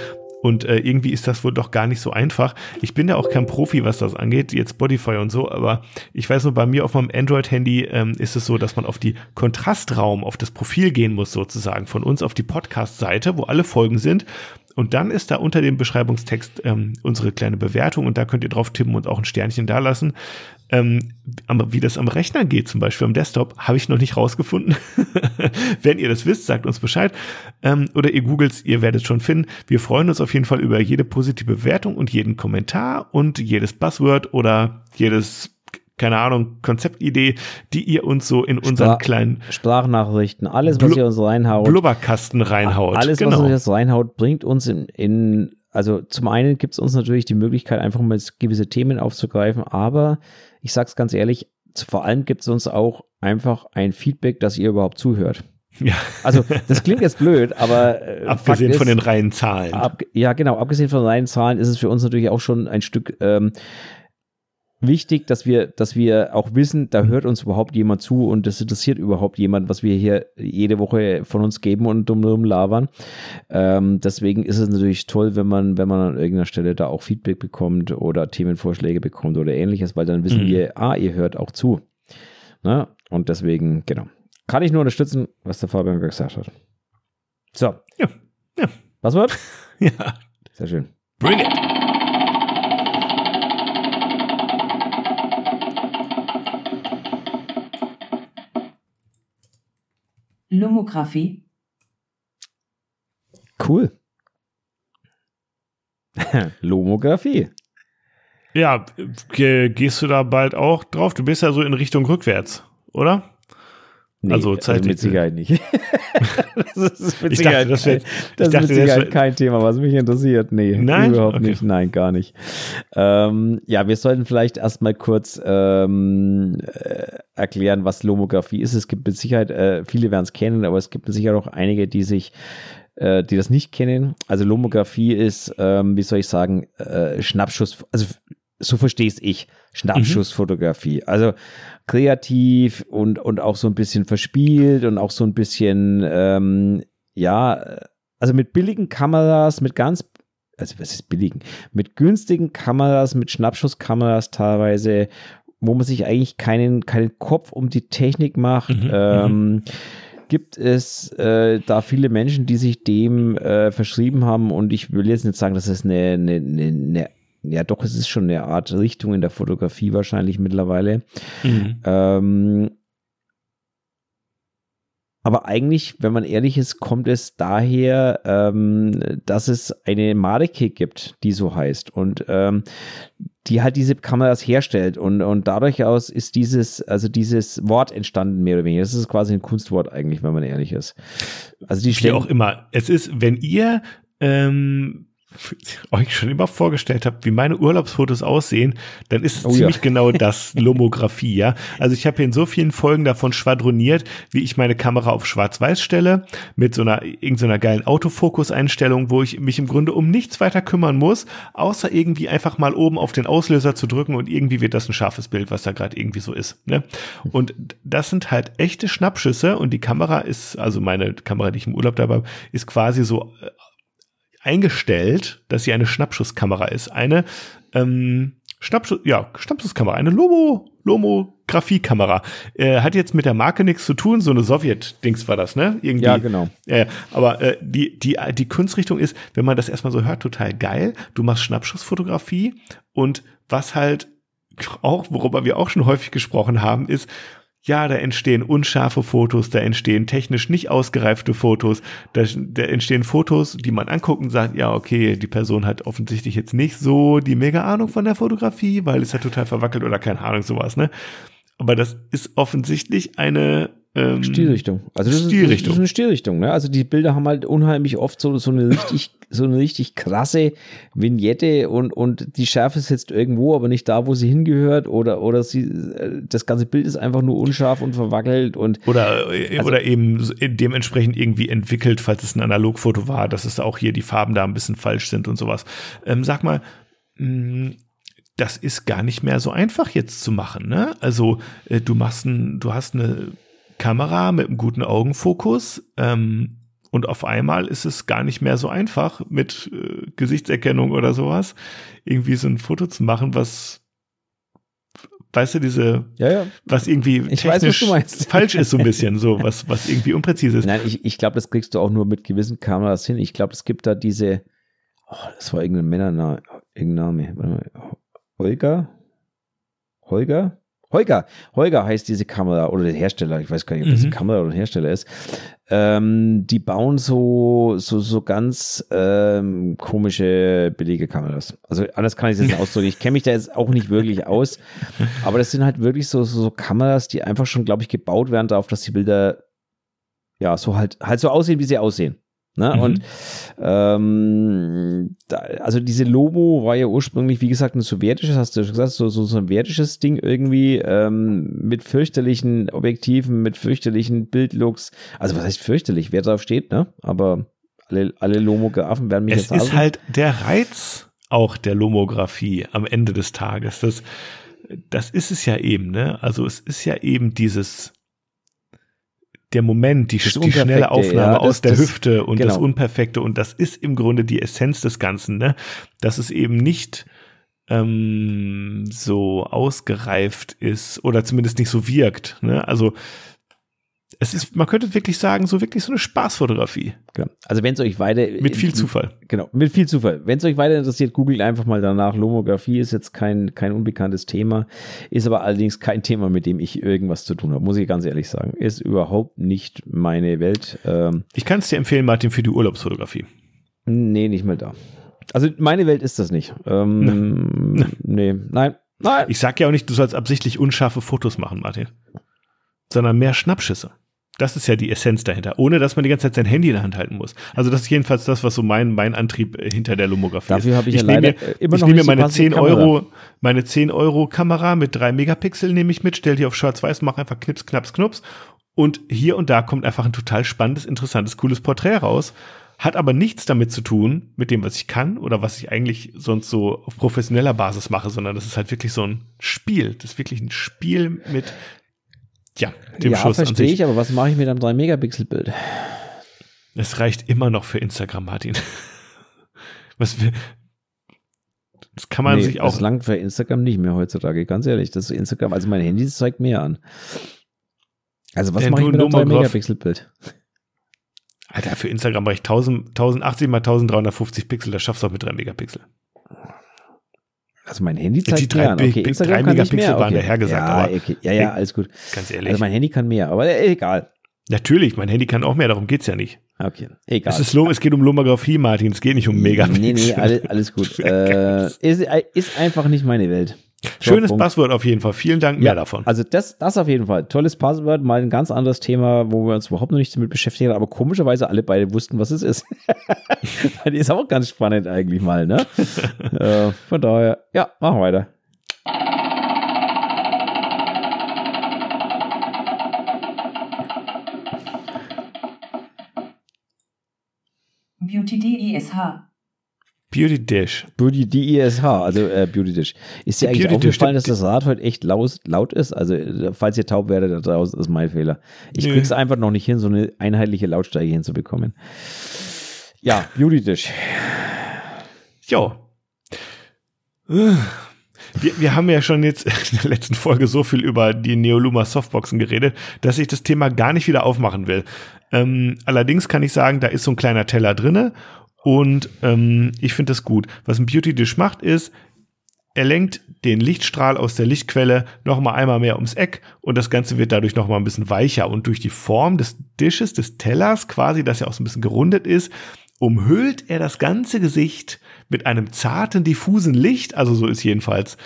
Und äh, irgendwie ist das wohl doch gar nicht so einfach. Ich bin ja auch kein Profi, was das angeht, jetzt Spotify und so, aber ich weiß nur, bei mir auf meinem Android-Handy ähm, ist es so, dass man auf die Kontrastraum, auf das Profil gehen muss, sozusagen, von uns auf die Podcast-Seite, wo alle Folgen sind. Und dann ist da unter dem Beschreibungstext ähm, unsere kleine Bewertung und da könnt ihr drauf tippen und auch ein Sternchen da lassen. Ähm, wie das am Rechner geht, zum Beispiel am Desktop, habe ich noch nicht rausgefunden. Wenn ihr das wisst, sagt uns Bescheid. Ähm, oder ihr googelt, ihr werdet schon finden. Wir freuen uns auf jeden Fall über jede positive Bewertung und jeden Kommentar und jedes Buzzword oder jedes keine Ahnung, Konzeptidee, die ihr uns so in unseren Sprach kleinen Sprachnachrichten, alles, was ihr uns reinhaut. Blubberkasten reinhaut. Alles, genau. was ihr uns reinhaut, bringt uns in, in also zum einen gibt es uns natürlich die Möglichkeit, einfach mal gewisse Themen aufzugreifen, aber ich sag's ganz ehrlich, vor allem gibt es uns auch einfach ein Feedback, dass ihr überhaupt zuhört. Ja. Also das klingt jetzt blöd, aber äh, abgesehen ist, von den reinen Zahlen. Ab, ja, genau. Abgesehen von den reinen Zahlen ist es für uns natürlich auch schon ein Stück ähm, wichtig, dass wir, dass wir auch wissen, da hört uns überhaupt jemand zu und das interessiert überhaupt jemand, was wir hier jede Woche von uns geben und dumm labern. Ähm, deswegen ist es natürlich toll, wenn man, wenn man an irgendeiner Stelle da auch Feedback bekommt oder Themenvorschläge bekommt oder ähnliches, weil dann wissen mhm. wir, ah, ihr hört auch zu. Ne? Und deswegen, genau. Kann ich nur unterstützen, was der Fabian gesagt hat. So. Ja. ja. Was wird? ja. Sehr schön. Bring it. Lomographie. Cool. Lomographie. Ja, gehst du da bald auch drauf? Du bist ja so in Richtung rückwärts, oder? Nee, also, also mit Sicherheit nicht. das ist mit ich Sicherheit, dachte, das wär, das ist mit Sicherheit kein Thema, was mich interessiert. Nee, Nein? überhaupt okay. nicht. Nein, gar nicht. Ähm, ja, wir sollten vielleicht erstmal kurz ähm, äh, erklären, was Lomographie ist. Es gibt mit Sicherheit, äh, viele werden es kennen, aber es gibt mit Sicherheit auch einige, die sich äh, die das nicht kennen. Also Lomographie ist, ähm, wie soll ich sagen, äh, Schnappschuss, also so verstehe ich, Schnappschussfotografie. Mhm. Also kreativ und, und auch so ein bisschen verspielt und auch so ein bisschen, ähm, ja, also mit billigen Kameras, mit ganz, also was ist billigen? Mit günstigen Kameras, mit Schnappschusskameras teilweise, wo man sich eigentlich keinen, keinen Kopf um die Technik macht. Mhm, ähm, mhm. gibt es äh, da viele Menschen, die sich dem äh, verschrieben haben und ich will jetzt nicht sagen, dass es eine, eine, eine ja doch, es ist schon eine Art Richtung in der Fotografie wahrscheinlich mittlerweile. Mhm. Ähm, aber eigentlich, wenn man ehrlich ist, kommt es daher, ähm, dass es eine Marke gibt, die so heißt und ähm, die halt diese Kameras herstellt und, und dadurch aus ist dieses, also dieses Wort entstanden, mehr oder weniger. Das ist quasi ein Kunstwort eigentlich, wenn man ehrlich ist. Also die Wie auch immer. Es ist, wenn ihr ähm, euch schon immer vorgestellt habt, wie meine Urlaubsfotos aussehen, dann ist es oh, ziemlich ja. genau das Lomographie, ja. Also ich habe hier in so vielen Folgen davon schwadroniert, wie ich meine Kamera auf Schwarz-Weiß stelle, mit so einer irgendeiner geilen Autofokus-Einstellung, wo ich mich im Grunde um nichts weiter kümmern muss, außer irgendwie einfach mal oben auf den Auslöser zu drücken und irgendwie wird das ein scharfes Bild, was da gerade irgendwie so ist. Ne? Und das sind halt echte Schnappschüsse und die Kamera ist, also meine Kamera, die ich im Urlaub dabei habe, ist quasi so äh, eingestellt, dass sie eine Schnappschusskamera ist. Eine ähm, Schnappschuss, ja, Schnappschusskamera, eine Lomo, Lomografie-Kamera. Äh, hat jetzt mit der Marke nichts zu tun, so eine Sowjet-Dings war das, ne? Irgendwie. Ja, genau. Äh, aber äh, die, die, die Kunstrichtung ist, wenn man das erstmal so hört, total geil. Du machst Schnappschussfotografie und was halt auch, worüber wir auch schon häufig gesprochen haben, ist, ja, da entstehen unscharfe Fotos, da entstehen technisch nicht ausgereifte Fotos, da, da, entstehen Fotos, die man anguckt und sagt, ja, okay, die Person hat offensichtlich jetzt nicht so die mega Ahnung von der Fotografie, weil es ja total verwackelt oder keine Ahnung, sowas, ne? Aber das ist offensichtlich eine ähm, Stilrichtung. Also das Stilrichtung. Ist, das ist eine Stilrichtung. Ne? Also die Bilder haben halt unheimlich oft so, so eine richtig so eine richtig krasse Vignette und und die Schärfe sitzt irgendwo, aber nicht da, wo sie hingehört oder oder sie äh, das ganze Bild ist einfach nur unscharf und verwackelt und oder äh, also, oder eben dementsprechend irgendwie entwickelt, falls es ein Analogfoto war, dass es auch hier die Farben da ein bisschen falsch sind und sowas. Ähm, sag mal, mh, hm, das ist gar nicht mehr so einfach jetzt zu machen, ne? Also äh, du machst ein, du hast eine Kamera mit einem guten Augenfokus ähm, und auf einmal ist es gar nicht mehr so einfach mit äh, Gesichtserkennung oder sowas irgendwie so ein Foto zu machen, was weißt du, diese, ja, ja. was irgendwie ich technisch weiß, falsch ist so ein bisschen, so, was, was irgendwie unpräzise ist. Nein, ich, ich glaube, das kriegst du auch nur mit gewissen Kameras hin. Ich glaube, es gibt da diese, Oh, das war irgendein Männername. Irgendein Name. Holger? Holger? Holger, Holger heißt diese Kamera oder der Hersteller, ich weiß gar nicht, ob das Mhm. eine Kamera oder ein Hersteller ist. Ähm, die bauen so, so, so ganz ähm, komische billige Kameras. Also anders kann ich es jetzt nicht ausdrücken. Ich kenne mich da jetzt auch nicht wirklich aus, aber das sind halt wirklich so, so, so Kameras, die einfach schon, glaube ich, gebaut werden darauf, dass die Bilder ja so halt, halt so aussehen, wie sie aussehen. Ne? Mhm. Und ähm, da, also diese Lomo war ja ursprünglich, wie gesagt, ein sowjetisches, hast du gesagt, so, so, so ein sowjetisches Ding irgendwie ähm, mit fürchterlichen Objektiven, mit fürchterlichen Bildlooks. Also was heißt fürchterlich? Wer drauf steht, ne? Aber alle, alle Lomografen werden mich Es jetzt ist halt der Reiz auch der Lomographie am Ende des Tages. Das, das ist es ja eben, ne? Also es ist ja eben dieses der Moment, die, Das die schnelle Aufnahme ja, das- aus der das- Hüfte und das genau. Unperfekte und das ist im Grunde die Essenz des Ganzen, ne? Dass es eben nicht ähm, so ausgereift ist oder zumindest nicht so wirkt, ne? Also es ist, man könnte wirklich sagen, so wirklich so eine Spaßfotografie Genau. Also wenn es euch weiter mit viel Zufall. Genau, mit viel Zufall. Wenn es euch weiter interessiert, googelt einfach mal danach. Lomographie ist jetzt kein, kein unbekanntes Thema, ist aber allerdings kein Thema, mit dem ich irgendwas zu tun habe, muss ich ganz ehrlich sagen. Ist überhaupt nicht meine Welt. Ähm, Ich kann es dir empfehlen, Martin, für die Urlaubsfotografie. nee, nicht mal da. Also meine Welt ist das nicht. Ähm, nee, nein, nein. Ich sag ja auch nicht, du sollst absichtlich unscharfe Fotos machen, Martin, sondern mehr Schnappschüsse. Das ist ja die Essenz dahinter, ohne dass man die ganze Zeit sein Handy in der Hand halten muss. Also das ist jedenfalls das, was so mein, mein Antrieb äh, hinter der Lomographie Dafür ist. habe ich, ja nehme mir, äh, immer ich noch nehme mir meine passende 10 Kamera. Euro, meine 10 Euro Kamera mit 3 Megapixel nehme ich mit, stell die auf schwarz-weiß, mache einfach knips, knaps, knups und hier und da kommt einfach ein total spannendes, interessantes, cooles Porträt raus. Hat aber nichts damit zu tun, mit dem, was ich kann oder was ich eigentlich sonst so auf professioneller Basis mache, sondern das ist halt wirklich so ein Spiel. Das ist wirklich ein Spiel mit, ja, dem ja, Schuss an verstehe sich. ich, aber was mache ich mit einem 3-Megapixel-Bild? Es reicht immer noch für Instagram, Martin. Was wir, das kann man Nee, sich auch. Das langt für Instagram nicht mehr heutzutage, ganz ehrlich. Das Instagram, also mein Handy zeigt mehr an. Also was Wenn mache du ich mit einem Nomograph- 3-Megapixel-Bild? Alter, für Instagram reicht 1000, 1080 mal 1350 Pixel, das schaffst du auch mit 3 Megapixel. Also mein Handy Die zeigt drei mehr an. Big- Okay, Instagram drei kann nicht Megapixel mehr. waren okay. dahergesagt, ja, aber- okay. ja, ja, alles gut. Ganz ehrlich. Also mein Handy kann mehr, aber egal. Natürlich, mein Handy kann auch mehr, darum geht's ja nicht. Okay, egal. Es, ist es geht um Lomographie, Martin, es geht nicht um Megapixel. Nee, nee, alles, alles gut. äh, ist, ist einfach nicht meine Welt. Schönes Punkt. Passwort auf jeden Fall. Vielen Dank, mehr Ja, davon. Also das, das auf jeden Fall. Tolles Passwort, mal ein ganz anderes Thema, wo wir uns überhaupt noch nicht damit beschäftigt haben, aber komischerweise alle beide wussten, was es ist. das ist auch ganz spannend eigentlich mal, ne? äh, von daher, ja, machen wir weiter. Beauty DISH. Beauty Dish. Beauty DISH, also äh, Beauty Dish. Ist dir eigentlich Beauty Dish, aufgefallen, dass die- das Rad heute echt laut, laut ist? Also, falls ihr taub werdet da draußen, ist mein Fehler. Ich Nö. krieg's einfach noch nicht hin, so eine einheitliche Lautstärke hinzubekommen. Ja, Beauty Dish. Jo. Wir, wir haben ja schon jetzt in der letzten Folge so viel über die Neoluma Softboxen geredet, dass ich das Thema gar nicht wieder aufmachen will. Ähm, allerdings kann ich sagen, da ist so ein kleiner Teller drinne und ähm, ich finde das gut. Was ein Beauty Dish macht, ist, er lenkt den Lichtstrahl aus der Lichtquelle noch mal einmal mehr ums Eck und das Ganze wird dadurch noch mal ein bisschen weicher. Und durch die Form des Dishes, des Tellers quasi, dass er auch so ein bisschen gerundet ist, umhüllt er das ganze Gesicht mit einem zarten, diffusen Licht, also so ist jedenfalls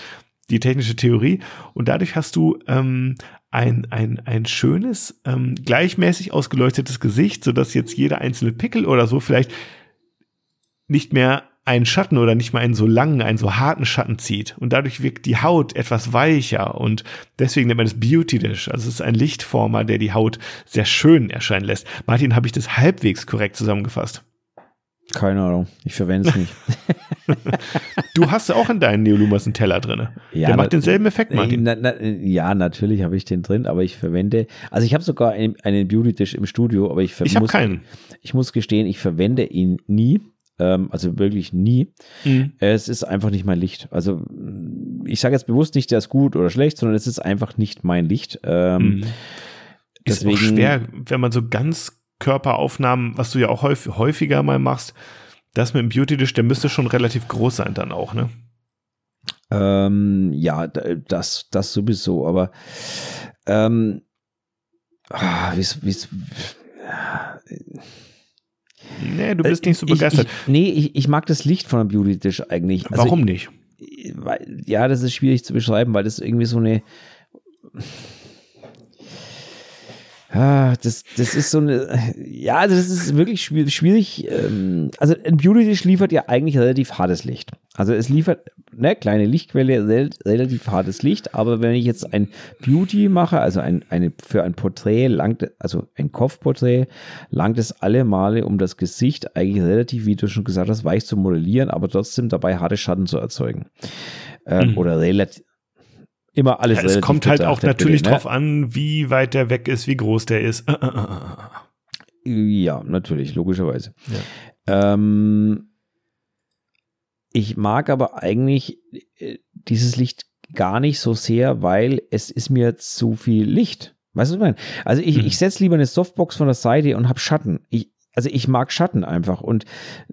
die technische Theorie. Und dadurch hast du ähm, ein, ein, ein schönes, ähm, gleichmäßig ausgeleuchtetes Gesicht, sodass jetzt jeder einzelne Pickel oder so vielleicht nicht mehr einen Schatten oder nicht mal einen so langen, einen so harten Schatten zieht. Und dadurch wirkt die Haut etwas weicher und deswegen nennt man das Beauty Dish. Also es ist ein Lichtformer, der die Haut sehr schön erscheinen lässt. Martin, habe ich das halbwegs korrekt zusammengefasst? Keine Ahnung, ich verwende es nicht. Du hast auch in deinen Neolumas einen Teller drin. Ja, der macht denselben Effekt, Martin. Na, na, ja, natürlich habe ich den drin, aber ich verwende, also ich habe sogar einen, einen Beauty Dish im Studio, aber ich, Ich habe muss, keinen. ich muss gestehen, ich verwende ihn nie, ähm, also wirklich nie. Mhm. Es ist einfach nicht mein Licht. Also ich sage jetzt bewusst nicht, der ist gut oder schlecht, sondern es ist einfach nicht mein Licht. Ähm, Mhm. Ist deswegen- auch schwer, wenn man so ganz Körperaufnahmen, was du ja auch häufig, häufiger mal machst, Das mit dem Beauty-Dish, der müsste schon relativ groß sein dann auch, ne? Ähm, ja, das, das sowieso, aber ähm, ah, wie's, wie's, Nee, du bist nicht so begeistert. Ich, ich, nee, ich, ich mag das Licht von einem Beauty-Dish eigentlich. Also Warum nicht? Weil, ja, das ist schwierig zu beschreiben, weil das irgendwie so eine Ah, das, das ist so eine, ja, das ist wirklich schwierig. Ähm, also ein Beauty-Dish liefert ja eigentlich relativ hartes Licht. Also es liefert eine kleine Lichtquelle, relativ hartes Licht, aber wenn ich jetzt ein Beauty mache, also ein, eine, für ein Porträt langt, also ein Kopfporträt, langt es alle Male, um das Gesicht eigentlich relativ, wie du schon gesagt hast, weich zu modellieren, aber trotzdem dabei harte Schatten zu erzeugen. Ähm, mhm. Oder relativ, immer alles. Ja, es kommt halt auch natürlich ne? drauf an, wie weit der weg ist, wie groß der ist. Ja, natürlich, logischerweise. Ja. Ähm, ich mag aber eigentlich äh, dieses Licht gar nicht so sehr, weil es ist mir zu viel Licht. Weißt du, was ich meine? Also ich, hm. ich setze lieber eine Softbox von der Seite und habe Schatten. Ich, also ich mag Schatten einfach. Und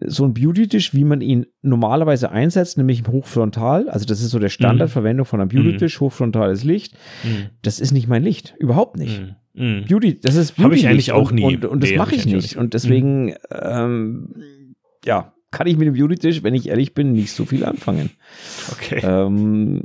so ein Beauty-Tisch, wie man ihn normalerweise einsetzt, nämlich hochfrontal, also das ist so der Standardverwendung von einem Beauty-Tisch, mhm. hochfrontales Licht, mhm. das ist nicht mein Licht. Überhaupt nicht. Mhm. Beauty, das ist Beauty. Habe ich eigentlich auch nie. Und, und, und das nee, mache ich nicht. Und deswegen, ähm, ja, kann ich mit dem Beauty-Tisch, wenn ich ehrlich bin, nicht so viel anfangen. Okay. Ähm,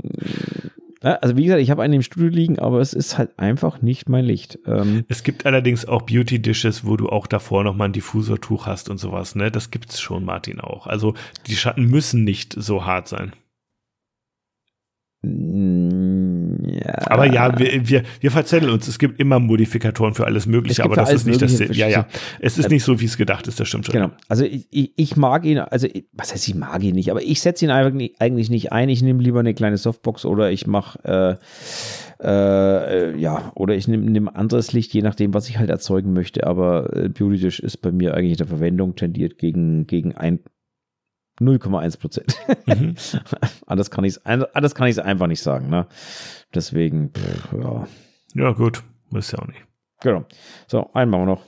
also wie gesagt, ich habe einen im Studio liegen, aber es ist halt einfach nicht mein Licht. Ähm es gibt allerdings auch Beauty-Dishes, wo du auch davor nochmal ein Diffusertuch hast und sowas, ne? Das gibt's schon, Martin, auch. Also die Schatten müssen nicht so hart sein. Ja. Aber ja, wir, wir, wir verzetteln uns. Es gibt immer Modifikatoren für alles Mögliche, aber das ist nicht das. Ja, ja. Es ist nicht so, wie es gedacht ist, das stimmt schon. Genau. Also ich, ich mag ihn, also was heißt, ich mag ihn nicht, aber ich setze ihn eigentlich nicht ein. Ich nehme lieber eine kleine Softbox oder ich mache äh, äh, ja, oder ich nehme nehm anderes Licht, je nachdem, was ich halt erzeugen möchte. Aber äh, Beauty Dish ist bei mir eigentlich der Verwendung tendiert gegen, gegen ein 0,1 Prozent. Mhm. anders kann ich es anders kann ich einfach nicht sagen. Ne? Deswegen, pff, ja. Ja, gut. Muss ja auch nicht. Genau. So, einen machen wir noch.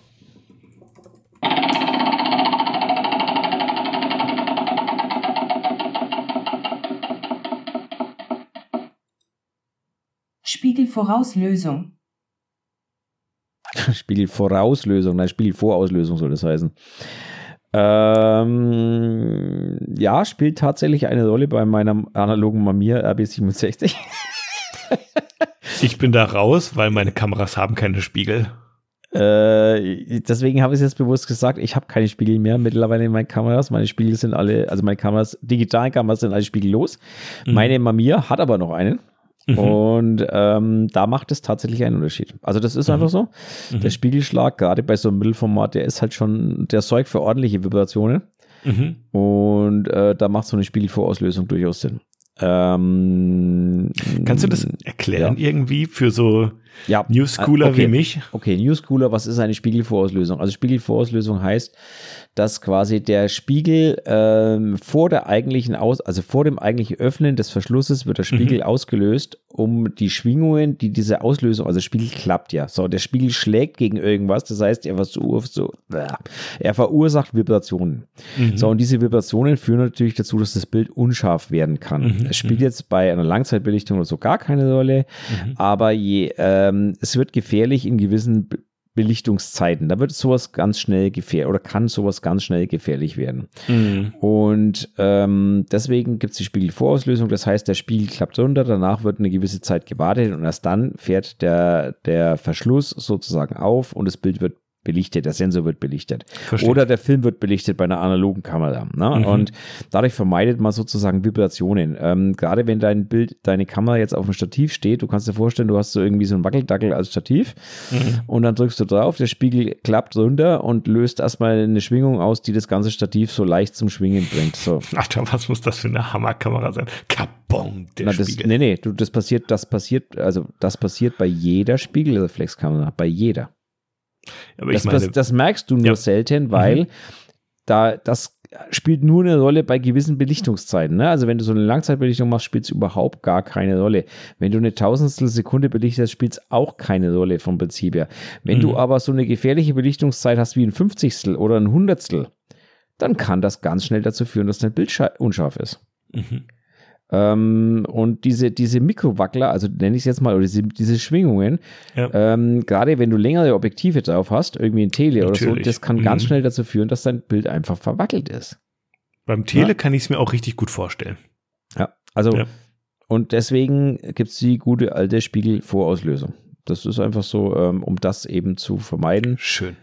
Spiegelvorauslösung. Spiegelvorauslösung, nein, Spiegelvorauslösung soll das heißen. Ähm, ja, spielt tatsächlich eine Rolle bei meinem analogen Mamiya RB67. ich bin da raus, weil meine Kameras haben keine Spiegel. Äh, deswegen habe ich es jetzt bewusst gesagt, ich habe keine Spiegel mehr mittlerweile in meinen Kameras. Meine Spiegel sind alle, also meine Kameras, digitalen Kameras sind alle spiegellos. Mhm. Meine Mamiya hat aber noch einen. Mhm. Und ähm, da macht es tatsächlich einen Unterschied. Also das ist mhm. einfach so. Mhm. Der Spiegelschlag, gerade bei so einem Mittelformat, der ist halt schon, der sorgt für ordentliche Vibrationen. Mhm. Und äh, da macht so eine Spiegelvorauslösung durchaus Sinn. Ähm, Kannst du das erklären ja. irgendwie für so ja. Newschooler okay. wie mich? Okay, Newschooler, was ist eine Spiegelvorauslösung? Also Spiegelvorauslösung heißt, dass quasi der Spiegel ähm, vor der eigentlichen Aus, also vor dem eigentlichen Öffnen des Verschlusses wird der Spiegel mhm. ausgelöst, um die Schwingungen, die diese Auslösung, also der Spiegel klappt ja. So, der Spiegel schlägt gegen irgendwas, das heißt, er verursacht, so, er verursacht Vibrationen. Mhm. So, und diese Vibrationen führen natürlich dazu, dass das Bild unscharf werden kann. Mhm. Es spielt mhm. jetzt bei einer Langzeitbelichtung oder so gar keine Rolle, mhm. aber je, ähm, es wird gefährlich in gewissen Belichtungszeiten. Da wird sowas ganz schnell gefährlich oder kann sowas ganz schnell gefährlich werden. Mhm. Und ähm, deswegen gibt es die Spiegelvorauslösung. Das heißt, der Spiegel klappt runter, danach wird eine gewisse Zeit gewartet und erst dann fährt der, der Verschluss sozusagen auf und das Bild wird belichtet, der Sensor wird belichtet. Versteht. Oder der Film wird belichtet bei einer analogen Kamera. Ne? Mhm. Und dadurch vermeidet man sozusagen Vibrationen. Ähm, gerade wenn dein Bild, deine Kamera jetzt auf dem Stativ steht, du kannst dir vorstellen, du hast so irgendwie so ein Wackeldackel als Stativ mhm. und dann drückst du drauf, der Spiegel klappt runter und löst erstmal eine Schwingung aus, die das ganze Stativ so leicht zum Schwingen bringt. So. Alter, was muss das für eine Hammerkamera sein? Kabong, der Na, das, Spiegel. Nee, nee, du, das passiert, das passiert, also das passiert bei jeder Spiegelreflexkamera, bei jeder. Aber das, meine, das, das, merkst du nur ja. selten, weil mhm. da das spielt nur eine Rolle bei gewissen Belichtungszeiten. Ne? Also wenn du so eine Langzeitbelichtung machst, spielt es überhaupt gar keine Rolle. Wenn du eine Tausendstel Sekunde belichtest, spielt es auch keine Rolle vom Prinzip her. Wenn mhm. du aber so eine gefährliche Belichtungszeit hast wie ein Fünfzigstel oder ein Hundertstel, dann kann das ganz schnell dazu führen, dass dein Bild scha- unscharf ist. Mhm. Ähm, und diese, diese Mikrowackler, also nenne ich es jetzt mal, oder diese, diese Schwingungen, Ja. ähm, gerade wenn du längere Objektive drauf hast, irgendwie ein Tele oder so, Natürlich. das kann ganz Mhm. schnell dazu führen, dass dein Bild einfach verwackelt ist. Beim Tele Ja. kann ich es mir auch richtig gut vorstellen. Ja, also Ja. und deswegen gibt es die gute alte Spiegelvorauslösung. Das ist einfach so, ähm, um das eben zu vermeiden. Schön.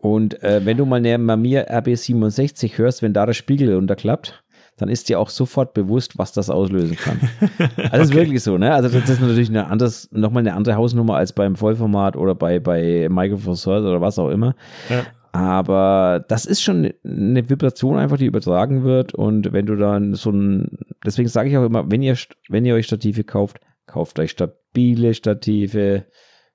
Und äh, wenn du mal neben mir RB67 hörst, wenn da der Spiegel runterklappt, dann ist dir auch sofort bewusst, was das auslösen kann. Also das ist wirklich so, ne? Also das ist natürlich eine anderes, nochmal eine andere Hausnummer als beim Vollformat oder bei, bei Thirds oder was auch immer. Ja. Aber das ist schon eine Vibration einfach, die übertragen wird. Und wenn du dann so ein, deswegen sage ich auch immer, wenn ihr, wenn ihr euch Stative kauft, kauft euch stabile Stative.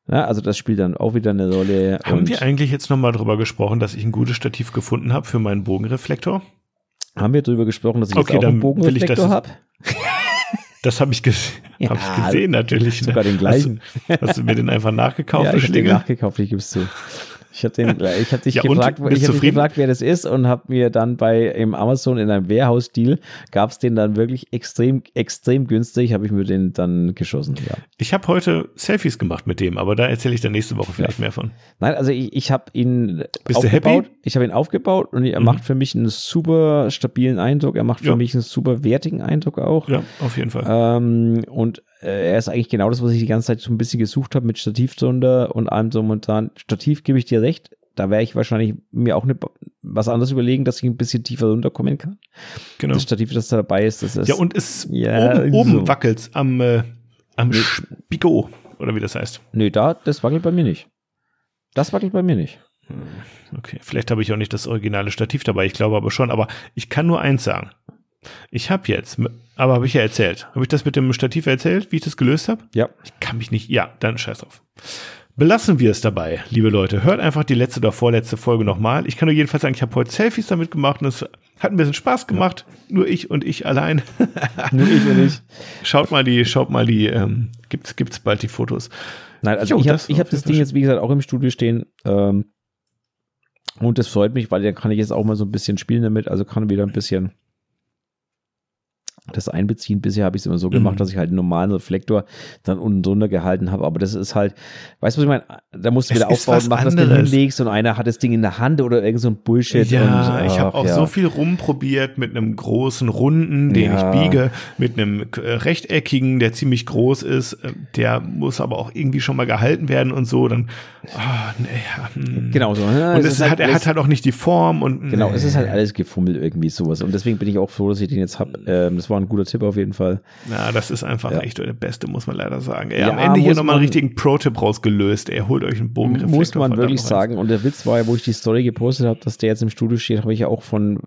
Ja, also das spielt dann auch wieder eine Rolle. Haben wir eigentlich jetzt nochmal drüber gesprochen, dass ich ein gutes Stativ gefunden habe für meinen Bogenreflektor? Haben wir darüber gesprochen, dass ich Okay, jetzt auch einen Bogenreflektor habe? Das habe ich, ges Ja, hab ich gesehen natürlich. ne? Sogar den gleichen. Hast, du- hast du mir den einfach nachgekauft, ja, ich habe den nachgekauft, ich gebe es zu. Ich habe habe dich Ja, gefragt, ich habe dich gefragt, wer das ist und habe mir dann bei im Amazon in einem Warehouse-Deal gab es den dann wirklich extrem, extrem günstig, habe ich mir den dann geschossen. Ja. Ich habe heute Selfies gemacht mit dem, aber da erzähle ich dann nächste Woche vielleicht mehr von. Nein, also ich, ich habe ihn Bist du aufgebaut. happy? Ich habe ihn aufgebaut und er Mhm. macht für mich einen super stabilen Eindruck. Er macht für Ja. mich einen super wertigen Eindruck auch. Ja, auf jeden Fall. Ähm, und äh, er ist eigentlich genau das, was ich die ganze Zeit so ein bisschen gesucht habe mit Stativ drunter und allem so momentan. Stativ gebe ich dir recht. Da wäre ich wahrscheinlich mir auch eine, was anderes überlegen, dass ich ein bisschen tiefer runterkommen kann. genau. Das Stativ, das da dabei ist, das ist. Ja, und es Ja, oben, oben so. wackelt's am, äh, am Spigo, oder wie das heißt. Nö, da, das wackelt bei mir nicht. Das wackelt bei mir nicht. Okay, vielleicht habe ich auch nicht das originale Stativ dabei, ich glaube aber schon. Aber ich kann nur eins sagen. Ich habe jetzt, aber habe ich ja erzählt. Habe ich das mit dem Stativ erzählt, wie ich das gelöst habe? Ja. Ich kann mich nicht. Ja, dann scheiß drauf. Belassen wir es dabei, liebe Leute. Hört einfach die letzte oder vorletzte Folge nochmal. Ich kann nur jedenfalls sagen, ich habe heute Selfies damit gemacht und es hat ein bisschen Spaß gemacht. Nur ich und ich allein. Nur ich und ich. Schaut mal die, schaut mal die, ähm, gibt's, gibt's bald die Fotos. Nein, also Jo, ich habe das hab das Ding jetzt, wie gesagt, auch im Studio stehen. Ähm, und das freut mich, weil dann kann ich jetzt auch mal so ein bisschen spielen damit. Also kann wieder ein bisschen das einbeziehen. Bisher habe ich es immer so gemacht, Mhm. dass ich halt einen normalen Reflektor dann unten drunter gehalten habe. Aber das ist halt, weißt du, was ich meine? Da musst du wieder aufbauen, machen, dass du anderes. hinlegst und einer hat das Ding in der Hand oder irgend so ein Bullshit. Ja, und, ich ach, habe auch ja. so viel rumprobiert mit einem großen runden, den Ja. ich biege, mit einem äh, rechteckigen, der ziemlich groß ist. äh, Der muss aber auch irgendwie schon mal gehalten werden und so. Dann, ah, nee, ja, hm. Genau so. Ja, Und es ist halt hat, er hat halt auch nicht die Form und Genau, nee. es ist halt alles gefummelt irgendwie sowas. Und deswegen bin ich auch froh, dass ich den jetzt habe. Ähm, das war ein guter Tipp auf jeden Fall. Ja, das ist einfach Ja. echt der beste, muss man leider sagen. Ey, Ja, am Ende hier nochmal einen richtigen Pro-Tipp rausgelöst. Er holt euch einen Bogenreflektor. Muss man wirklich sagen. Und der Witz war ja, wo ich die Story gepostet habe, dass der jetzt im Studio steht, habe ich ja auch von,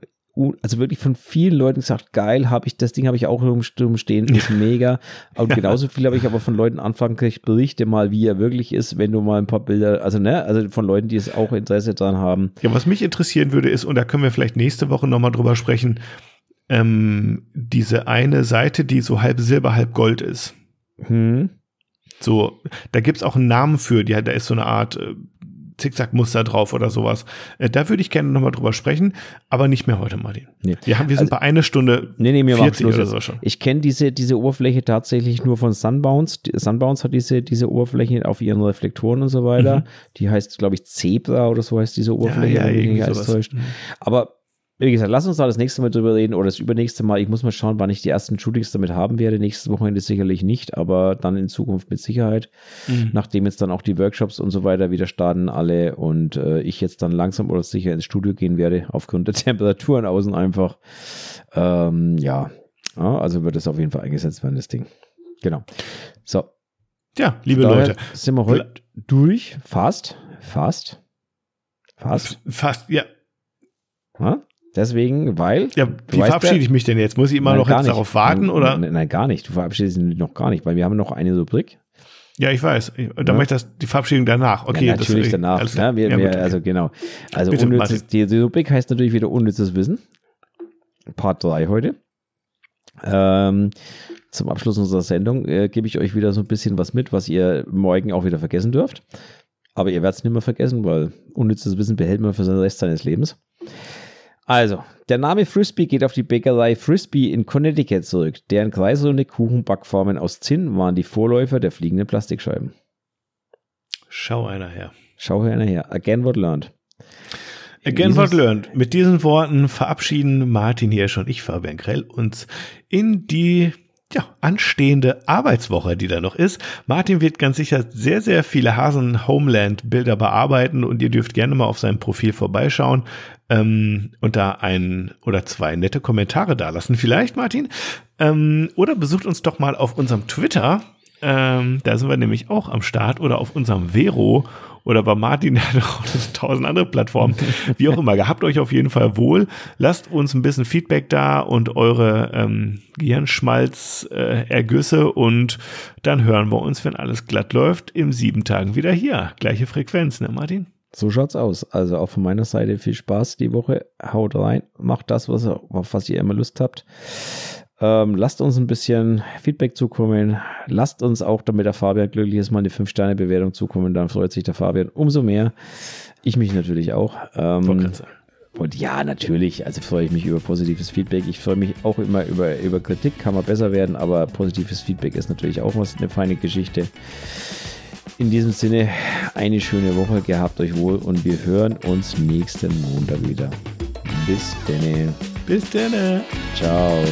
also wirklich von vielen Leuten gesagt, geil, habe ich, das Ding habe ich auch rum- rumstehen, ist mega. Und genauso viel habe ich aber von Leuten anfangen gekriegt, berichte mal, wie er wirklich ist, wenn du mal ein paar Bilder, also ne, also von Leuten, die es auch Interesse dran haben. Ja, was mich interessieren würde, ist, und da können wir vielleicht nächste Woche nochmal drüber sprechen, ähm, diese eine Seite, die so halb Silber, halb Gold ist. Hm. So, da gibt's auch einen Namen für, die, da ist so eine Art äh, Zickzackmuster drauf oder sowas. Äh, da würde ich gerne nochmal drüber sprechen, aber nicht mehr heute, Martin. Nee. Wir, haben, wir sind Also- bei einer Stunde Nee, nee, mir war 40 Schluss oder so schon. Ich kenne diese, diese Oberfläche tatsächlich nur von Sunbounce. Die- Sunbounce hat diese, diese Oberfläche auf ihren Reflektoren und so weiter. Mhm. Die heißt, glaube ich, Zebra oder so heißt diese Oberfläche, ja, wenn mich irgendwie nicht alles täuscht. Aber wie gesagt, lass uns da das nächste Mal drüber reden oder das übernächste Mal. Ich muss mal schauen, wann ich die ersten Shootings damit haben werde. Nächstes Wochenende sicherlich nicht, aber dann in Zukunft mit Sicherheit. Mhm. Nachdem jetzt dann auch die Workshops und so weiter wieder starten alle und äh, ich jetzt dann langsam oder sicher ins Studio gehen werde, aufgrund der Temperaturen außen einfach. Ähm, ja. ja, also wird es auf jeden Fall eingesetzt werden, das Ding. Genau. So, Ja, liebe Leute. sind wir heute durch. Fast, fast, fast. Fast, ja. Ja? Deswegen, weil. Ja, wie verabschiede ich mich denn jetzt? Muss ich immer Nein, noch jetzt nicht. darauf warten nein, oder? Nein, nein, gar nicht. Du verabschiedest dich noch gar nicht, weil wir haben noch eine Rubrik. Ja, ich weiß. Und dann Ja. mache ich das, die Verabschiedung danach. Okay, ja, natürlich das, danach. alles. Ja, wir, Ja, wir, also genau. Also Bitte, unnützes, die, die Rubrik heißt natürlich wieder unnützes Wissen. Part 3 heute. Ähm, zum Abschluss unserer Sendung äh, gebe ich euch wieder so ein bisschen was mit, was ihr morgen auch wieder vergessen dürft. Aber ihr werdet es nicht mehr vergessen, weil unnützes Wissen behält man für den Rest seines Lebens. Also, der Name Frisbee geht auf die Bäckerei Frisbee in Connecticut zurück. Deren kreisrunde Kuchenbackformen aus Zinn waren die Vorläufer der fliegenden Plastikscheiben. Schau einer her. Schau einer her. Again what learned. Again what learned. Mit diesen Worten verabschieden Martin Hirsch und ich, Fabian Grell, uns in die ja, anstehende Arbeitswoche, die da noch ist. Martin wird ganz sicher sehr, sehr viele Hasen Homeland Bilder bearbeiten und ihr dürft gerne mal auf seinem Profil vorbeischauen ähm, und da ein oder zwei nette Kommentare dalassen. Vielleicht, Martin. Ähm, oder besucht uns doch mal auf unserem Twitter. Ähm, da sind wir nämlich auch am Start oder auf unserem Vero oder bei Martin, der hat auch tausend andere Plattformen. Wie auch immer, gehabt euch auf jeden Fall wohl. Lasst uns ein bisschen Feedback da und eure ähm, Gehirnschmalz-Ergüsse äh, und dann hören wir uns, wenn alles glatt läuft, in sieben Tagen wieder hier. Gleiche Frequenz, ne Martin? So schaut's aus. Also auch von meiner Seite viel Spaß die Woche. Haut rein, macht das, was, auf was ihr immer Lust habt. Ähm, lasst uns ein bisschen Feedback zukommen. Lasst uns auch, damit der Fabian glücklich ist, mal eine 5-Sterne-Bewertung zukommen. Dann freut sich der Fabian umso mehr. Ich mich natürlich auch. Ähm, und ja, natürlich, also freue ich mich über positives Feedback. Ich freue mich auch immer über, über Kritik, kann man besser werden, aber positives Feedback ist natürlich auch was, eine feine Geschichte. In diesem Sinne, eine schöne Woche, gehabt euch wohl und wir hören uns nächsten Montag wieder. Bis dann. Bis dann. Ciao.